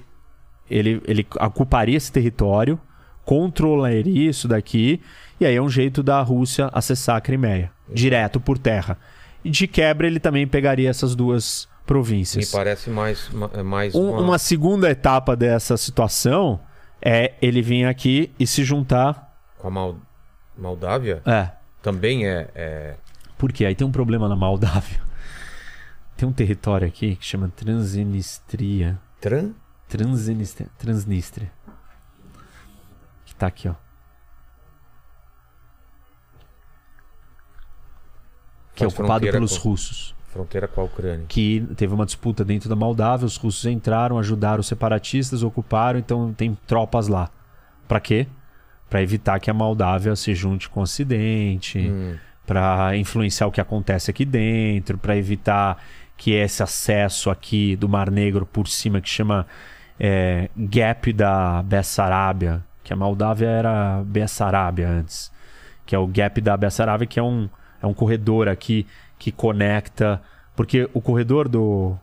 ele, ele ocuparia esse território, controlaria isso daqui, e aí é um jeito da Rússia acessar a Crimeia, direto por terra. E de quebra, ele também pegaria essas duas Me províncias. parece mais, ma- mais Um- uma... uma segunda etapa dessa situação é ele vir aqui e se juntar. Com a Mal... Moldávia? É, Também é, é... porque aí tem um problema na Moldávia. Tem um território aqui que chama Transnistria. Tran? Transnistria. Transnistria. Que tá aqui, ó. Que é Faz ocupado fronteira pelos com- russos. Fronteira com a Ucrânia. que teve uma disputa dentro da Moldávia, os russos entraram, ajudaram os separatistas, ocuparam, então tem tropas lá. Pra quê? Pra evitar que a Moldávia se junte com o Ocidente, Hum. para influenciar o que acontece aqui dentro, para evitar que esse acesso aqui do Mar Negro por cima, que chama é, Gap da Bessarabia, que a Moldávia era Bessarabia antes, que é o Gap da Bessarabia, que é um, é um corredor aqui que conecta, porque o corredor do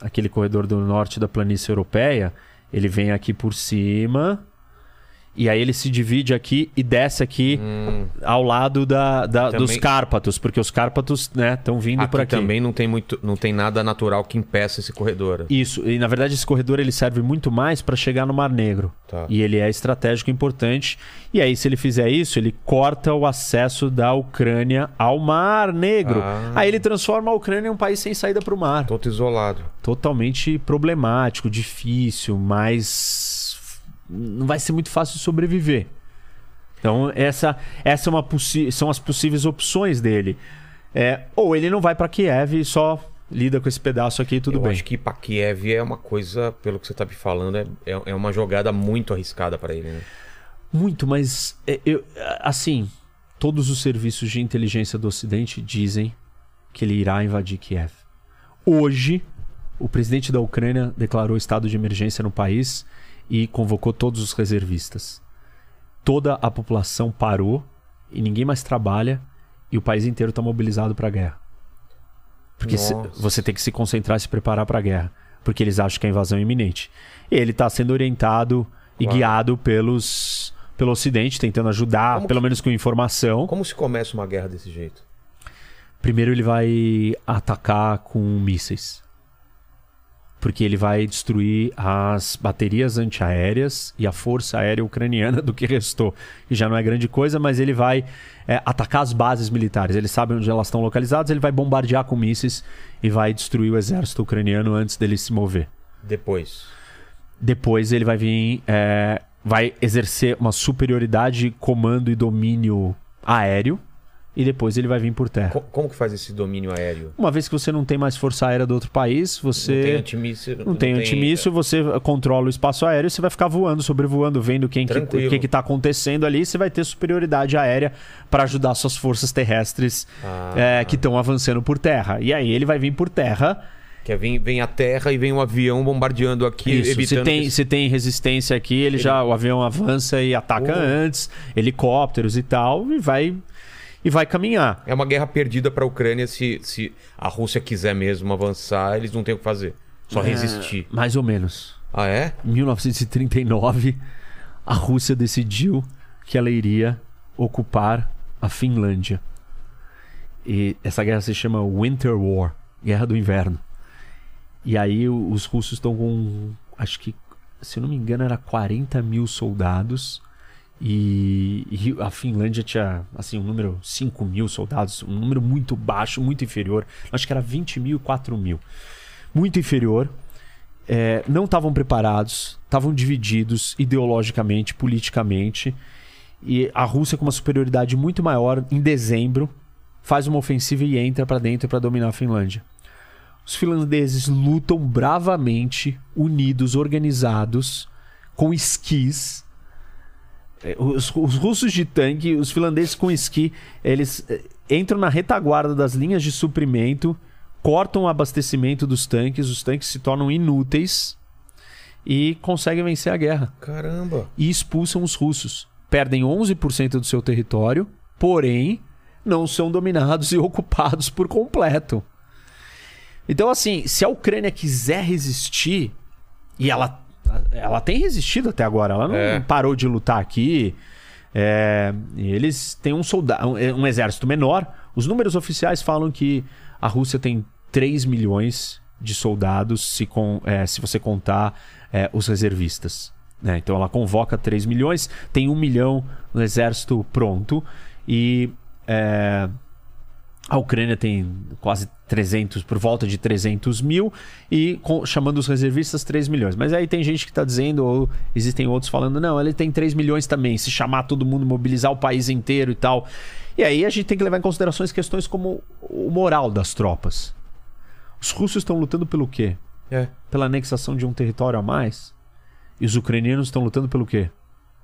aquele corredor do norte da planície europeia, ele vem aqui por cima, e aí ele se divide aqui e desce aqui Hum. ao lado da, da- Também- dos Cárpatos, porque os Cárpatos estão vindo Aqui por aqui. também não tem muito, não tem nada natural que impeça esse corredor. Isso, e na verdade esse corredor ele serve muito mais para chegar no Mar Negro. Tá. E ele é estratégico importante. E aí, se ele fizer isso, ele corta o acesso da Ucrânia ao Mar Negro. Ah. Aí ele transforma a Ucrânia em um país sem saída para o mar. Todo isolado. Totalmente problemático, difícil, mas não vai ser muito fácil sobreviver. Então, essa, essa é uma são as possíveis opções dele. É, ou ele não vai para Kiev e só lida com esse pedaço aqui e tudo eu bem. acho que para Kiev é uma coisa, pelo que você tá me falando, é, é, é uma jogada muito arriscada para ele, né? Muito, mas é, eu, assim, todos os serviços de inteligência do Ocidente dizem que ele irá invadir Kiev. Hoje, o presidente da Ucrânia declarou estado de emergência no país e convocou todos os reservistas. Toda a população parou e ninguém mais trabalha e o país inteiro está mobilizado para a guerra. Porque se- você tem que se concentrar e se preparar para a guerra, porque eles acham que a invasão é iminente. E ele está sendo orientado e guiado pelos pelo Ocidente, tentando ajudar, Como pelo que- menos com informação. Como se começa uma guerra desse jeito? Primeiro ele vai atacar com mísseis. Porque ele vai destruir as baterias antiaéreas e a força aérea ucraniana *laughs* do que restou. Que já não é grande coisa, mas ele vai é, atacar as bases militares. Ele sabe onde elas estão localizadas, ele vai bombardear com mísseis e vai destruir o exército ucraniano antes dele se mover. Depois. Depois ele vai vir. é, vai exercer uma superioridade de comando e domínio aéreo. E depois ele vai vir por terra. Co- como que faz esse domínio aéreo? Uma vez que você não tem mais força aérea do outro país, você. Não tem antimíssil. Não tem antimíssil, você controla o espaço aéreo e você vai ficar voando, sobrevoando, vendo quem que, Tranquilo. que, que tá acontecendo ali. Você vai ter superioridade aérea para ajudar suas forças terrestres Ah. é, que estão avançando por terra. E aí ele vai vir por terra. Que vem, vem a terra e vem um avião bombardeando aqui, Isso, se evitando... tem, que- se tem resistência aqui, ele, já o avião avança e ataca Oh. antes, helicópteros e tal, e vai e vai caminhar. É uma guerra perdida para a Ucrânia se, se a Rússia quiser mesmo avançar, eles não têm o que fazer. Só resistir. Mais ou menos. Ah, é? Em 1939, a Rússia decidiu que ela iria ocupar a Finlândia. E essa guerra se chama Winter War Guerra do Inverno. E aí os russos estão com, acho que, se eu não me engano, era 40 mil soldados. E, e a Finlândia tinha, assim, um número 5 mil soldados, um número muito baixo, muito inferior. Acho que era 20 mil e 4 mil. Muito inferior é, não estavam preparados, estavam divididos ideologicamente, politicamente. E a Rússia, com uma superioridade muito maior, em dezembro, faz uma ofensiva e entra para dentro para dominar a Finlândia. Os finlandeses lutam bravamente, unidos, organizados, com esquis. É, Os, os russos de tanque, os finlandeses com esqui, eles é, entram na retaguarda das linhas de suprimento, cortam o abastecimento dos tanques, os tanques se tornam inúteis e conseguem vencer a guerra. Caramba. E expulsam os russos. Perdem 11% do seu território, porém não são dominados e *laughs* ocupados por completo. Então, assim, se a Ucrânia quiser resistir, e ela, ela tem resistido até agora, ela não É. parou de lutar aqui. é, eles têm um soldado, um, um exército menor. Os números oficiais falam que a Rússia tem 3 milhões de soldados, se, com, é, se você contar é, os reservistas. né? Então ela convoca 3 milhões, tem 1 milhão no exército pronto e é, a Ucrânia tem quase 300, por volta de 300 mil, e com- chamando os reservistas 3 milhões. Mas aí tem gente que está dizendo, ou existem outros falando, não, ele tem 3 milhões também, se chamar todo mundo, mobilizar o país inteiro e tal. E aí a gente tem que levar em considerações questões como o moral das tropas. Os russos estão lutando pelo quê? É. Pela anexação de um território a mais? E os ucranianos estão lutando pelo quê?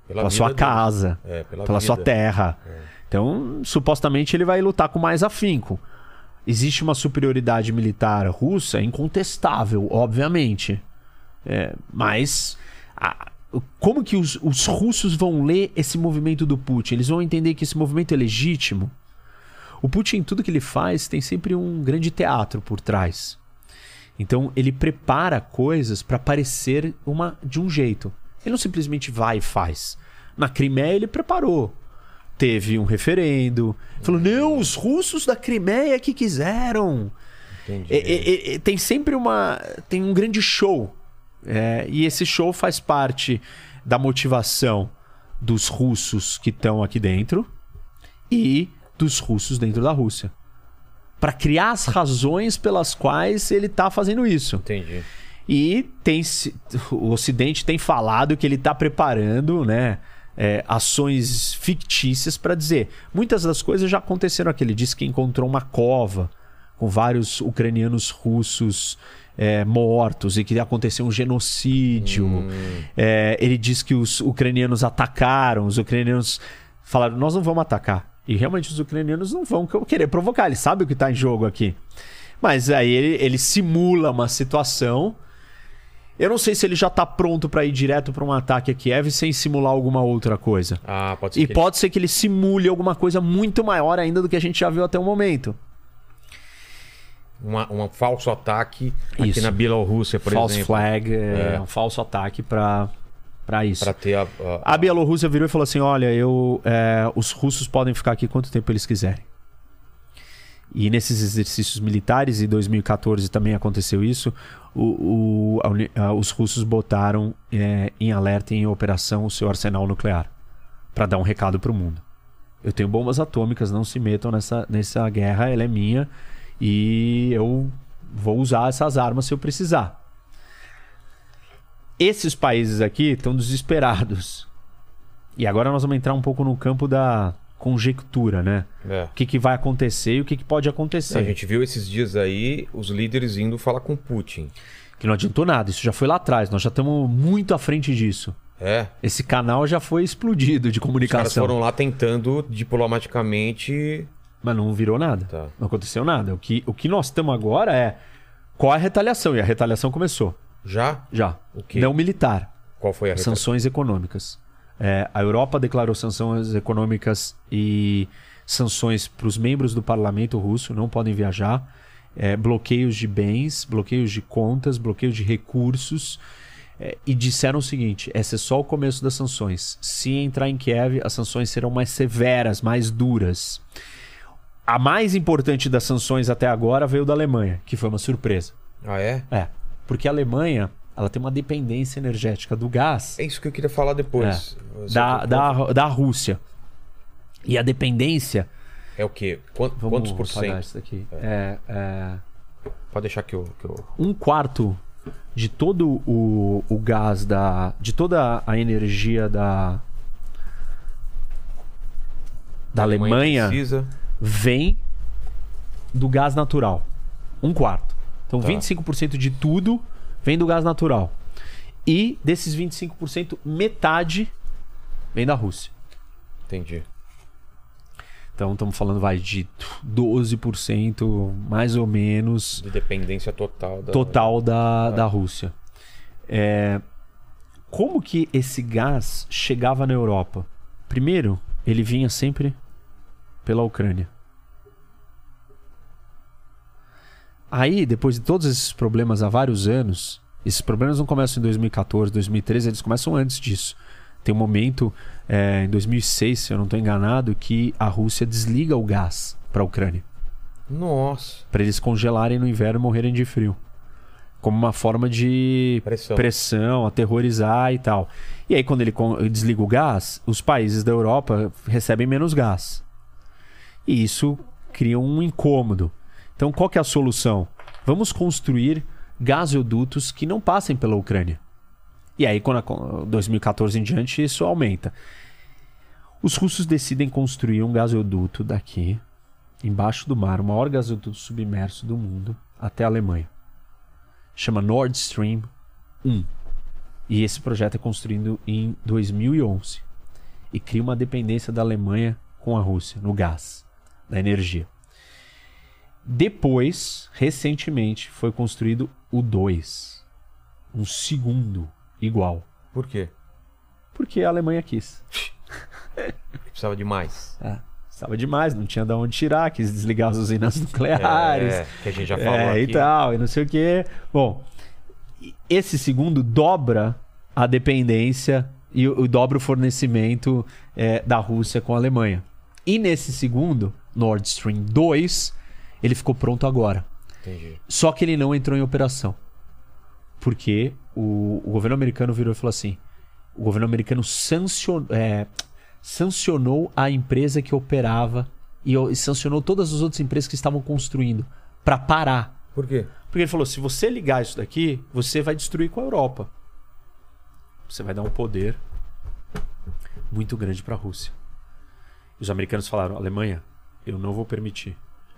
Pela, Pela sua casa É, pela, pela sua terra. Então, supostamente ele vai lutar com mais afinco. Existe uma superioridade militar russa incontestável, obviamente. É, mas a- como que os, os russos vão ler esse movimento do Putin? Eles vão entender que esse movimento é legítimo? O Putin, tudo que ele faz, tem sempre um grande teatro por trás. Então ele prepara coisas para parecer uma de um jeito. Ele não simplesmente vai e faz. Na Crimeia ele preparou. Teve um referendo. Falou: não, os russos da Crimeia que quiseram. Entendi. É, é, é, tem sempre uma. Tem um grande show. É, e esse show faz parte da motivação dos russos que estão aqui dentro e dos russos dentro da Rússia. Para criar as razões pelas quais ele tá fazendo isso. Entendi. E tem o Ocidente tem falado que ele está preparando, né, é, ações fictícias para dizer. Muitas das coisas já aconteceram aqui. Ele disse que encontrou uma cova com vários ucranianos russos é, mortos e que aconteceu um genocídio. É, ele disse que os ucranianos atacaram, os ucranianos falaram: nós não vamos atacar. E realmente os ucranianos não vão querer provocar, eles sabem o que está em jogo aqui. Mas aí ele, ele simula uma situação. Eu não sei se ele já tá pronto para ir direto para um ataque a Kiev sem simular alguma outra coisa. Ah, pode ser. E que pode ser que ele simule alguma coisa muito maior ainda do que a gente já viu até o momento. Uma, um falso ataque aqui Isso. na Bielorrússia, por false exemplo. flag, é, É. um falso ataque para para isso. Pra ter a. a- A Bielorrússia virou e falou assim: olha, eu, é, os russos podem ficar aqui quanto tempo eles quiserem. E nesses exercícios militares, em 2014 também aconteceu isso, o- o- a os russos botaram é, em alerta e em operação o seu arsenal nuclear para dar um recado para o mundo. Eu tenho bombas atômicas, não se metam nessa, nessa guerra, ela é minha e eu vou usar essas armas se eu precisar. Esses países aqui estão desesperados. E agora nós vamos entrar um pouco no campo da conjectura, né? é. O que, que vai acontecer e o que, que pode acontecer. A gente viu esses dias aí os líderes indo falar com Putin. Que não adiantou nada, isso já foi lá atrás, nós já estamos muito à frente disso. É. Esse canal já foi explodido de Os caras comunicação. foram lá tentando diplomaticamente. Mas não virou nada. Tá. Não aconteceu nada. O que, o que nós estamos agora é qual é a retaliação? E a retaliação começou. Já? Já. O quê? Não militar. Qual foi a reta- Sanções econômicas. É, a Europa declarou sanções econômicas e sanções para os membros do parlamento russo, não podem viajar. É, bloqueios de bens, bloqueios de contas, bloqueios de recursos. É, e disseram o seguinte: esse é só o começo das sanções. Se entrar em Kiev, as sanções serão mais severas, mais duras. A mais importante das sanções até agora veio da Alemanha, que foi uma surpresa. Ah, é? É, porque a Alemanha ela tem uma dependência energética do gás É isso que eu queria falar depois. Você- da, da, da Rússia. E a dependência. É o quê? Quan- Vamos Quantos por cento? isso daqui. É, é, Pode deixar que eu. Que eu... um quarto de todo o, o gás da. de toda a energia da. da Alemanha, precisa. vem do gás natural. Um quarto. Então, Tá. 25% de tudo vem do gás natural. E desses 25%, metade vem da Rússia. Entendi. Então estamos falando vai de 12% mais ou menos De dependência total da. total da, da Rússia. É, como que esse gás chegava na Europa? Primeiro, ele vinha sempre pela Ucrânia. Aí, depois de todos esses problemas há vários anos, esses problemas não começam em 2014, 2013, eles começam antes disso. Tem um momento, é, em 2006, se eu não estou enganado, que a Rússia desliga o gás para a Ucrânia Nossa. para eles congelarem no inverno e morrerem de frio. Como uma forma de Pressão. pressão, aterrorizar e tal. E aí, quando ele desliga o gás, os países da Europa recebem menos gás. E isso cria um incômodo. Então, qual que é a solução? Vamos construir gasodutos que não passem pela Ucrânia. E aí, quando a, 2014 em diante, isso aumenta. Os russos decidem construir um gasoduto daqui, embaixo do mar, o maior gasoduto submerso do mundo, até a Alemanha. Chama Nord Stream 1. E esse projeto é construído em 2011. E cria uma dependência da Alemanha com a Rússia no gás, na energia. Depois, recentemente, foi construído o 2. Um segundo igual. Por quê? Porque a Alemanha quis. Precisava de mais. É, estava demais, não tinha de onde tirar, quis desligar as usinas *laughs* nucleares. É, que a gente já falou é, aqui. e tal, e não sei o quê. Bom, esse segundo dobra a dependência e o, dobra o fornecimento é, da Rússia com a Alemanha. E nesse segundo, Nord Stream 2, ele ficou pronto agora. Entendi. Só que ele não entrou em operação. Porque o, o governo americano virou e falou assim: o governo americano sancion, é, sancionou a empresa que operava e, e sancionou todas as outras empresas que estavam construindo para parar. Por quê? Porque ele falou: se você ligar isso daqui, você vai destruir com a Europa. Você vai dar um poder muito grande para a Rússia. E os americanos falaram: Alemanha, eu não vou permitir.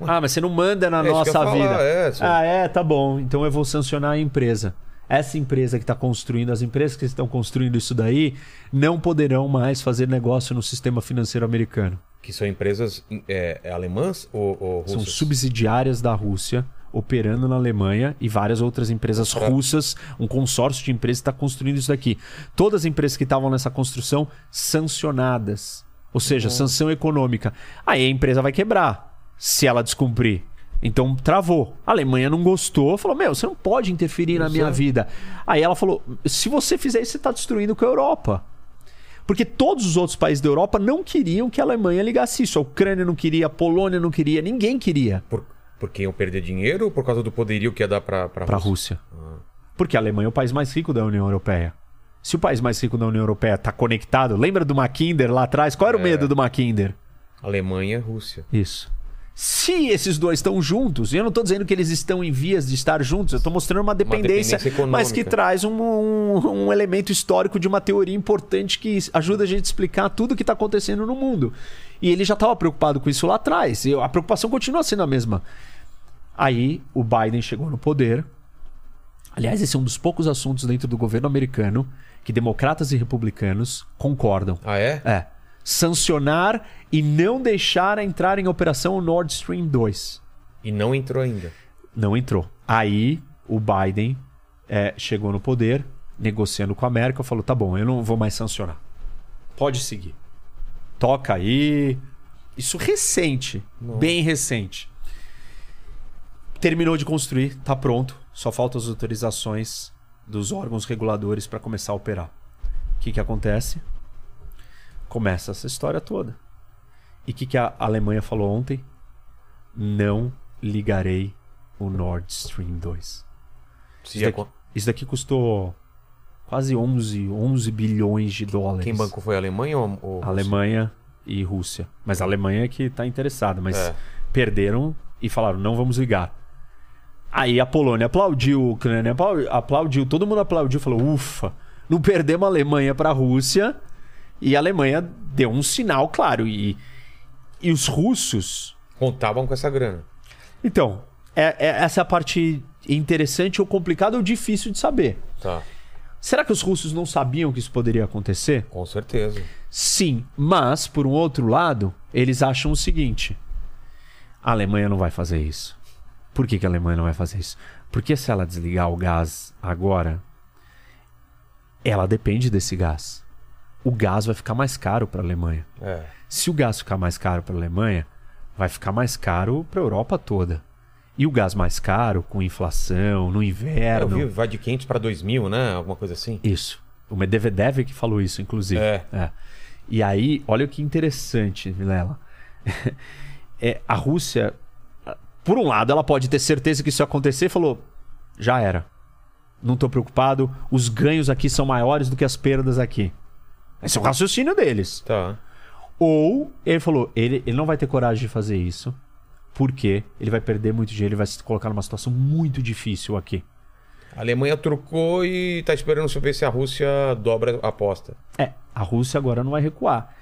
Ah, mas você não manda na É nossa ia falar, vida. é, ah, é, tá bom. Então eu vou sancionar a empresa. Essa empresa que está construindo, as empresas que estão construindo isso daí, não poderão mais fazer negócio no sistema financeiro americano. Que são empresas é, é alemãs ou, ou São russas? subsidiárias da Rússia, operando na Alemanha e várias outras empresas Pra- russas, um consórcio de empresas está construindo isso daqui. Todas as empresas que estavam nessa construção sancionadas, ou seja, sanção econômica. Aí a empresa vai quebrar se ela descumprir. Então travou. A Alemanha não gostou, falou: Meu, você não pode interferir na Não minha sei. vida. Aí ela falou: Se você fizer isso, você está destruindo com a Europa. Porque todos os outros países da Europa não queriam que a Alemanha ligasse isso. A Ucrânia não queria, a Polônia não queria, ninguém queria Por, porque iam perder dinheiro ou por causa do poderio que ia dar pra, pra, para a Rússia? Rússia. Porque a Alemanha é o país mais rico da União Europeia. Se o país mais rico da União Europeia está conectado, lembra do Mackinder lá atrás? Qual era o É. medo do Mackinder? Alemanha, Rússia. Isso. Se esses dois estão juntos, e eu não estou dizendo que eles estão em vias de estar juntos, eu estou mostrando uma dependência, dependência econômica. mas que traz um, um- um elemento histórico de uma teoria importante que ajuda a gente a explicar tudo o que está acontecendo no mundo. E ele já estava preocupado com isso lá atrás, e a preocupação continua sendo a mesma. Aí o Biden chegou no poder. Aliás, esse é um dos poucos assuntos dentro do governo americano que democratas e republicanos concordam. Ah, é? É. Sancionar e não deixar entrar em operação o Nord Stream 2. E não entrou ainda. Não entrou. Aí o Biden é, chegou no poder, negociando com a América, falou: tá bom, eu não vou mais sancionar. Pode seguir. Toca aí. Isso recente, bem recente. Terminou de construir, tá pronto. Só faltam as autorizações dos órgãos reguladores para começar a operar. O que, que acontece? Começa essa história toda. E o que, que a Alemanha falou ontem? Não ligarei o Nord Stream 2. Se Isso daqui, isso daqui custou quase 11, 11 bilhões de dólares. Quem bancou foi a Alemanha ou, ou Alemanha e Rússia. Mas a Alemanha é que está interessada. Mas É. perderam e falaram, não vamos ligar. Aí a Polônia aplaudiu, a Ucrânia aplau- aplaudiu, todo mundo aplaudiu, falou, ufa, não perdemos a Alemanha para a Rússia. E a Alemanha deu um sinal claro. E, e os russos Contavam com essa grana. então, é- é- essa é a parte interessante ou complicada ou difícil de saber. Tá. Será que os russos não sabiam que isso poderia acontecer? Com certeza. Sim, mas, por um outro lado, eles acham o seguinte: a Alemanha não vai fazer isso. Por que, que a Alemanha não vai fazer isso? Porque se ela desligar o gás agora, ela depende desse gás. O gás vai ficar mais caro para a Alemanha. É. Se o gás ficar mais caro para a Alemanha, vai ficar mais caro para a Europa toda. E o gás mais caro, com inflação, no Eu inverno. vi, vai de 500 para 2 mil, né? Alguma coisa assim. Isso. O Medvedev que falou isso, inclusive. É. E aí, olha o que interessante, Vilela. *laughs* é, a Rússia, por um lado, ela pode ter certeza que isso ia acontecer e falou: já era. Não tô preocupado, os ganhos aqui são maiores do que as perdas aqui. Esse é o raciocínio deles. Tá. Ou ele falou: ele, ele não vai ter coragem de fazer isso, porque ele vai perder muito dinheiro, ele vai se colocar numa situação muito difícil aqui. A Alemanha trucou e tá esperando ver se a Rússia dobra a aposta. É, a Rússia agora não vai recuar.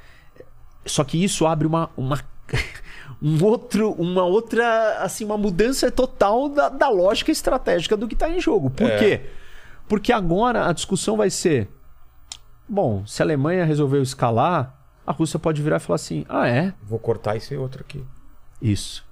Só que isso abre uma, uma, *laughs* um outro, uma outra, assim, uma mudança total da, da lógica estratégica do que está em jogo. Por É. quê? Porque agora a discussão vai ser: bom, se a Alemanha resolveu escalar, a Rússia pode virar e falar assim: ah, é? Vou cortar esse outro aqui. Isso.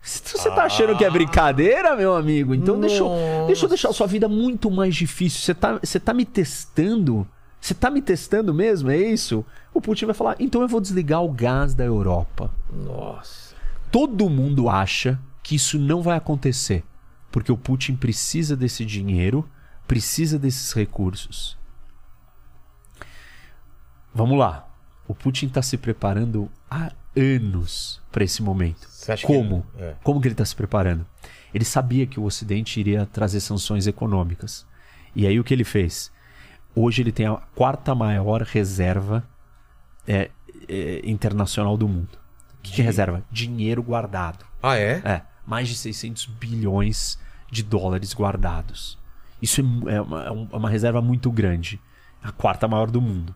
Você tá achando que é brincadeira, meu amigo? Então deixa eu, deixa eu deixar a sua vida muito mais difícil. Você tá, você tá me testando? Você tá me testando mesmo? É isso? O Putin vai falar: então eu vou desligar o gás da Europa. Nossa. Todo mundo acha que isso não vai acontecer. Porque o Putin precisa desse dinheiro, precisa desses recursos. Vamos lá. O Putin está se preparando há anos para esse momento. Você acha Como? que- é. Como que ele está se preparando? Ele sabia que o Ocidente iria trazer sanções econômicas. E aí o que ele fez? Hoje ele tem a quarta maior reserva é, é, internacional do mundo. O que, que é reserva? Dinheiro guardado. Ah, é? É, mais de 600 bilhões de dólares guardados. Isso é, é uma, é é uma reserva muito grande. A quarta maior do mundo.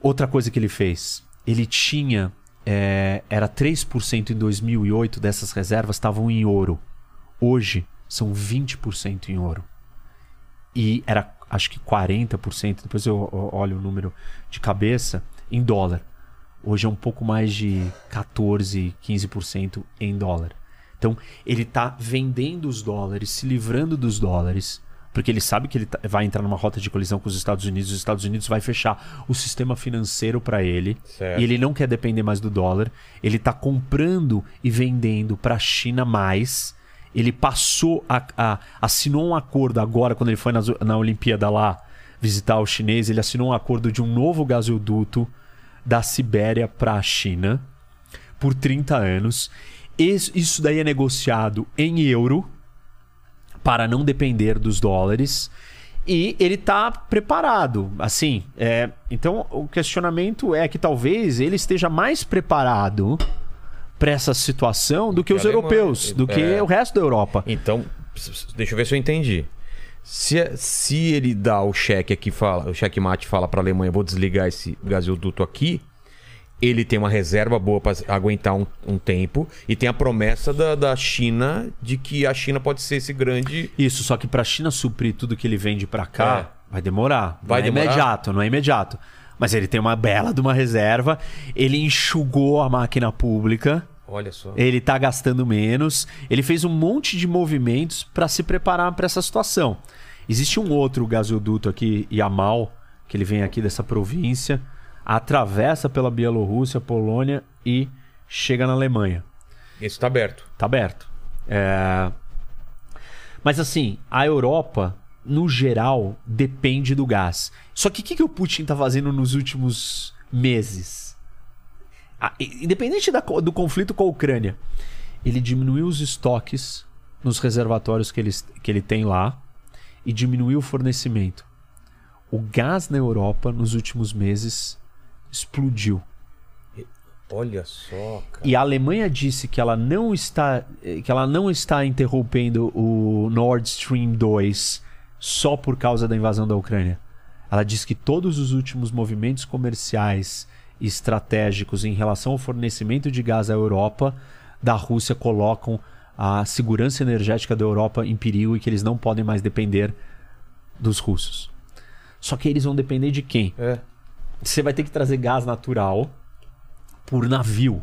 Outra coisa que ele fez, ele tinha. é, era 3% em 2008 dessas reservas estavam em ouro. Hoje são 20% em ouro. E era acho que 40%, depois eu olho o número de cabeça, em dólar. Hoje é um pouco mais de 14, 15% em dólar. Então, ele está vendendo os dólares, se livrando dos dólares, porque ele sabe que ele tá- vai entrar numa rota de colisão com os Estados Unidos, os Estados Unidos vai fechar o sistema financeiro para ele, Certo. e ele não quer depender mais do dólar. Ele está comprando e vendendo para a China mais. Ele passou a, a- assinou um acordo agora quando ele foi na, na Olimpíada lá visitar o chinês, ele assinou um acordo de um novo gasoduto da Sibéria para a China por 30 anos. Isso daí é negociado em euro para não depender dos dólares. E ele está preparado. Assim, é, então o questionamento é que talvez ele esteja mais preparado para essa situação do que os a Alemanha. europeus, do que É. o resto da Europa. Então, deixa eu ver se eu entendi. Se, se ele dá o cheque aqui, fala, o cheque mate fala para a Alemanha, vou desligar esse gasoduto aqui, ele tem uma reserva boa para aguentar um, um tempo e tem a promessa da, da China de que a China pode ser esse grande. Isso, só que para a China suprir tudo que ele vende para cá, vai demorar. Vai não é demorar? imediato, não é imediato. Mas ele tem uma bela de uma reserva. Ele enxugou a máquina pública. Olha só. Ele tá gastando menos. Ele fez um monte de movimentos para se preparar para essa situação. Existe um outro gasoduto aqui, Yamal, que ele vem aqui dessa província, atravessa pela Bielorrússia, Polônia e chega na Alemanha. Esse está aberto. Tá aberto. É... Mas assim, a Europa, no geral, depende do gás. Só que o que, que o Putin tá fazendo nos últimos meses? Ah, Independente da do conflito com a Ucrânia, ele diminuiu os estoques nos reservatórios que ele, que ele tem lá e diminuiu o fornecimento. O gás na Europa nos últimos meses explodiu. Olha só, cara. E a Alemanha disse que ela não está que ela não está interrompendo o Nord Stream 2 só por causa da invasão da Ucrânia. Ela diz que todos os últimos movimentos comerciais e estratégicos em relação ao fornecimento de gás à Europa da Rússia colocam a segurança energética da Europa em perigo e que eles não podem mais depender dos russos. Só que eles vão depender de quem? É. Você vai ter que trazer gás natural por navio.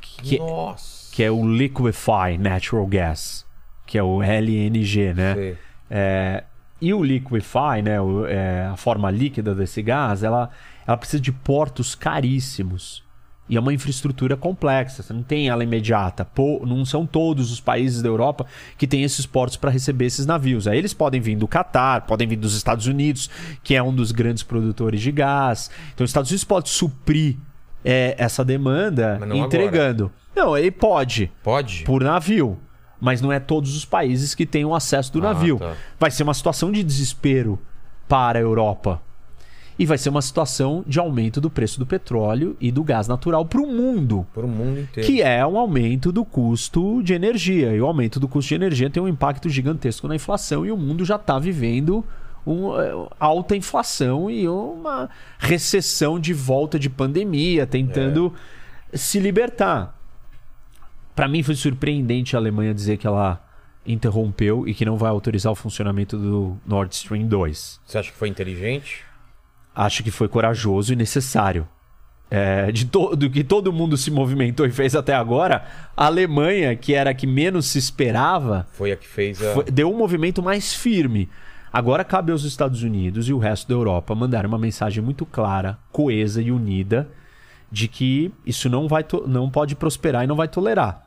Que, Nossa. que é o Liquefy Natural Gas, que é o LNG, né? É, e o Liquefy, né, o- é, a forma líquida desse gás, ela, ela precisa de portos caríssimos. E é uma infraestrutura complexa, você não tem ela imediata. Pô, não são todos os países da Europa que têm esses portos para receber esses navios. Aí eles podem vir do Catar, podem vir dos Estados Unidos, que é um dos grandes produtores de gás. Então os Estados Unidos pode suprir é, essa demanda não entregando. Não, ele pode Pode? por navio. Mas não é todos os países que têm o acesso do Ah, navio. tá. Vai ser uma situação de desespero para a Europa. E vai ser uma situação de aumento do preço do petróleo e do gás natural para o mundo. Por o mundo inteiro. Que é um aumento do custo de energia. E o aumento do custo de energia tem um impacto gigantesco na inflação. E o mundo já está vivendo um, eh, alta inflação e uma recessão de volta de pandemia, tentando se libertar. Para mim foi surpreendente a Alemanha dizer que ela interrompeu e que não vai autorizar o funcionamento do Nord Stream 2. Você acha que foi inteligente? Acho que foi corajoso e necessário. é, de to- do que todo mundo se movimentou e fez até agora, a Alemanha, que era a que menos se esperava, Foi a que fez a. foi- deu um movimento mais firme. Agora cabe aos Estados Unidos e o resto da Europa mandar uma mensagem muito clara, coesa e unida de que isso não, vai não pode prosperar e não vai tolerar.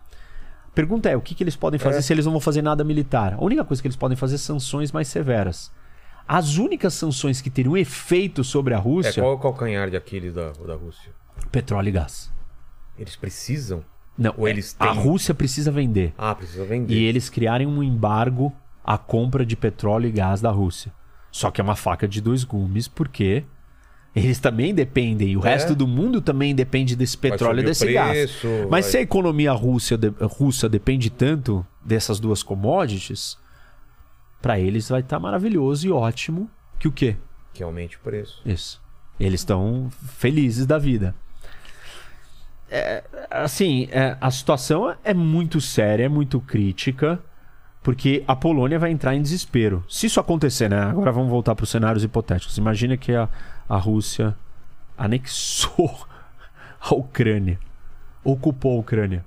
Pergunta é, o que, que eles podem fazer É. se eles não vão fazer nada militar? A única coisa que eles podem fazer é sanções mais severas. As únicas sanções que teriam efeito sobre a É, Rússia, qual é o calcanhar de Aquiles da, da Rússia? petróleo e gás. Eles precisam? Não, Ou é, eles a têm- Rússia precisa vender. Ah, precisa vender. E eles criarem um embargo à compra de petróleo e gás da Rússia. Só que é uma faca de dois gumes, porque eles também dependem, e o É. resto do mundo também depende desse petróleo e desse preço, gás. Mas vai- se a economia russa, russa depende tanto dessas duas commodities, para eles vai estar maravilhoso e ótimo que o quê? Que aumente o preço. Isso. Eles estão felizes da vida. É, assim, é, a situação é muito séria, é muito crítica, porque a Polônia vai entrar em desespero. Se isso acontecer, né? Agora vamos voltar para os cenários hipotéticos. Imagina que a, a Rússia anexou *laughs* a Ucrânia, ocupou a Ucrânia.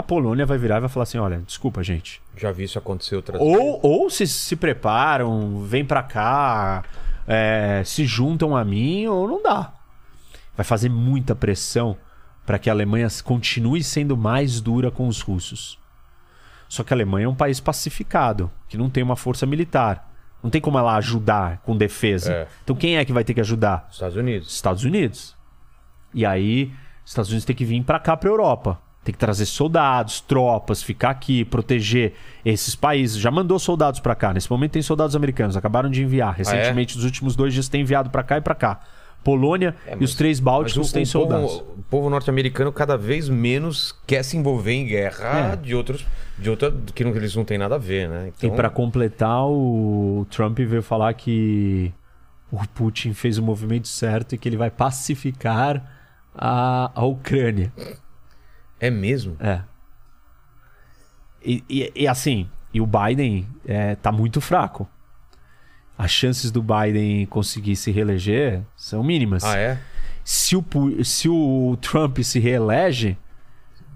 A Polônia vai virar e vai falar assim: olha, desculpa, gente. Já vi isso acontecer outras Ou, ou se se preparam, vêm pra cá, é, se juntam a mim, ou não dá. Vai fazer muita pressão para que a Alemanha continue sendo mais dura com os russos. Só que a Alemanha é um país pacificado, que não tem uma força militar. Não tem como ela ajudar com defesa. É. Então quem é que vai ter que ajudar? Estados Unidos. Estados Unidos. E aí, os Estados Unidos tem que vir para cá, para Europa. Tem que trazer soldados, tropas, ficar aqui, proteger esses países. Já mandou soldados para cá. Nesse momento tem soldados americanos, acabaram de enviar. Recentemente, nos últimos dois dias, tem enviado para cá e para cá. Polônia É, e os três bálticos Mas têm soldados. Povo, o povo norte-americano cada vez menos quer se envolver em guerra É. de outros. De outra. que não, eles não têm nada a ver, né? E Então, para completar, o Trump veio falar que o Putin fez o movimento certo e que ele vai pacificar a, a Ucrânia. É mesmo? É. E, e- e assim, e o Biden é, tá muito fraco. As chances do Biden conseguir se reeleger são mínimas. Ah, é? Se, o, se o Trump se reelege,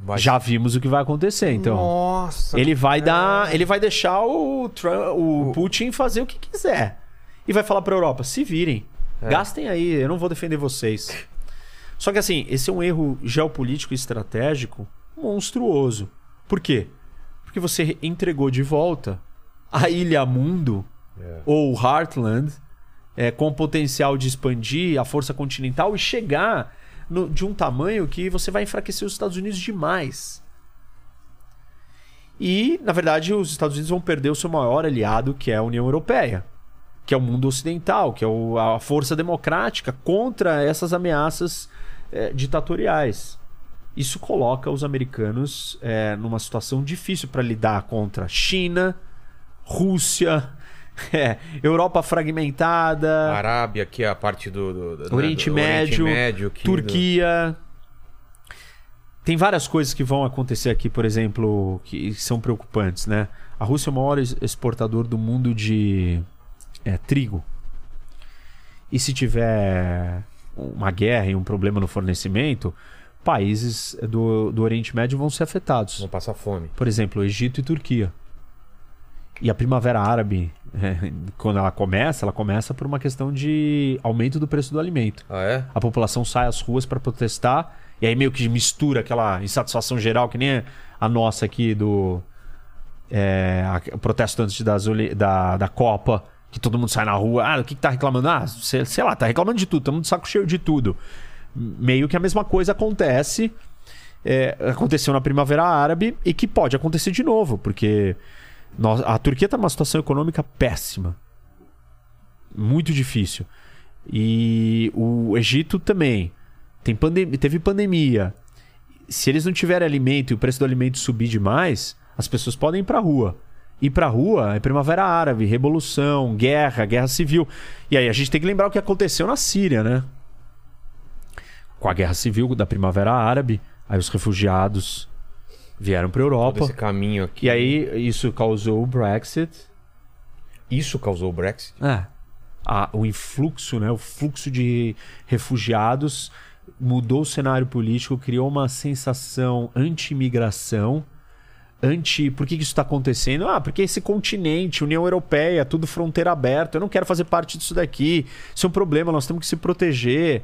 Vai- já vimos o que vai acontecer. Então, Nossa. ele vai dar, ele vai deixar o, Trump, o Putin fazer o que quiser. E vai falar pra Europa, se virem. Gastem aí, eu não vou defender vocês. Só que assim, esse é um erro geopolítico e estratégico monstruoso. Por quê? Porque você entregou de volta a Ilha Mundo É. ou Heartland é, com potencial de expandir a força continental e chegar no- de um tamanho que você vai enfraquecer os Estados Unidos demais. E, na verdade, os Estados Unidos vão perder o seu maior aliado, que é a União Europeia, que é o mundo ocidental, que é o- a força democrática contra essas ameaças eh, ditatoriais. Isso coloca os americanos eh, numa situação difícil para lidar contra China, Rússia, eh, *laughs* Europa fragmentada, Arábia, que é a parte do. do- do- né, Oriente do Médio, Médio que- Turquia. Tem várias coisas que vão acontecer aqui, por exemplo, que são preocupantes, né? A Rússia é o maior ex- exportador do mundo de é, trigo. E se tiver uma guerra e um problema no fornecimento, países do, do Oriente Médio vão ser afetados. Vão passar fome. Por exemplo, Egito e Turquia. E a Primavera Árabe, eh, *laughs* quando ela começa, ela começa por uma questão de aumento do preço do alimento. Ah, é? A população sai às ruas para protestar e aí meio que mistura aquela insatisfação geral que nem a nossa aqui do é, a- protesto antes das da, da Copa, que todo mundo sai na rua. Ah, o que, que tá reclamando? Ah, sei, sei lá, tá reclamando de tudo, estamos de saco cheio de tudo. Meio que a mesma coisa acontece. é, aconteceu na Primavera Árabe e que pode acontecer de novo, porque nós- a Turquia está numa situação econômica péssima. Muito difícil. E o Egito também. Tem pandem teve pandemia. Se eles não tiverem alimento e o preço do alimento subir demais, as pessoas podem ir pra rua. Ir pra rua é primavera árabe, revolução, guerra, guerra civil. E aí a gente tem que lembrar o que aconteceu na Síria, né? Com a guerra civil da primavera árabe, aí os refugiados vieram pra Todo Europa. esse caminho aqui. E aí isso causou o Brexit. Isso causou o Brexit? É. A- o influxo, né? O fluxo de refugiados mudou o cenário político, criou uma sensação anti-imigração, anti. Por que, isso está acontecendo? Ah, porque esse continente, União Europeia, tudo fronteira aberta, eu não quero fazer parte disso daqui. Isso é um problema, nós temos que se proteger.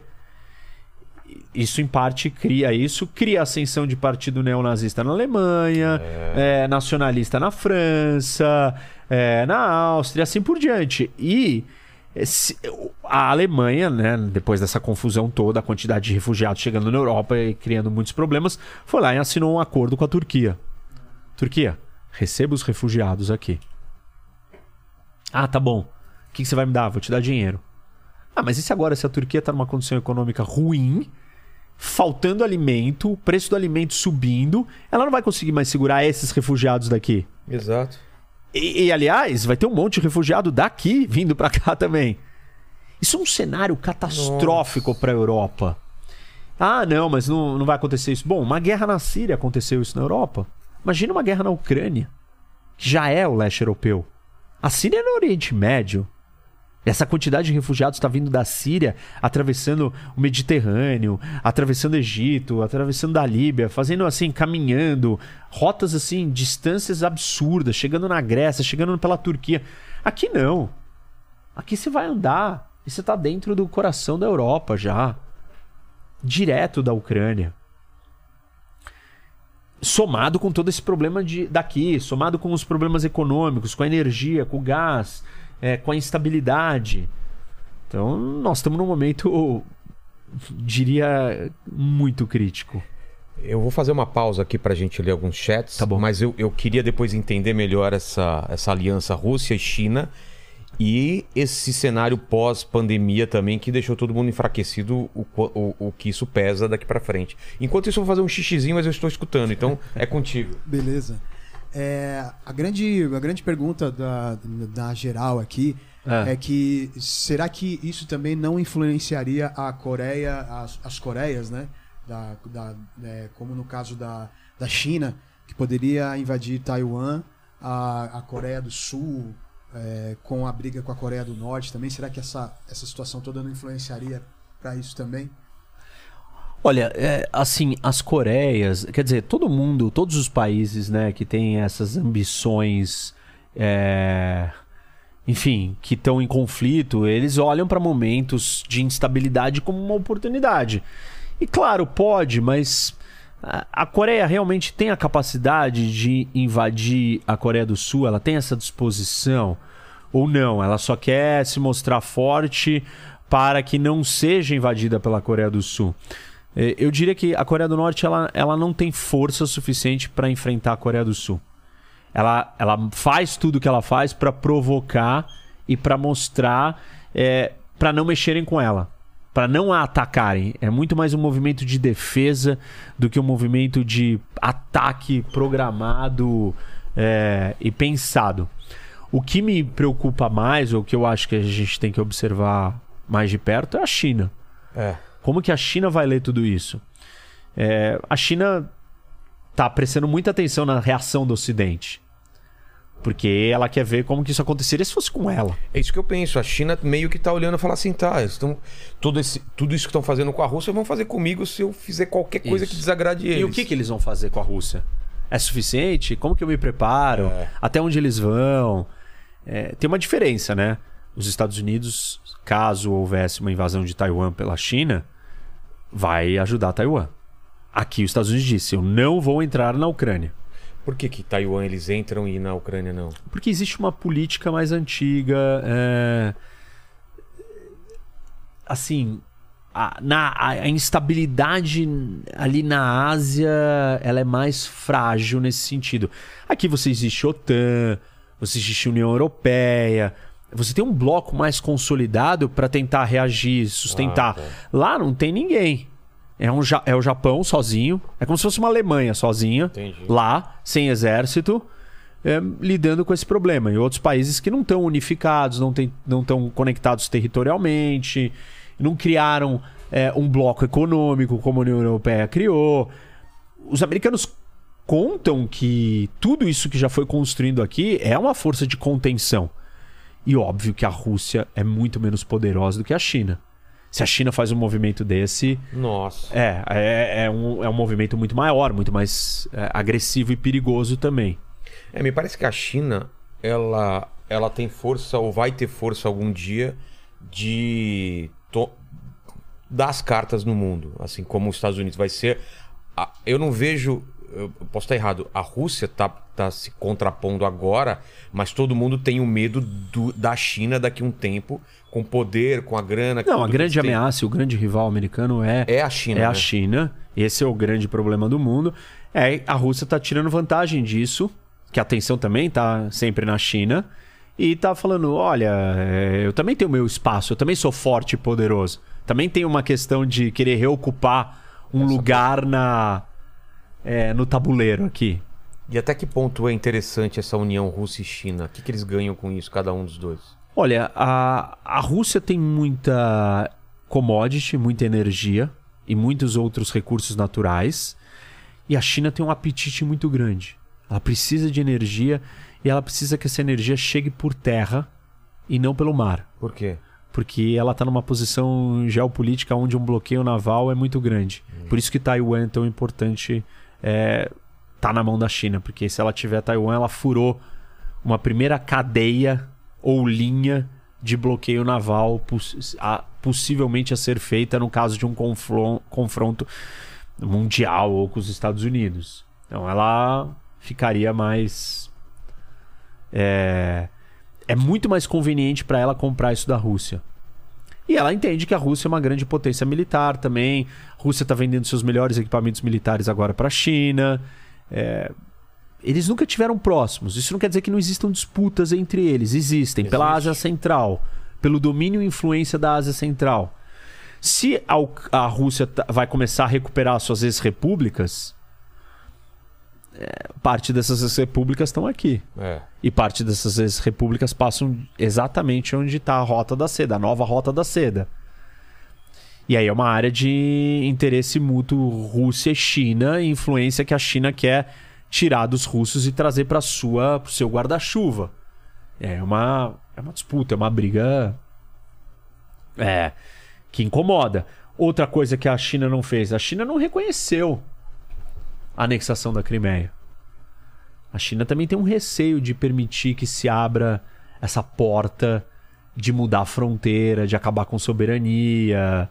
Isso, em parte, cria isso, cria a ascensão de partido neonazista na Alemanha, é, nacionalista na França, é, na Áustria, assim por diante. E a Alemanha, né, depois dessa confusão toda, a quantidade de refugiados chegando na Europa e criando muitos problemas, foi lá e assinou um acordo com a Turquia. Turquia, receba os refugiados aqui. Ah, tá bom. O que, que você vai me dar? Vou te dar dinheiro. Ah, mas e se agora, se a Turquia está numa condição econômica ruim, faltando alimento, o preço do alimento subindo, ela não vai conseguir mais segurar esses refugiados daqui. Exato. E, e, aliás, vai ter um monte de refugiado daqui vindo pra cá também. Isso é um cenário catastrófico pra Europa. Ah, não, mas não, não vai acontecer isso. Bom, uma guerra na Síria aconteceu isso na Europa. Imagina uma guerra na Ucrânia, que já é o leste europeu. A Síria é no Oriente Médio. Essa quantidade de refugiados está vindo da Síria, atravessando o Mediterrâneo, atravessando o Egito, atravessando da Líbia, fazendo assim, caminhando, rotas assim, distâncias absurdas, chegando na Grécia, chegando pela Turquia. Aqui não. Aqui você vai andar e você está dentro do coração da Europa já. Direto da Ucrânia. Somado com todo esse problema de, daqui, somado com os problemas econômicos, com a energia, com o gás, é, com a instabilidade. Então, nós estamos num momento, diria, muito crítico. Eu vou fazer uma pausa aqui pra gente ler alguns chats, Tá mas eu, eu queria depois entender melhor essa, essa aliança Rússia e China e esse cenário pós-pandemia também que deixou todo mundo enfraquecido, o, o, o que isso pesa daqui pra frente. Enquanto isso, eu vou fazer um xixizinho, mas eu estou escutando, então é contigo. *laughs* Beleza. É, a, grande, a grande pergunta da, da geral aqui É. é. que será que isso também não influenciaria a Coreia, as, as Coreias, né? Da, da, é, como no caso da, da China, que poderia invadir Taiwan, a, a Coreia do Sul, é, com a briga com a Coreia do Norte também. Será que essa, essa situação toda não influenciaria para isso também? Olha, é, assim, as Coreias, quer dizer, todo mundo, todos os países, né, que têm essas ambições, é, enfim, que estão em conflito, eles olham para momentos de instabilidade como uma oportunidade. E claro, pode, mas a Coreia realmente tem a capacidade de invadir a Coreia do Sul? Ela tem essa disposição? Ou não? Ela só quer se mostrar forte para que não seja invadida pela Coreia do Sul? Eh, Eu diria que a Coreia do Norte ela, ela não tem força suficiente para enfrentar a Coreia do Sul. Ela, ela faz tudo o que ela faz para provocar e para mostrar, para não mexerem com ela, para não a atacarem. É muito mais um movimento de defesa do que um movimento de ataque programado é, e pensado. O que me preocupa mais, ou o que eu acho que a gente tem que observar mais de perto, é a China. É. Como que a China vai ler tudo isso? É, a China tá prestando muita atenção na reação do Ocidente. Porque ela quer ver como que isso aconteceria se fosse com ela. É isso que eu penso. A China meio que tá olhando e fala assim, tá, estão todo esse, tudo isso que estão fazendo com a Rússia vão fazer comigo se eu fizer qualquer coisa Isso. que desagrade eles. E o que, que eles vão fazer com a Rússia? É suficiente? Como que eu me preparo? É. Até onde eles vão? É, tem uma diferença, né? Os Estados Unidos, caso houvesse uma invasão de Taiwan pela China, vai ajudar Taiwan. Aqui os Estados Unidos disse: eu não vou entrar na Ucrânia. Por que que Taiwan eles entram e na Ucrânia não? Porque existe uma política mais antiga. é, Assim, a, na, a, instabilidade ali na Ásia ela é mais frágil nesse sentido. Aqui você existe OTAN, você existe União Europeia. Você tem um bloco mais consolidado para tentar reagir, sustentar. Ah, tá. Lá não tem ninguém. É, um, Ja- é o Japão sozinho. É como se fosse uma Alemanha sozinha. Entendi. Lá, sem exército, é, lidando com esse problema. E outros países que não estão unificados, não estão não tão conectados territorialmente, não criaram é, um bloco econômico como a União Europeia criou. Os americanos contam que tudo isso que já foi construindo aqui é uma força de contenção. E óbvio que a Rússia é muito menos poderosa do que a China. Se a China faz um movimento desse, Nossa. é, é, é, um, é um movimento muito maior, muito mais é, agressivo e perigoso também. É, me parece que a China, ela, ela tem força, ou vai ter força algum dia, de to- dar as cartas no mundo. Assim como os Estados Unidos vai ser. a- Eu não vejo. Eu posso estar errado. A Rússia tá, tá se contrapondo agora, mas todo mundo tem o medo do- da China daqui a um tempo, com poder, com a grana. Não, a grande ameaça, o grande rival americano é, É a China. é a né? China. Esse é o grande problema do mundo. É, a Rússia está tirando vantagem disso, que a atenção também está sempre na China. E tá falando, olha, é, eu também tenho meu espaço, eu também sou forte e poderoso. Também tem uma questão de querer reocupar um lugar na é, no tabuleiro aqui. E até que ponto é interessante essa união Rússia e China? O que, que eles ganham com isso, cada um dos dois? Olha, a, a Rússia tem muita commodity, muita energia e muitos outros recursos naturais. E a China tem um apetite muito grande. Ela precisa de energia e ela precisa que essa energia chegue por terra e não pelo mar. Por quê? Porque ela está numa posição geopolítica onde um bloqueio naval é muito grande. Por isso que Taiwan é tão importante é, tá na mão da China. Porque se ela tiver Taiwan, ela furou uma primeira cadeia ou linha de bloqueio naval poss- a- possivelmente a ser feita no caso de um confronto mundial ou com os Estados Unidos. Então ela ficaria mais. É, é muito mais conveniente para ela comprar isso da Rússia. E ela entende que a Rússia é uma grande potência militar também. A Rússia está vendendo seus melhores equipamentos militares agora para a China. É, Eles nunca tiveram próximos. Isso não quer dizer que não existam disputas entre eles. Existem. Pela Existe. Ásia Central. Pelo domínio e influência da Ásia Central. Se a, a Rússia vai começar a recuperar suas ex-repúblicas, é, parte dessas ex-repúblicas estão aqui. É. E parte dessas ex-repúblicas passam exatamente onde está a Rota da Seda, a nova Rota da Seda. E aí é uma área de interesse mútuo Rússia e China, e influência que a China quer tirar dos russos e trazer para sua pro seu guarda-chuva. É uma é uma disputa, é uma briga é que incomoda. Outra coisa que a China não fez, a China não reconheceu a anexação da Crimeia. A China também tem um receio de permitir que se abra essa porta de mudar a fronteira, de acabar com soberania.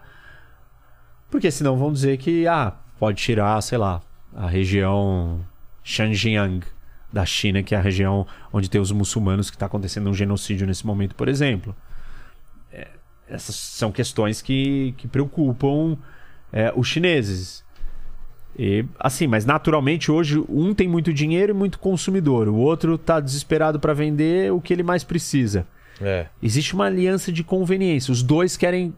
Porque senão vão dizer que ah, pode tirar, sei lá, a região Xinjiang da China, que é a região onde tem os muçulmanos que está acontecendo um genocídio nesse momento, por exemplo. É, essas são questões que, que preocupam é, os chineses. E, assim, mas naturalmente hoje um tem muito dinheiro e muito consumidor, o outro está desesperado para vender o que ele mais precisa. É. Existe uma aliança de conveniência. Os dois querem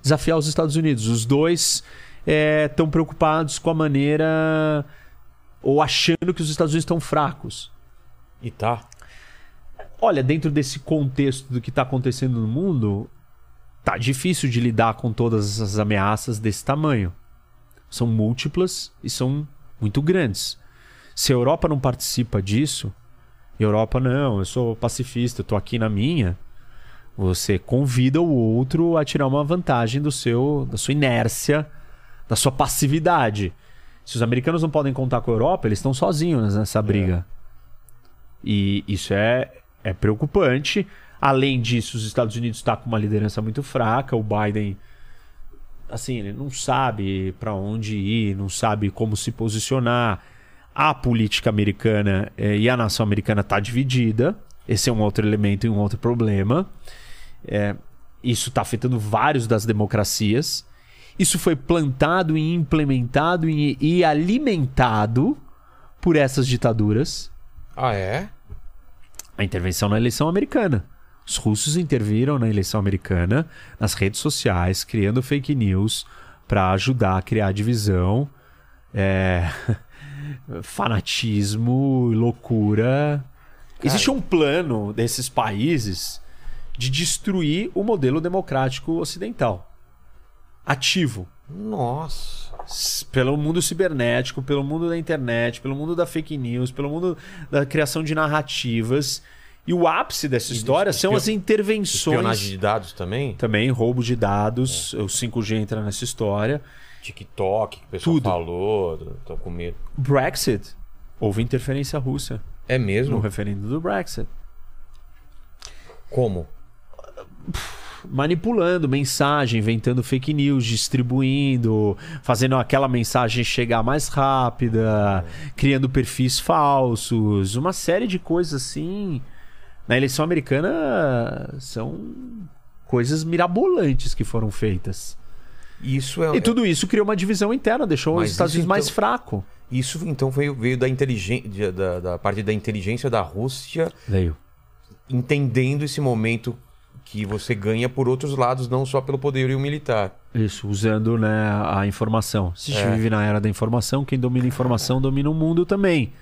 desafiar os Estados Unidos. Os dois estão preocupados com a maneira ou achando que os Estados Unidos estão fracos. E tá. Olha, dentro desse contexto do que está acontecendo no mundo, tá difícil de lidar com todas as ameaças desse tamanho. São múltiplas e são muito grandes. Se a Europa não participa disso, Europa não, eu sou pacifista, eu tô aqui na minha. Você convida o outro a tirar uma vantagem do seu, da sua inércia, da sua passividade. Se os americanos não podem contar com a Europa, eles estão sozinhos nessa briga. E isso é, é preocupante. Além disso, os Estados Unidos está com uma liderança muito fraca. O Biden, assim, ele não sabe para onde ir, não sabe como se posicionar. A política americana eh, e a nação americana está dividida. Esse é um outro elemento e um outro problema. É, isso está afetando vários das democracias. Isso foi plantado e implementado e, e alimentado por essas ditaduras. Ah, é? A intervenção na eleição americana. Os russos interviram na eleição americana, nas redes sociais, criando fake news para ajudar a criar divisão, é, *laughs* fanatismo, loucura. Existe um plano desses países de destruir o modelo democrático ocidental. Ativo Nossa. pelo mundo cibernético, pelo mundo da internet, pelo mundo da fake news, pelo mundo da criação de narrativas. E o ápice dessa história são as intervenções. Espionagem de dados também? Também, roubo de dados. O 5G entra nessa história. TikTok, que o pessoal Tudo. falou, tô com medo. Brexit. Houve interferência russa É mesmo? no referendo do Brexit. Como? Manipulando mensagem, inventando fake news, distribuindo, fazendo aquela mensagem chegar mais rápida, criando perfis falsos, uma série de coisas assim. Na eleição americana são coisas mirabolantes que foram feitas. Isso é. E tudo isso criou uma divisão interna, deixou Mas os Estados Unidos mais então- fraco. Isso então veio, veio da inteligência da, da parte da inteligência da Rússia Veio. entendendo esse momento que você ganha por outros lados, não só pelo poderio militar. Isso, usando né, a informação. Se a gente É. vive na era da informação, quem domina a informação domina o mundo também.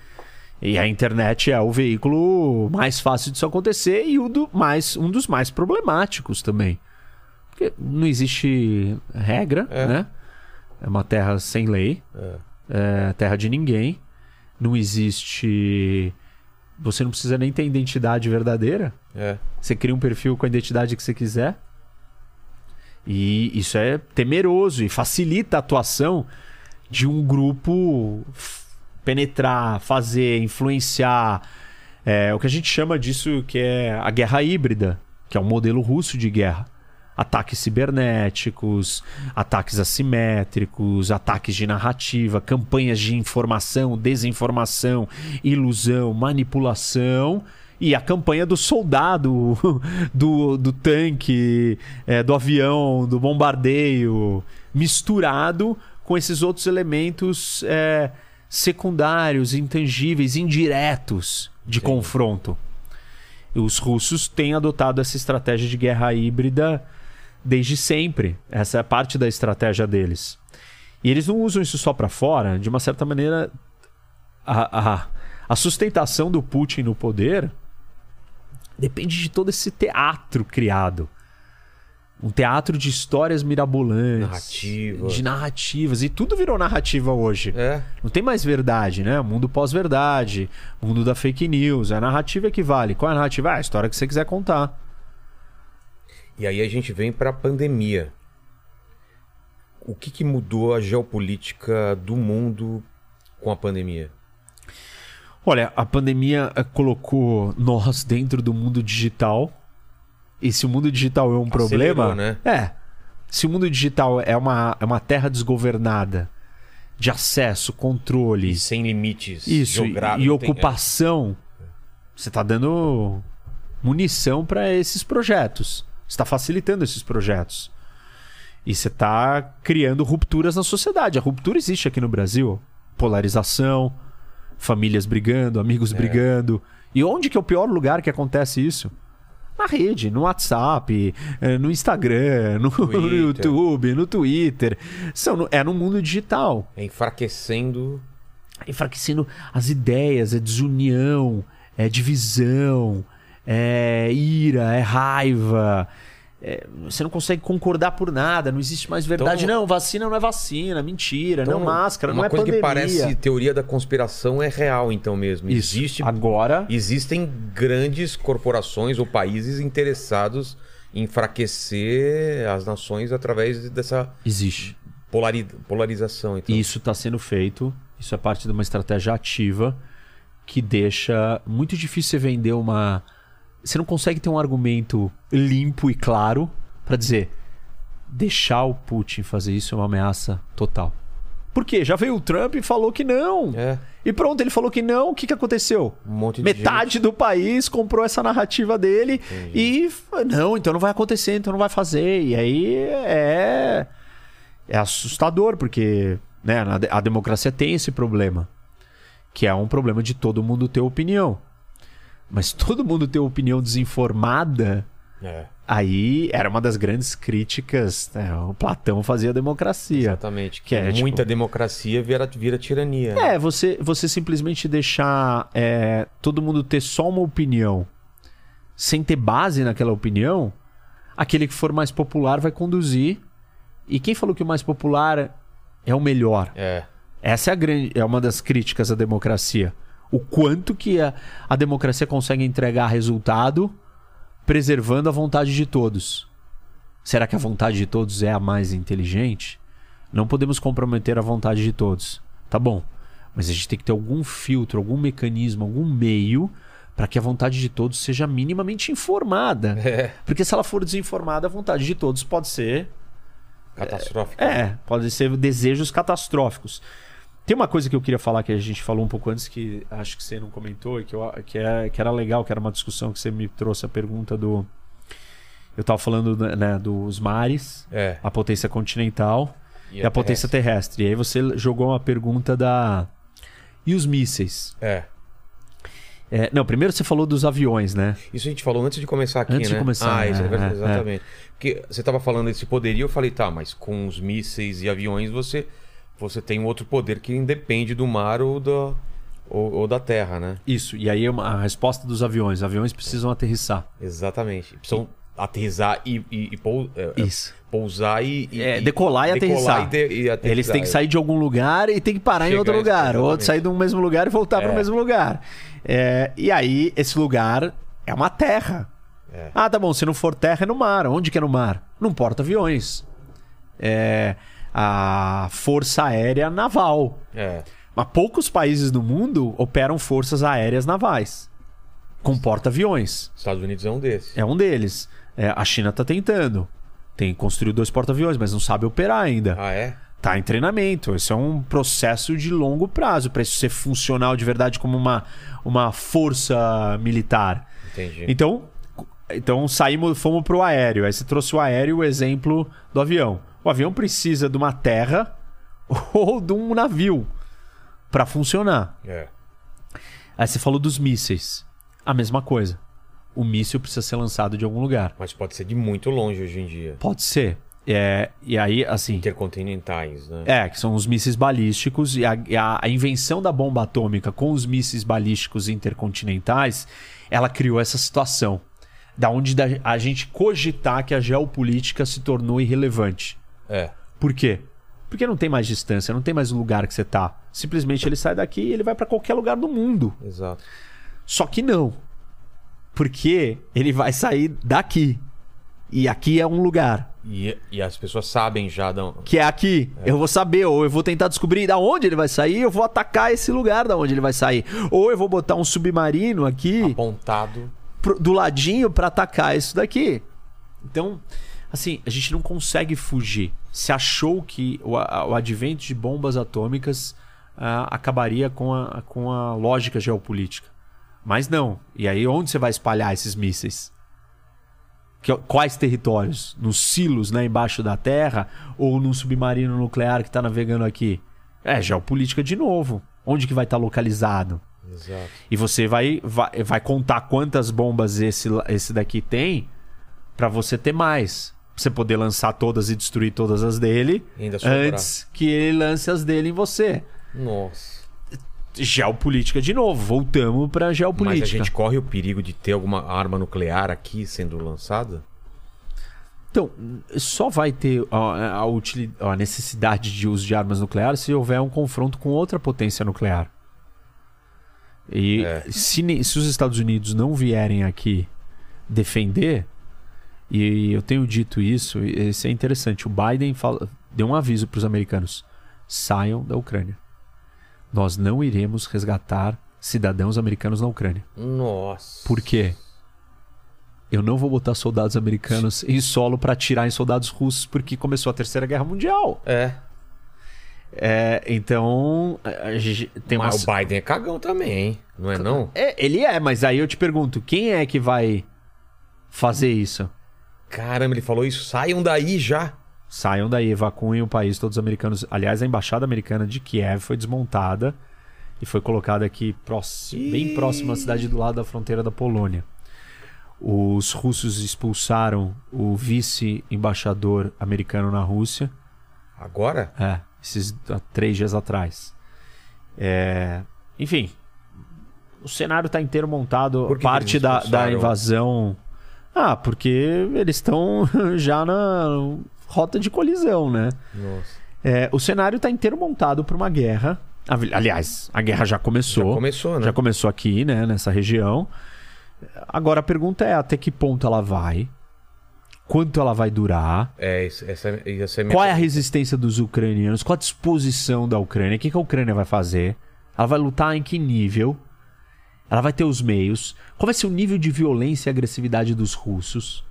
E a internet é o veículo mais fácil disso acontecer e o do mais, um dos mais problemáticos também. Porque não existe regra, É. né? É uma terra sem lei, é terra de ninguém. Não existe. Você não precisa nem ter identidade verdadeira. É. Você cria um perfil com a identidade que você quiser. E isso é temeroso e facilita a atuação de um grupo penetrar, fazer, influenciar. É, o que a gente chama disso que é a guerra híbrida, que é um modelo russo de guerra. Ataques cibernéticos, ataques assimétricos, ataques de narrativa, campanhas de informação, desinformação, ilusão, manipulação e a campanha do soldado, *laughs* do, do tanque, é, do avião, do bombardeio, misturado com esses outros elementos é, secundários, intangíveis, indiretos de confronto. Os russos têm adotado essa estratégia de guerra híbrida desde sempre. Essa é parte da estratégia deles. E eles não usam isso só para fora. De uma certa maneira, a, a, a sustentação do Putin no poder depende de todo esse teatro criado. Um teatro de histórias mirabolantes. Narrativa. De narrativas. E tudo virou narrativa hoje. É. Não tem mais verdade, né? Mundo pós-verdade, mundo da fake news. A narrativa é que vale. Qual é a narrativa? Ah, a história que você quiser contar. E aí a gente vem para a pandemia. O que, que mudou a geopolítica do mundo com a pandemia? Olha, a pandemia eh, colocou nós dentro do mundo digital. E se o mundo digital é um problema. né? É. Se o mundo digital é uma, é uma terra desgovernada de acesso, controle, E sem limites isso, e, e não tem- ocupação, você está dando munição para esses projetos. Você está facilitando esses projetos. E você está criando rupturas na sociedade. A ruptura existe aqui no Brasil. Polarização, famílias brigando, amigos brigando. E onde que é o pior lugar que acontece isso? Na rede, no WhatsApp, eh, no Instagram, *laughs* no, no. YouTube, no Twitter. São, é no mundo digital É enfraquecendo. enfraquecendo as ideias, é desunião, é divisão, é ira, é raiva. é- você não consegue concordar por nada, não existe mais verdade. Então- não, vacina não é vacina, mentira, Então, não máscara, uma não é coisa pandemia. que parece teoria da conspiração é real, então mesmo. Isso. Existe, Agora, existem grandes corporações ou países interessados em enfraquecer as nações através dessa existe. polari- polarização. Então. Isso está sendo feito, isso é parte de uma estratégia ativa que deixa muito difícil você vender uma. Você não consegue ter um argumento limpo e claro para dizer deixar o Putin fazer isso é uma ameaça total. Por quê? Já veio o Trump e falou que não. É, E pronto, ele falou que não. O que, que aconteceu? um Metade gente. do país comprou essa narrativa dele e f- não, então não vai acontecer, então não vai fazer. E aí é é assustador porque né, a democracia tem esse problema, que é um problema de todo mundo ter opinião. Mas todo mundo ter opinião desinformada, É, aí era uma das grandes críticas. né, O Platão fazia a democracia. exatamente. Que, é, muita tipo- democracia vira, vira tirania. né? É, você, você simplesmente deixar é, todo mundo ter só uma opinião sem ter base naquela opinião, aquele que for mais popular vai conduzir. E quem falou que o mais popular é o melhor? É. Essa é, a grande, é uma das críticas à democracia. O quanto que a, a democracia consegue entregar resultado preservando a vontade de todos. Será que a vontade de todos é a mais inteligente? Não podemos comprometer a vontade de todos. Tá bom. Mas a gente tem que ter algum filtro, algum mecanismo, algum meio para que a vontade de todos seja minimamente informada. É. Porque se ela for desinformada, a vontade de todos pode ser Catastrófico. é, pode ser desejos catastróficos. Tem uma coisa que eu queria falar que a gente falou um pouco antes que acho que você não comentou e que, eu, que, é, que era legal, que era uma discussão que você me trouxe a pergunta do. Eu estava falando né, dos mares, É. a potência continental E e, a a potência terrestre. E aí você jogou uma pergunta da. E os mísseis? É. É, não, primeiro você falou dos aviões, né? Isso a gente falou antes de começar aqui, Antes de né? começar, Ah, isso é é, verdade, é, exatamente. Porque você estava falando desse poderio, eu falei, tá, mas com os mísseis e aviões você, você tem um outro poder que independe do mar ou da, ou, ou da terra, né? Isso. E aí uma- a resposta dos aviões. Aviões precisam aterrissar. Exatamente. Precisam aterrissar e, e, e pou- é, é, Isso. pousar e, e- É, e- decolar e aterrissar. e de- e aterrissar. Eles têm que sair de algum lugar e tem que parar em outro lugar. Ou exatamente. sair do mesmo lugar e voltar para o É. mesmo lugar. É, e aí, esse lugar é uma terra. É. Ah, tá bom. Se não for terra, é no mar. Onde que é no mar? Num porta-aviões. É a Força Aérea Naval. É. Mas poucos países do mundo operam forças aéreas navais. Com porta-aviões. Estados Unidos é um desses. É um deles. É, a China tá tentando. Tem construído dois porta-aviões, mas não sabe operar ainda. Ah, é? Tá em treinamento. Isso é um processo de longo prazo para isso ser funcional de verdade como uma, uma força militar. Entendi. Então, então saímos, fomos pro aéreo. Aí você trouxe o aéreo, o exemplo do avião. O avião precisa de uma terra *laughs* ou de um navio para funcionar. É. Aí você falou dos mísseis. A mesma coisa. O míssil precisa ser lançado de algum lugar. Mas pode ser de muito longe hoje em dia. Pode ser. É, e aí, assim. Intercontinentais, né? É, que são os mísseis balísticos e a, a- a invenção da bomba atômica com os mísseis balísticos intercontinentais, ela criou essa situação. Da onde da- a gente cogitar que a geopolítica se tornou irrelevante. É. Por quê? Porque não tem mais distância, não tem mais o lugar que você tá. Simplesmente ele sai daqui e ele vai para qualquer lugar do mundo. Exato. Só que não. Porque ele vai sair daqui. E aqui é um lugar. E, e as pessoas sabem já da, Que é aqui. Eu vou saber, ou eu vou tentar descobrir da onde ele vai sair, eu vou atacar esse lugar da onde ele vai sair. Ou eu vou botar um submarino aqui apontado. pro- do ladinho pra atacar isso daqui. Então, assim, a gente não consegue fugir. Se achou que o, a- o advento de bombas atômicas ah, acabaria com a, com a lógica geopolítica. Mas não. E aí, onde você vai espalhar esses mísseis? Que- quais territórios? Nos silos, né, embaixo da terra? Ou num submarino nuclear que está navegando aqui? É, geopolítica de novo. Onde que vai estar localizado? Exato. E você vai, vai, vai contar quantas bombas esse, esse daqui tem pra você ter mais. Você poder lançar todas e destruir todas as dele antes que ele lance as dele em você. Nossa. Geopolítica de novo. Voltamos pra Mas geopolítica. a gente corre o perigo de ter alguma arma nuclear aqui sendo lançada? Então, só vai ter a, a, utili- a necessidade de uso de armas nucleares se houver um confronto com outra potência nuclear. E É. se, se os Estados Unidos não vierem aqui defender, e eu tenho dito isso, e isso é interessante. O Biden fala- deu um aviso para os americanos: saiam da Ucrânia. Nós não iremos resgatar cidadãos americanos na Ucrânia. Nossa. Por quê? Eu não vou botar soldados americanos em solo para atirar em soldados russos porque começou a Terceira Guerra Mundial. É. É, então, tem uma... Mas o Biden é cagão também, hein? Não é não? É, ele é, mas aí eu te pergunto, quem é que vai fazer isso? Caramba, ele falou isso. Saiam daí já. Saiam daí, evacuem o país, todos os americanos. Aliás, a embaixada americana de Kiev foi desmontada e foi colocada aqui próximo, bem próximo à cidade do lado da fronteira da Polônia. Os russos expulsaram o vice-embaixador americano na Rússia. Agora? É, esses há três dias atrás. É, enfim, o cenário está inteiro montado. Por que que parte eles da, da invasão. Ah, porque eles estão *laughs* já na rota de colisão, né? Nossa. É, o cenário está inteiro montado para uma guerra Ali- Aliás, a guerra já começou. Já começou, né? Já começou aqui, né? Nessa região. Agora a pergunta é até que ponto ela vai? Quanto ela vai durar? É, essa, essa é Qual é a resistência dos ucranianos? Qual a disposição da Ucrânia? O que, que a Ucrânia vai fazer? Ela vai lutar em que nível? Ela vai ter os meios? Qual vai ser o nível de violência e agressividade dos russos?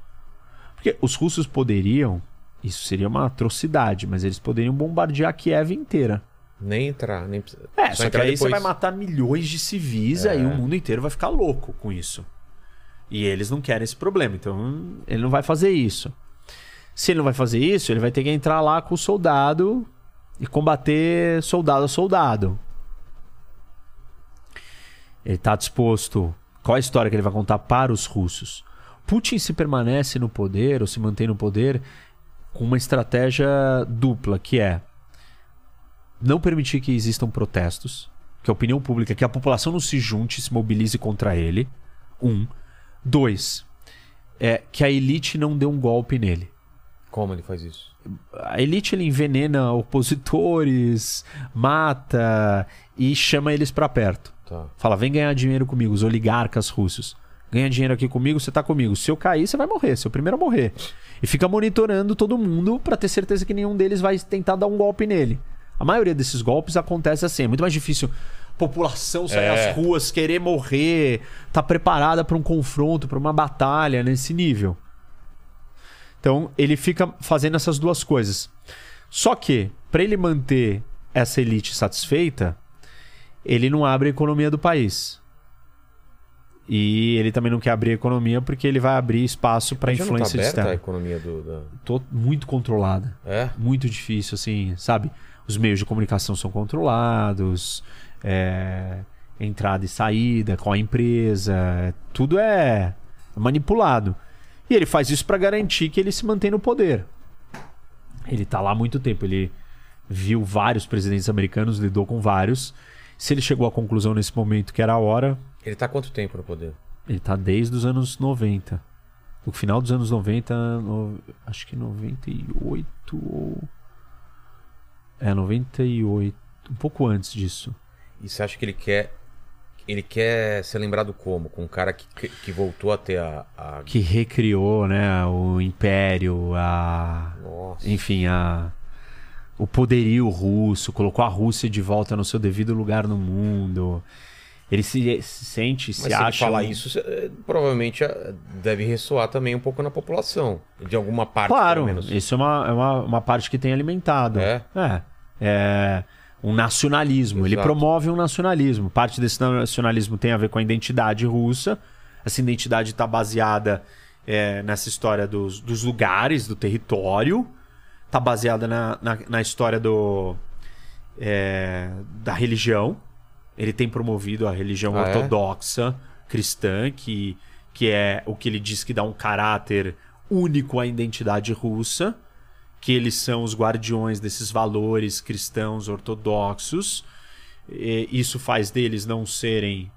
Porque os russos poderiam, isso seria uma atrocidade, mas eles poderiam bombardear Kiev inteira. Nem entrar, nem precisa. É, só, que entrar aí você depois. vai matar milhões de civis, aí o mundo inteiro vai ficar louco com isso. E eles não querem esse problema, então ele não vai fazer isso. Se ele não vai fazer isso, ele vai ter que entrar lá com o soldado e combater soldado a soldado. Ele está disposto. Qual a história que ele vai contar para os russos? Putin se permanece no poder ou se mantém no poder com uma estratégia dupla, que é não permitir que existam protestos, que a opinião pública, que a população não se junte, se mobilize contra ele. Um. Dois. É que a elite não dê um golpe nele. Como ele faz isso? A elite ele envenena opositores, mata e chama eles pra perto. Tá. Fala, vem ganhar dinheiro comigo, os oligarcas russos. Ganha dinheiro aqui comigo, você tá comigo. Se eu cair, você vai morrer, você é o primeiro a morrer. E fica monitorando todo mundo pra ter certeza que nenhum deles vai tentar dar um golpe nele. A maioria desses golpes acontece assim, é muito mais difícil população sair É. às ruas, querer morrer, tá preparada pra um confronto, pra uma batalha nesse nível. Então, ele fica fazendo essas duas coisas. Só que, para ele manter essa elite satisfeita, ele não abre a economia do país. E ele também não quer abrir a economia porque ele vai abrir espaço para Já não tá influência aberta a externa. economia do. Da... Tô muito controlada. É? Muito difícil, assim, sabe? Os meios de comunicação são controlados, é, entrada e saída com a empresa, tudo é manipulado. E ele faz isso para garantir que ele se mantém no poder. Ele tá lá há muito tempo, ele viu vários presidentes americanos, lidou com vários. Se ele chegou à conclusão nesse momento que era a hora, Ele tá quanto tempo no poder? ele tá desde os anos 90. No final dos anos 90, no- acho que 98 ou. É, 98. Um pouco antes disso. E você acha que ele quer. Ele quer ser lembrado como? Com um cara que, que, que voltou a ter a. a- Que recriou, né, o império, a. Nossa. Enfim, a. O poderio russo, colocou a Rússia de volta no seu devido lugar no mundo. Ele se, se sente, Mas se se ele acha. falar isso, eh, provavelmente eh, deve ressoar também um pouco na população. De alguma parte, Claro, pelo menos. isso é uma, é uma, uma parte que tem alimentado. É? É. É um nacionalismo. Ele Exato. promove um nacionalismo. Parte desse nacionalismo tem a ver com a identidade russa. Essa identidade está baseada é, nessa história dos, dos lugares, do território. Está baseada na, na, na história do, é, da religião. Ele tem promovido a religião Ah, é? ortodoxa cristã, que, que é o que ele diz que dá um caráter único à identidade russa, que eles são os guardiões desses valores cristãos ortodoxos. E isso faz deles não serem,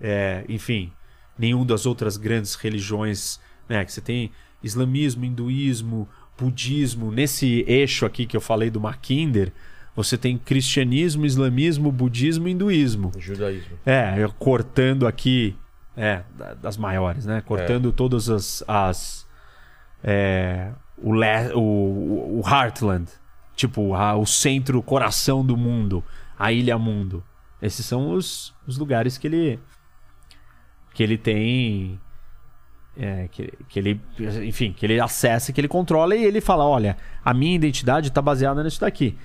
é, enfim, nenhum das outras grandes religiões, né? Que você tem islamismo, hinduísmo, budismo. Nesse eixo aqui que eu falei do Mackinder, você tem cristianismo, islamismo, budismo e hinduísmo. O judaísmo. É, cortando aqui, é, da- das maiores, né? Cortando todas as. as é, o, le, o, o Heartland, tipo, a- o centro, o coração do mundo, a Ilha Mundo. Esses são os, os lugares que ele. que ele tem. É, que, que ele, enfim, que ele acessa, que ele controla e ele fala: olha, a minha identidade está baseada nisso daqui.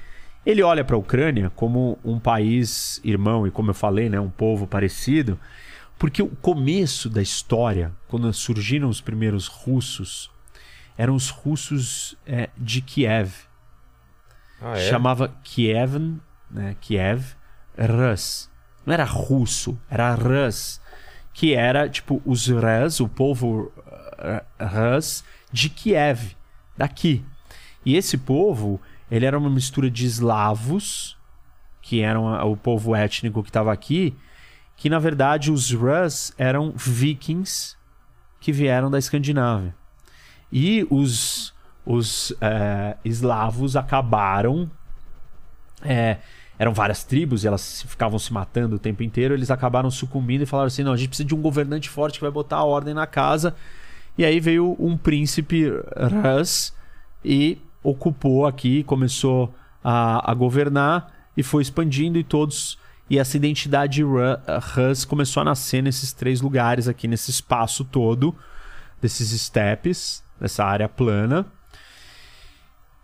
Ele olha para a Ucrânia como um país irmão e, como eu falei, né, um povo parecido, porque o começo da história, quando surgiram os primeiros russos, eram os russos é, de Kiev. Ah, é? Chamava Kiev, né, Kiev, Rus. Não era russo, era Rus. Que era, tipo, os Rus, o povo uh, Rus de Kiev, daqui. E esse povo, ele era uma mistura de eslavos, que eram o povo étnico que estava aqui, que na verdade os Rus eram vikings que vieram da Escandinávia. E os, os eh, eslavos acabaram eh, eram várias tribos e elas ficavam se matando o tempo inteiro, eles acabaram sucumbindo e falaram assim: não, a gente precisa de um governante forte que vai botar a ordem na casa. E aí veio um príncipe Rus e ocupou aqui, começou a, a governar e foi expandindo e todos. E essa identidade Rus começou a nascer nesses três lugares aqui, nesse espaço todo, desses steppes, dessa área plana.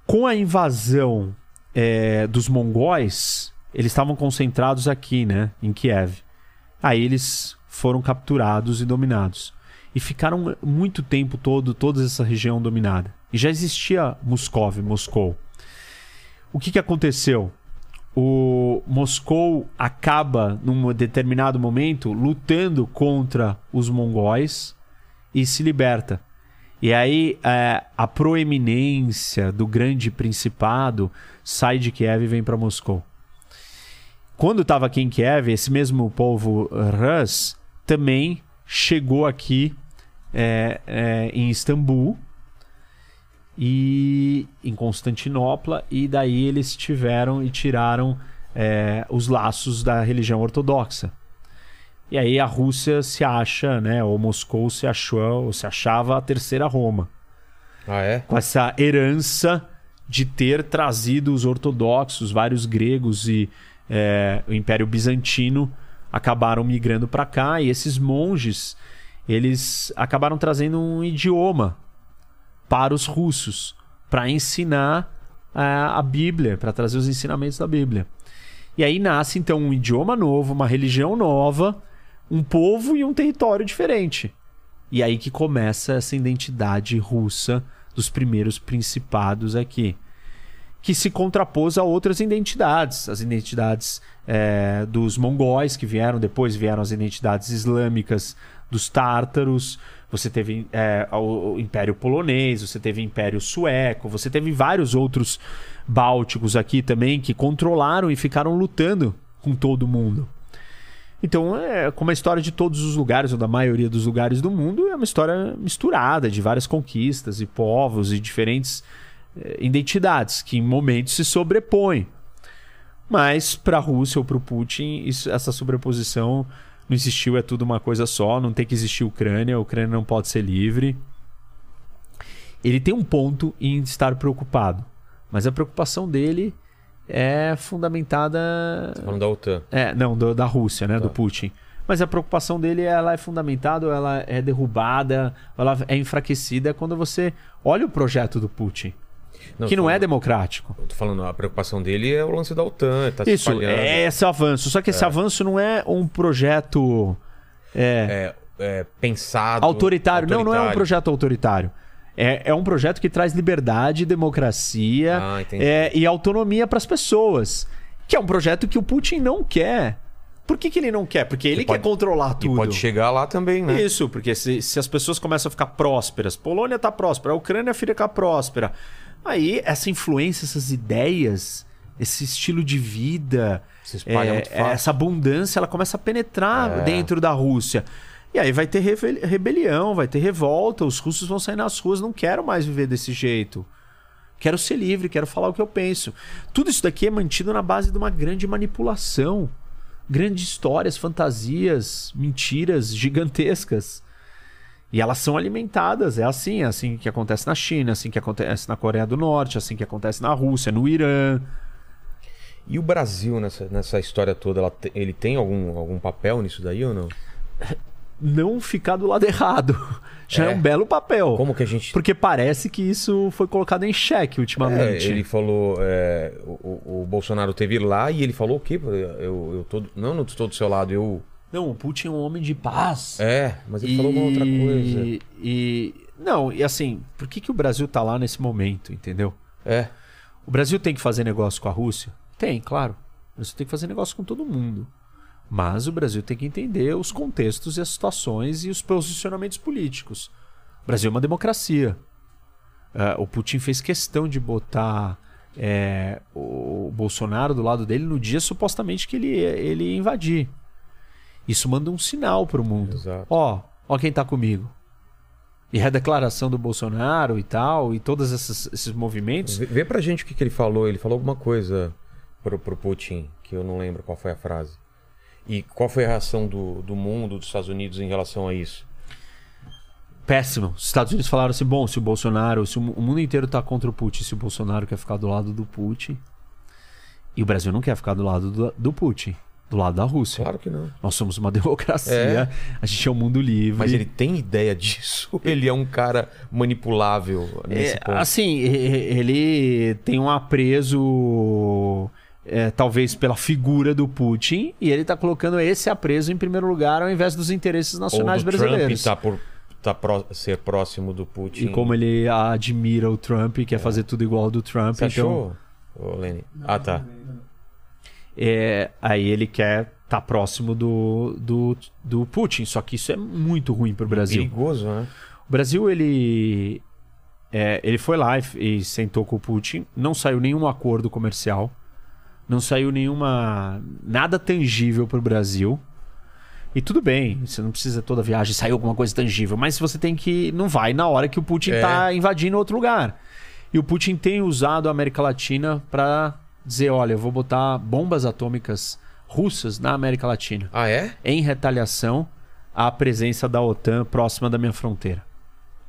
Com a invasão é, dos mongóis, eles estavam concentrados aqui, né, em Kiev. Aí eles foram capturados e dominados. E ficaram muito tempo todo, toda essa região dominada. E já existia Moscov, Moscou. O que, que aconteceu? O Moscou acaba, num determinado momento, lutando contra os mongóis e se liberta. E aí é, a proeminência do grande principado sai de Kiev e vem para Moscou. Quando estava aqui em Kiev, esse mesmo povo Rus também chegou aqui é, é, em Istambul e em Constantinopla, e daí eles tiveram e tiraram é, os laços da religião ortodoxa. E aí a Rússia se acha, né, ou Moscou se achou, ou se achava a terceira Roma Ah, é? com essa herança de ter trazido os ortodoxos, vários gregos e é, o Império Bizantino acabaram migrando para cá e esses monges eles acabaram trazendo um idioma para os russos para ensinar a, a Bíblia, para trazer os ensinamentos da Bíblia. E aí nasce então um idioma novo, uma religião nova, um povo e um território diferente. E aí que começa essa identidade russa dos primeiros principados aqui. Que se contrapôs a outras identidades. As identidades é, dos mongóis, que vieram depois, vieram as identidades islâmicas dos tártaros. Você teve é, o, Império Polonês, você teve o Império Sueco, você teve vários outros bálticos aqui também que controlaram e ficaram lutando com todo mundo. Então, é como a história de todos os lugares, ou da maioria dos lugares do mundo, é uma história misturada de várias conquistas e povos e diferentes eh, identidades que em momentos se sobrepõem. Mas para a Rússia ou para o Putin, isso- essa sobreposição não existiu, é tudo uma coisa só, não tem que existir Ucrânia, a Ucrânia não pode ser livre. Ele tem um ponto em estar preocupado, mas a preocupação dele é fundamentada Falando da OTAN. é, não, do- da Rússia, né? Do Tá. Putin. Mas a preocupação dele ela é fundamentada, ela é derrubada, ela é enfraquecida quando você olha o projeto do Putin, que não é falando- democrático. Eu tô falando, a preocupação dele é o lance da OTAN, tá Isso, é esse avanço. Só que esse avanço não é um projeto é, É, é, pensado. autoritário. Não, não é um autoritário. projeto autoritário. É, é um projeto que traz liberdade, democracia Ah, é, e autonomia para as pessoas. Que é um projeto que o Putin não quer. Por que, que ele não quer? Porque ele pode- quer controlar E tudo. pode chegar lá também, né? Isso, porque se, se as pessoas começam a ficar prósperas, Polônia tá próspera, a Ucrânia fica próspera. Aí essa influência, essas ideias, esse estilo de vida, Se espalha é, essa abundância, ela começa a penetrar É. dentro da Rússia. E aí vai ter rebelião, vai ter revolta, os russos vão sair nas ruas, não quero mais viver desse jeito. Quero ser livre, quero falar o que eu penso. Tudo isso daqui é mantido na base de uma grande manipulação. Grandes histórias, fantasias, mentiras gigantescas. E elas são alimentadas. É assim, é assim que acontece na China, é assim que acontece na Coreia do Norte, é assim que acontece na Rússia, no Irã. E o Brasil nessa, nessa história toda, ela ele tem algum, algum papel nisso daí ou não? *laughs* Não ficar do lado *laughs* errado. Já é, É. um belo papel. Como que a gente. Porque parece que isso foi colocado em xeque É, ultimamente. ele falou. é, o, o- Bolsonaro teve lá e ele falou o quê? Eu, eu tô. Não, não estou do seu lado, eu. Não, o Putin é um homem de paz. É, mas ele falou uma outra coisa. E. Não, e assim, por que, que o Brasil tá lá nesse momento, entendeu? É. O Brasil tem que fazer negócio com a Rússia? Tem, claro. O Brasil tem que fazer negócio com todo mundo. Mas o Brasil tem que entender os contextos e as situações e os posicionamentos políticos. O Brasil é uma democracia. É, o Putin fez questão de botar é, o Bolsonaro do lado dele no dia supostamente que ele, ele ia invadir. Isso manda um sinal para o mundo. Ó, ó quem tá comigo. E a declaração do Bolsonaro e tal, e todos esses, esses movimentos Vê, vê pra gente o que, que ele falou. Ele falou alguma coisa. pro, pro Putin, que eu não lembro qual foi a frase. E qual foi a reação do, do mundo, dos Estados Unidos em relação a isso? Péssimo. Os Estados Unidos falaram assim: bom, se o Bolsonaro, se o mu- o mundo inteiro tá contra o Putin, se o Bolsonaro quer ficar do lado do Putin. E o Brasil não quer ficar do lado do, do Putin, do lado da Rússia. Claro que não. Nós somos uma *laughs* democracia, a gente é um mundo livre. Mas ele tem ideia disso? *laughs* Ele é um cara manipulável nesse É, ponto? assim, ele tem um apreço, é, talvez pela figura do Putin, e ele tá colocando esse apreço em primeiro lugar ao invés dos interesses Ou nacionais do brasileiros. Trump tá por tá pró- ser próximo do Putin. E como ele admira o Trump e quer fazer tudo igual ao do Trump, Você então achou, Lenny? Ah, tá. é, aí ele quer estar próximo do, do, do Putin. Só que isso é muito ruim pro Brasil. Perigoso, né? O Brasil, ele. é, ele foi lá e, e sentou com o Putin. Não saiu nenhum acordo comercial. Não saiu nenhuma. nada tangível pro Brasil. E tudo bem, você não precisa toda viagem sair alguma coisa tangível, mas você tem que. Não vai na hora que o Putin É. tá invadindo outro lugar. E o Putin tem usado a América Latina para dizer: olha, eu vou botar bombas atômicas russas na América Latina Ah, é? em retaliação à presença da OTAN próxima da minha fronteira.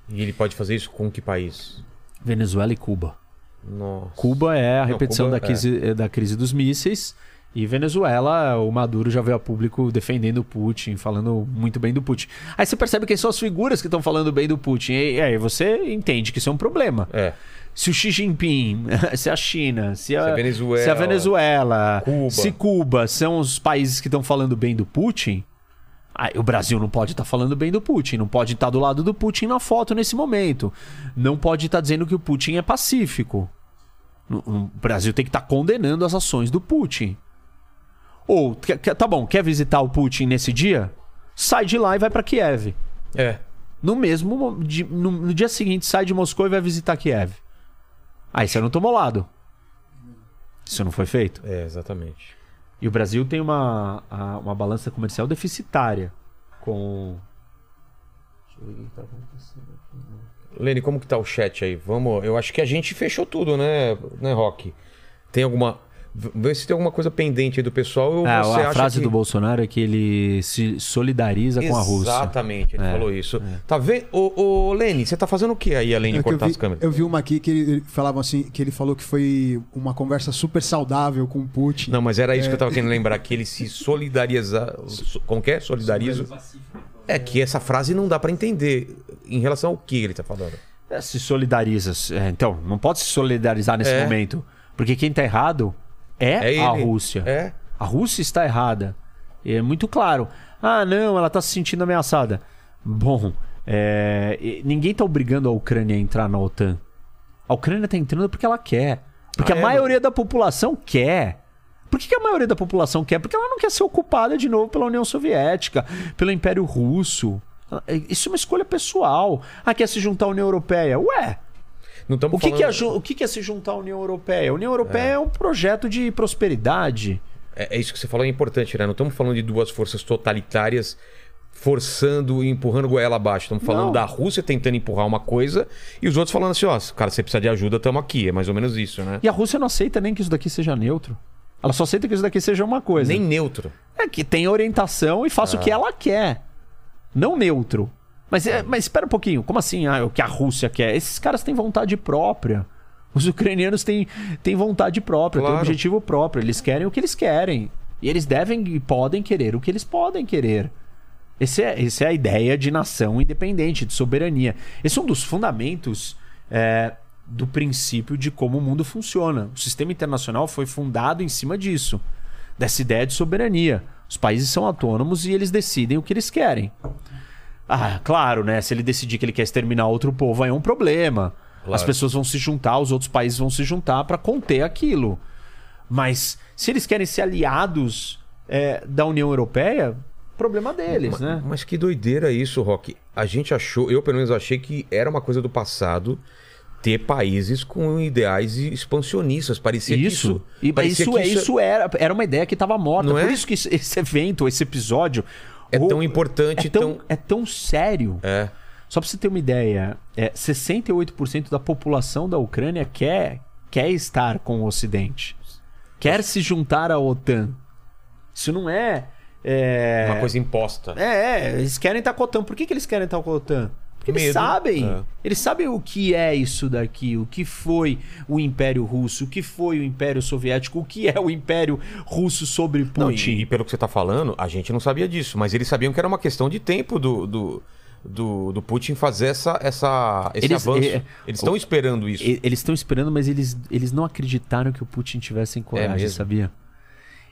E ele pode fazer isso com que país? Venezuela e Cuba. Nossa. Cuba é a Não, repetição Cuba, da, crise, da crise dos mísseis. E Venezuela, o Maduro já veio a público defendendo o Putin, falando muito bem do Putin. Aí você percebe quem são as figuras que estão falando bem do Putin. E aí você entende que isso é um problema. É. Se o Xi Jinping, *laughs* se a China, se a, Se a Venezuela, se a Venezuela, Cuba. se Cuba são os países que estão falando bem do Putin, aí o Brasil não pode estar falando bem do Putin, não pode estar do lado do Putin na foto nesse momento. Não pode estar dizendo que o Putin é pacífico. O Brasil tem que estar condenando as ações do Putin. Ou, tá bom, quer visitar o Putin nesse dia? Sai de lá e vai para Kiev. É. No mesmo no dia seguinte sai de Moscou e vai visitar Kiev. Aí você não tomou lado. Isso não foi feito. É, exatamente. E o Brasil tem uma, a- uma balança comercial deficitária com. Deixa eu ver o que tá acontecendo aqui. Lene, como que tá o chat aí? Vamos. Eu acho que a gente fechou tudo, né, né, Rock? Tem alguma. Vê se tem alguma coisa pendente aí do pessoal ou Ah, você a acha frase que... do Bolsonaro é que ele se solidariza com a Rússia. Exatamente, ele É, falou isso. Tá vendo? Ô, ô Lene, você tá fazendo o que aí, além de É cortar vi, as câmeras? eu vi uma aqui que ele, ele falava assim, que ele falou que foi uma conversa super saudável com o Putin. Não, mas era isso que eu tava querendo lembrar, que ele se solidariza. so- Como que é? Solidariza. É que essa frase não dá pra entender em relação ao que ele tá falando. É, se solidariza. É, então, não pode se solidarizar nesse É. momento. Porque quem tá errado é, É a Rússia. É. A Rússia está errada. E é muito claro. Ah, não, ela está se sentindo ameaçada. Bom, é, ninguém está obrigando a Ucrânia a entrar na OTAN. A Ucrânia está entrando porque ela quer. Porque Ah, a é? maioria da população quer. Por que, que a maioria da população quer? Porque ela não quer ser ocupada de novo pela União Soviética, pelo Império Russo. Isso é uma escolha pessoal. Ah, quer se juntar à União Europeia? Ué, Não estamos o que, falando... que, é, o que, é se juntar à União Europeia? A União Europeia é, um projeto de prosperidade. É, é isso que você falou, é importante, né? Não estamos falando de duas forças totalitárias forçando e empurrando goela abaixo. Estamos falando Não. da Rússia tentando empurrar uma coisa e os outros falando assim, ó, cara, você precisa de ajuda, estamos aqui. É mais ou menos isso, né? E a Rússia não aceita nem que isso daqui seja neutro. Ela só aceita que isso daqui seja uma coisa. Nem neutro. É que tem orientação e faça o que ela quer. Não neutro. Mas, é, mas espera um pouquinho. Como assim ah, o que a Rússia quer? Esses caras têm vontade própria. Os ucranianos têm, têm vontade própria, têm Claro. objetivo próprio. Eles querem o que eles querem. E eles devem e podem querer o que eles podem querer. Esse é, essa é a ideia de nação independente, de soberania. Esse é um dos fundamentos é, do princípio de como o mundo funciona. O sistema internacional foi fundado em cima disso, dessa ideia de soberania. Os países são autônomos e eles decidem o que eles querem. Ah, claro, né? Se ele decidir que ele quer exterminar outro povo, aí é um problema. Claro. As pessoas vão se juntar, os outros países vão se juntar para conter aquilo. Mas se eles querem ser aliados é, da União Europeia, problema deles, mas, né? mas que doideira isso, Rock. A gente achou, eu pelo menos achei que era uma coisa do passado ter países com ideais expansionistas. Parecia que Isso. isso. E parecia isso, que é, isso era, era uma ideia que estava morta. Não Por é? isso que esse evento, esse episódio. É tão importante, é tão, tão- é tão sério. É. Só pra você ter uma ideia, é, 68% da população da Ucrânia quer, quer estar com o Ocidente. quer se juntar à OTAN. Isso não é. é... Uma coisa imposta. É, é, eles querem estar com a OTAN. Por que, que eles querem estar com a OTAN? Porque eles Medo. sabem. É. Eles sabem o que é isso daqui, o que foi o Império Russo, o que foi o Império Soviético, o que é o Império Russo sobre Não, Putin. e, e pelo que você tá falando, a gente não sabia disso, mas eles sabiam que era uma questão de tempo do, do, do, do Putin fazer essa, essa, esse Eles- avanço. é, eles estão esperando isso. Eles estão esperando, mas eles, eles não acreditaram que o Putin tivesse coragem, É sabia?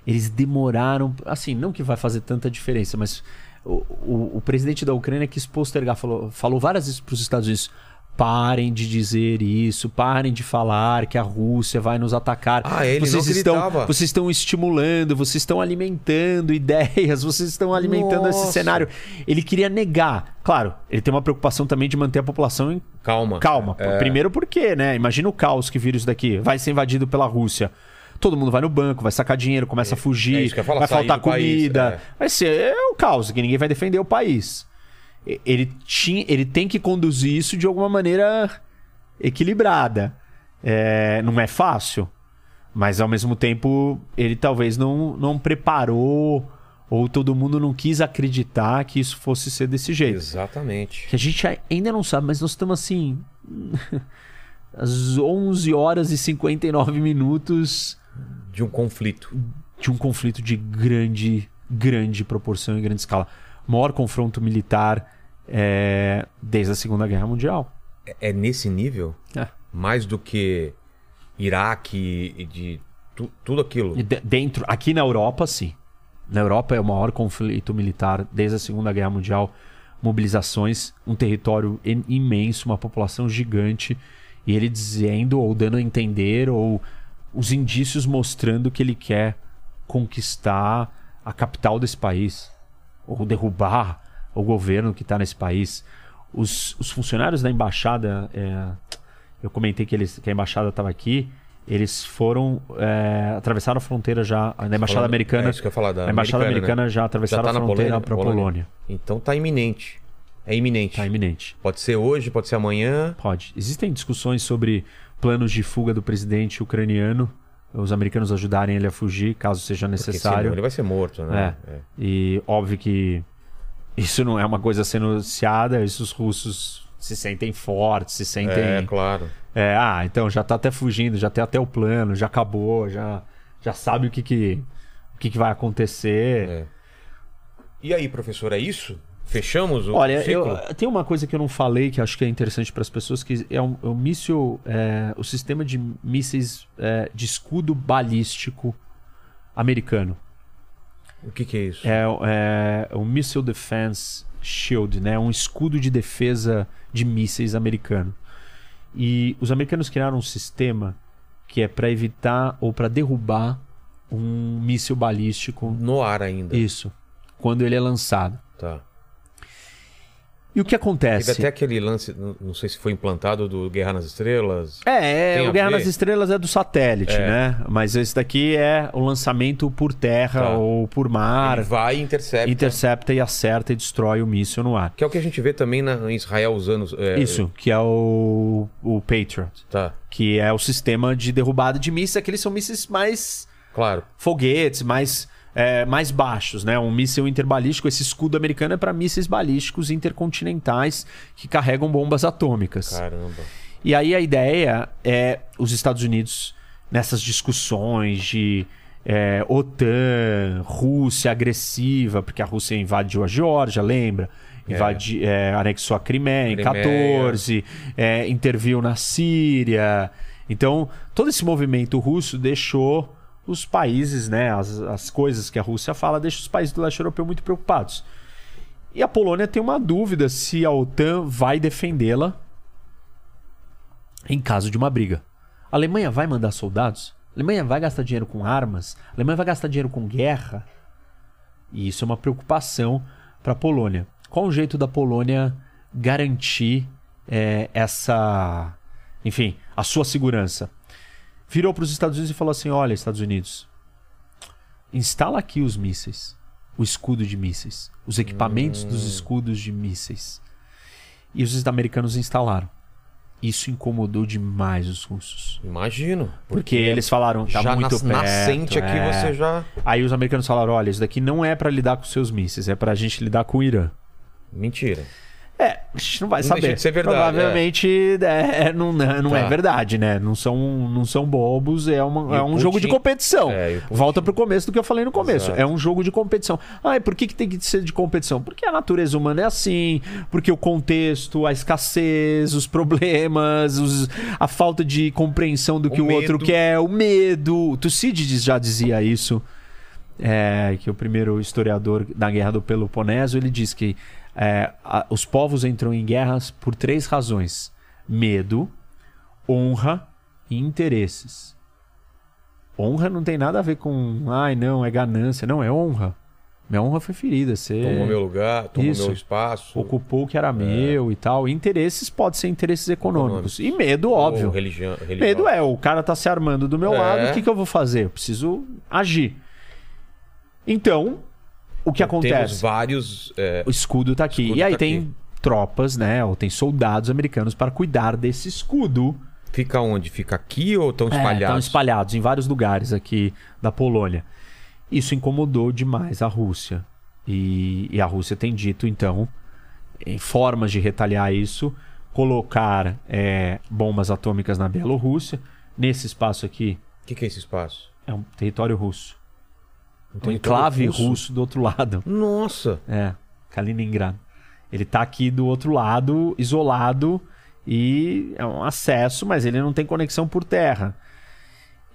Eles demoraram. Assim, não que vai fazer tanta diferença, mas o, o, o presidente da Ucrânia quis postergar, falou, falou várias vezes para os Estados Unidos. Parem de dizer isso, parem de falar que a Rússia vai nos atacar. Ah, ele não estão, vocês estão estimulando, vocês estão alimentando ideias, *laughs* vocês estão alimentando esse Nossa. cenário. Ele queria negar. Claro, ele tem uma preocupação também de manter a população em Calma. Calma. É. Primeiro porque, né? Imagina o caos que vira isso daqui. Vai ser invadido pela Rússia. Todo mundo vai no banco, vai sacar dinheiro, começa a fugir, é falar, vai faltar do país, comida. é. Vai ser é o caos, que ninguém vai defender o país. Ele, tinha, ele tem que conduzir isso de alguma maneira equilibrada. É, não é fácil, mas ao mesmo tempo ele talvez não, não preparou ou todo mundo não quis acreditar que isso fosse ser desse jeito Exatamente. que a gente ainda não sabe, mas nós estamos assim. *laughs* às 11 horas e 59 minutos De um conflito. de um conflito de grande, grande proporção e grande escala. Maior confronto militar é, desde a Segunda Guerra Mundial. É- É nesse nível? É. Mais do que Iraque e de tu- tudo aquilo. De- dentro, aqui na Europa, sim. Na Europa é o maior conflito militar desde a Segunda Guerra Mundial. Mobilizações, um território im- imenso, uma população gigante. E ele dizendo, ou dando a entender, ou os indícios mostrando que ele quer conquistar a capital desse país. Ou derrubar o governo que está nesse país. Os, os funcionários da embaixada, é, eu comentei que, eles, que a embaixada estava aqui, eles foram, é, atravessaram a fronteira já, na embaixada Falando- americana, É isso que eu ia falar da a embaixada americana, americana né? já atravessaram Já tá a fronteira Polônia? para a Polônia. Então tá iminente. É iminente. Está iminente. Pode ser hoje, pode ser amanhã. Pode. Existem discussões sobre planos de fuga do presidente ucraniano, os americanos ajudarem ele a fugir, caso seja necessário. senão ele vai ser morto, né? É. E óbvio que isso não é uma coisa ser anunciada, isso os russos se sentem fortes, se sentem. É, claro. É, ah, então já tá até fugindo, já tem até o plano, já acabou, já, já sabe o que, que, o que, que vai acontecer. É. E aí, professor, é isso? Fechamos o Olha, ciclo? eu, tem uma coisa que eu não falei que acho que é interessante para as pessoas, que é um, é um míssil, é, o sistema de mísseis é, de escudo balístico americano. O que, que é isso? É, é um Missile Defense Shield, né? Um escudo de defesa de mísseis americano. E os americanos criaram um sistema que é para evitar ou para derrubar um míssil balístico. No ar ainda. Isso. Quando ele é lançado. Tá. E o que acontece? Teve até aquele lance, não- sei se foi implantado, do Guerra nas Estrelas. É, é o Guerra ver? nas Estrelas é do satélite, É. né? Mas esse daqui é o lançamento por terra Tá. ou por mar. Ele vai e intercepta. Intercepta e acerta e destrói o míssil no ar. Que é o que a gente vê também na, em Israel usando. é, Isso, que é o, o Patriot. Tá, Que é o sistema de derrubada de mísseis. Aqueles são mísseis mais claro. foguetes, mais, é, mais baixos, né? Um míssil interbalístico, esse escudo americano é para mísseis balísticos intercontinentais que carregam bombas atômicas. Caramba. E aí a ideia é os Estados Unidos nessas discussões de é, OTAN, Rússia agressiva, porque a Rússia invadiu a Geórgia, lembra? Invadi, é, anexou a Crimeia em Crimeia. 14, é, interviu na Síria. Então, todo esse movimento russo deixou os países, né, as, as coisas que a Rússia fala, deixa os países do leste europeu muito preocupados. E a Polônia tem uma dúvida se a OTAN vai defendê-la em caso de uma briga. A Alemanha vai mandar soldados? A Alemanha vai gastar dinheiro com armas? A Alemanha vai gastar dinheiro com guerra? E isso é uma preocupação para a Polônia. Qual o jeito da Polônia garantir é, essa, enfim, a sua segurança? Virou para os Estados Unidos e falou assim: Olha, Estados Unidos, instala aqui os mísseis, o escudo de mísseis, os equipamentos dos escudos de mísseis. E os americanos instalaram. Isso incomodou demais os russos. Imagino. Porque, eles falaram, tá já muito nas- perto. nascente aqui é. você já. Aí os americanos falaram, olha, isso daqui não é pra lidar com seus mísseis, é pra gente lidar com o Irã. Mentira. É, a gente não vai Não saber. deixa de ser verdade, Provavelmente é, não, não é Tá. verdade, né? Não são, não são bobos, é, uma- E é um Putin- jogo de competição. É, Putin- Volta pro começo do que eu falei no começo. Exato. É um jogo de competição. Ah, e por que, que tem que ser de competição? Porque a natureza humana é assim, porque o contexto, a escassez, os problemas, os- a falta de compreensão do que o, O outro quer, o medo. Tucídides já dizia isso é, que o primeiro historiador da Guerra do Peloponeso, ele diz que é, a- os povos entram em guerras por três razões: medo, honra e interesses. Honra não tem nada a ver com, ai não, é ganância. Não, é honra. Minha honra foi ferida. Você Tomou meu lugar, tomou Isso. meu espaço. ocupou o que era meu e tal. Interesses pode ser interesses econômicos. E medo, óbvio. Ou religião, Medo é, o cara tá se armando do meu É. lado, o que, que eu vou fazer? Eu preciso agir. Então, o que Temos acontece? vários. é, O escudo tá aqui. escudo e aí tá tem aqui. tropas, né? Ou tem soldados americanos para cuidar desse escudo. Fica onde? Fica aqui ou estão É, espalhados? Estão espalhados em vários lugares aqui da Polônia. Isso incomodou demais a Rússia. E, e a Rússia tem dito, então, em formas de retaliar isso, colocar é, bombas atômicas na Bielorrússia. Nesse espaço aqui O que, que é esse espaço? é um território russo. Um território enclave russo? russo. do outro lado. Nossa! É, Kaliningrado. Ele tá aqui do outro lado, isolado, e é um acesso, mas ele não tem conexão por terra.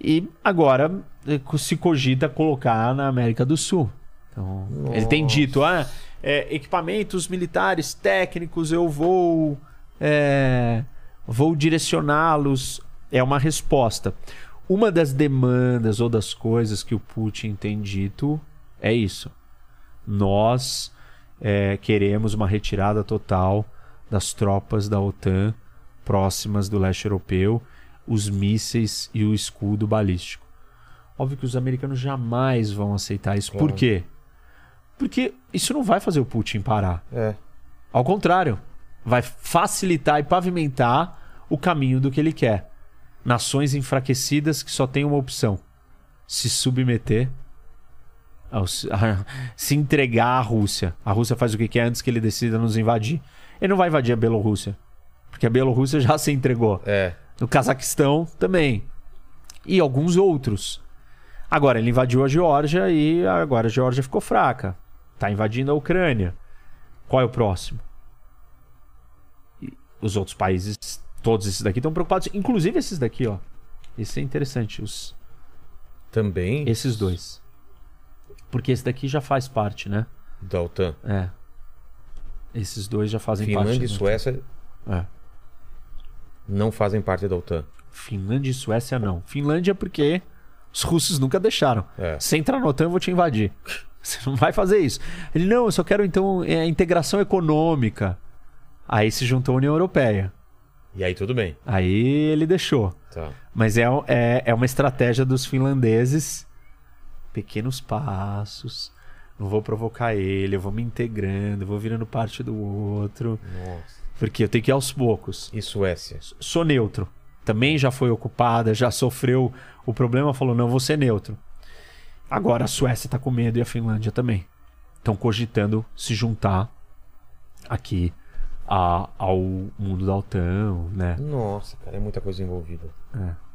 E agora eh, se cogita colocar na América do Sul. Então, ele tem dito, ah, é, equipamentos militares técnicos, eu vou, é, vou direcioná-los. É uma resposta. Uma das demandas ou das coisas que o Putin tem dito é isso. Nós é, queremos uma retirada total das tropas da OTAN próximas do leste europeu, os mísseis e o escudo balístico. Óbvio que os americanos jamais vão aceitar isso. Por Claro. quê? Porque isso não vai fazer o Putin parar. É. Ao contrário, vai facilitar e pavimentar o caminho do que ele quer. Nações enfraquecidas que só têm uma opção: se submeter, aos- *laughs* a- se entregar à Rússia. A Rússia faz o que quer antes que ele decida nos invadir. Ele não vai invadir a Bielorrússia, porque a Bielorrússia já se entregou. É. No Cazaquistão também. E alguns outros. Agora, ele invadiu a Geórgia e agora a Geórgia ficou fraca. Tá invadindo a Ucrânia. Qual é o próximo? Os outros países, todos esses daqui estão preocupados. Inclusive esses daqui, ó. Esse é interessante. Os, Também esses dois. Porque esse daqui já faz parte, né? da OTAN. É. Esses dois já fazem Finlândia parte. e né? Suécia É. não fazem parte da OTAN. Finlândia e Suécia não. Finlândia porque os russos nunca deixaram. É. Se entrar na OTAN, eu vou te invadir. *laughs* Você não vai fazer isso. Ele, não, eu só quero então é, a integração econômica. Aí se juntou a União Europeia. E aí tudo bem. Aí ele deixou. Tá. Mas é, é, é uma estratégia dos finlandeses. Pequenos passos. Não vou provocar ele, eu vou me integrando, eu vou virando parte do outro. Nossa. Porque eu tenho que ir aos poucos. E Suécia? Sou neutro. Também já foi ocupada, já sofreu o problema, falou: não, vou ser neutro. Agora a Suécia tá com medo e a Finlândia também. Estão cogitando se juntar aqui a- ao mundo da OTAN, né? Nossa, cara, é muita coisa envolvida. É.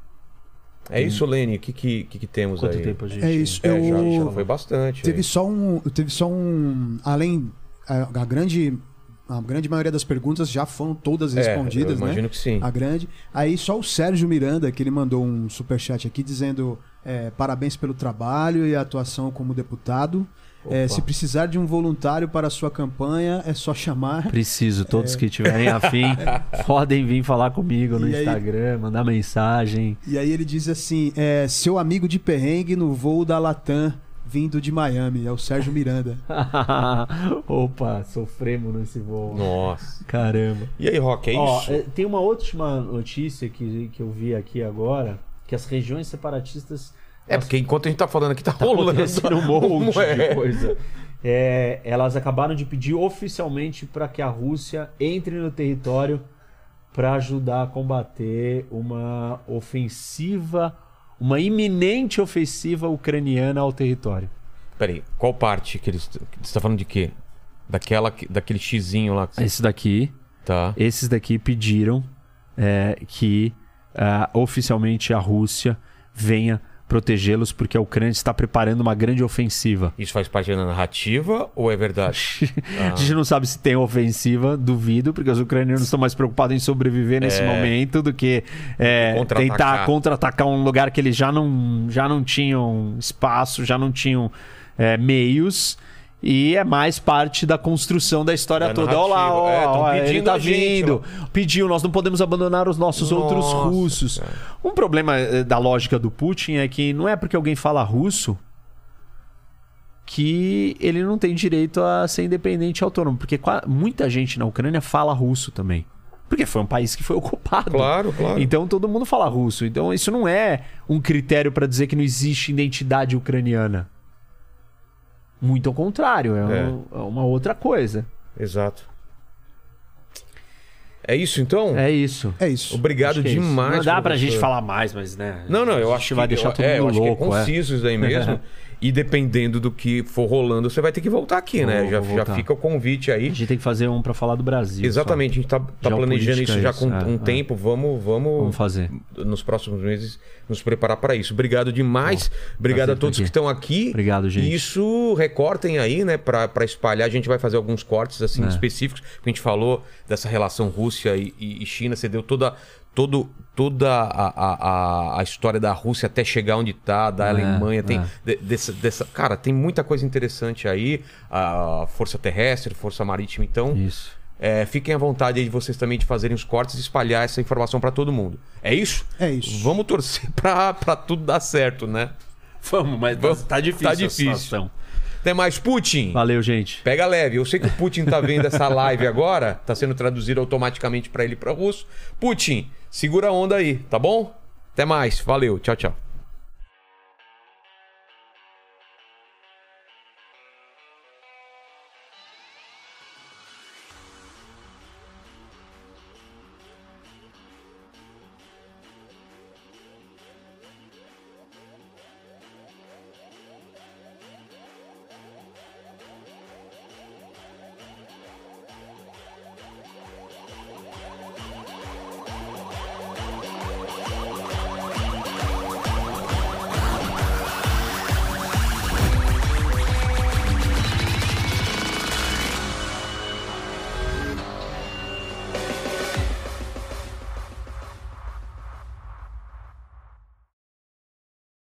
É isso, Lene. O que, que, que, que temos Quanto aí? tempo a gente. É isso. É, já, Eu- já foi bastante. Teve aí. só um. Teve só um. Além. A, a grande. A grande maioria das perguntas já foram todas É, respondidas, eu imagino né? que sim. A grande. Aí só o Sérgio Miranda, que ele mandou um superchat aqui dizendo é, parabéns pelo trabalho e a atuação como deputado. É, se precisar de um voluntário para a sua campanha, é só chamar. Preciso, todos que tiverem afim, *laughs* podem vir falar comigo no E aí- Instagram, mandar mensagem. E aí ele diz assim: é, seu amigo de perrengue no voo da Latam vindo de Miami, é o Sérgio Miranda. *laughs* Opa, sofremos nesse voo. Nossa. Caramba. E aí, Rock, é Ó, isso? é, tem uma última notícia que, que eu vi aqui agora, que as regiões separatistas É, porque enquanto a gente tá falando aqui, tá, tá rolando um monte *laughs* É. de coisa. É, elas acabaram de pedir oficialmente para que a Rússia entre no território para ajudar a combater uma ofensiva, uma iminente ofensiva ucraniana ao território. Peraí, qual parte que eles. Você tá falando de quê? Daquela, que- daquele xizinho lá que você. Esse daqui, Tá. esses daqui pediram é, que ah, oficialmente a Rússia venha protegê-los porque a Ucrânia está preparando uma grande ofensiva. Isso faz parte da narrativa ou é verdade? *laughs* A gente não sabe se tem ofensiva, duvido, porque os ucranianos estão mais preocupados em sobreviver nesse momento do que é, Contra-atacar. tentar contra-atacar um lugar que eles já não, já não tinham espaço, já não tinham é, meios. E é mais parte da construção da história Da toda. Olha lá, ó, É, ó, ele tá gente, vindo. Pediu, nós não podemos abandonar os nossos outros Nossa, russos. cara. Um problema eh, da lógica do Putin é que não é porque alguém fala russo que ele não tem direito a ser independente e autônomo. Porque muita gente na Ucrânia fala russo também. Porque foi um país que foi *laughs* ocupado. Claro, claro. Então todo mundo fala russo. Então isso não é um critério para dizer que não existe identidade ucraniana. Muito ao contrário, é, É. um- é uma outra coisa. Exato. É isso então? É isso. É isso. Obrigado Acho é isso. demais. Não dá pra professor. gente falar mais, mas né. Não, não, eu acho que vai deixar eu, todo é, eu mundo acho louco. que é é. conciso isso daí mesmo. *laughs* e dependendo do que for rolando, você vai ter que voltar aqui, né? Vou, Já, vou já voltar. fica o convite aí. A gente tem que fazer um pra falar do Brasil. Exatamente, a gente tá, tá planejando isso já é com é, um é. tempo. Vamos, só. vamos, Vamos fazer. nos próximos meses nos preparar para isso. Obrigado demais. Obrigado prazer a todos que estão aqui. Obrigado, gente. E isso recortem aí, né, para espalhar. A gente vai fazer alguns cortes assim É. específicos. A gente falou dessa relação Rússia e, e- e China. Você deu toda todo, toda a, a, a- a história da Rússia até chegar onde tá, da É, Alemanha, tem é. de- dessa, dessa, cara, tem muita coisa interessante aí, a força terrestre, força marítima, então Isso. é, fiquem à vontade aí de vocês também de fazerem os cortes e espalhar essa informação para todo mundo. É isso? É isso. Vamos torcer *laughs* pra, pra tudo dar certo, né? Vamos, mas Vamos. tá difícil. Tá a difícil. situação. Até mais, Putin. Valeu, gente. Pega leve. Eu sei que o Putin tá vendo essa live agora, tá sendo traduzido automaticamente para ele para russo. Putin, segura a onda aí, tá bom? Até mais. Valeu. Tchau, tchau.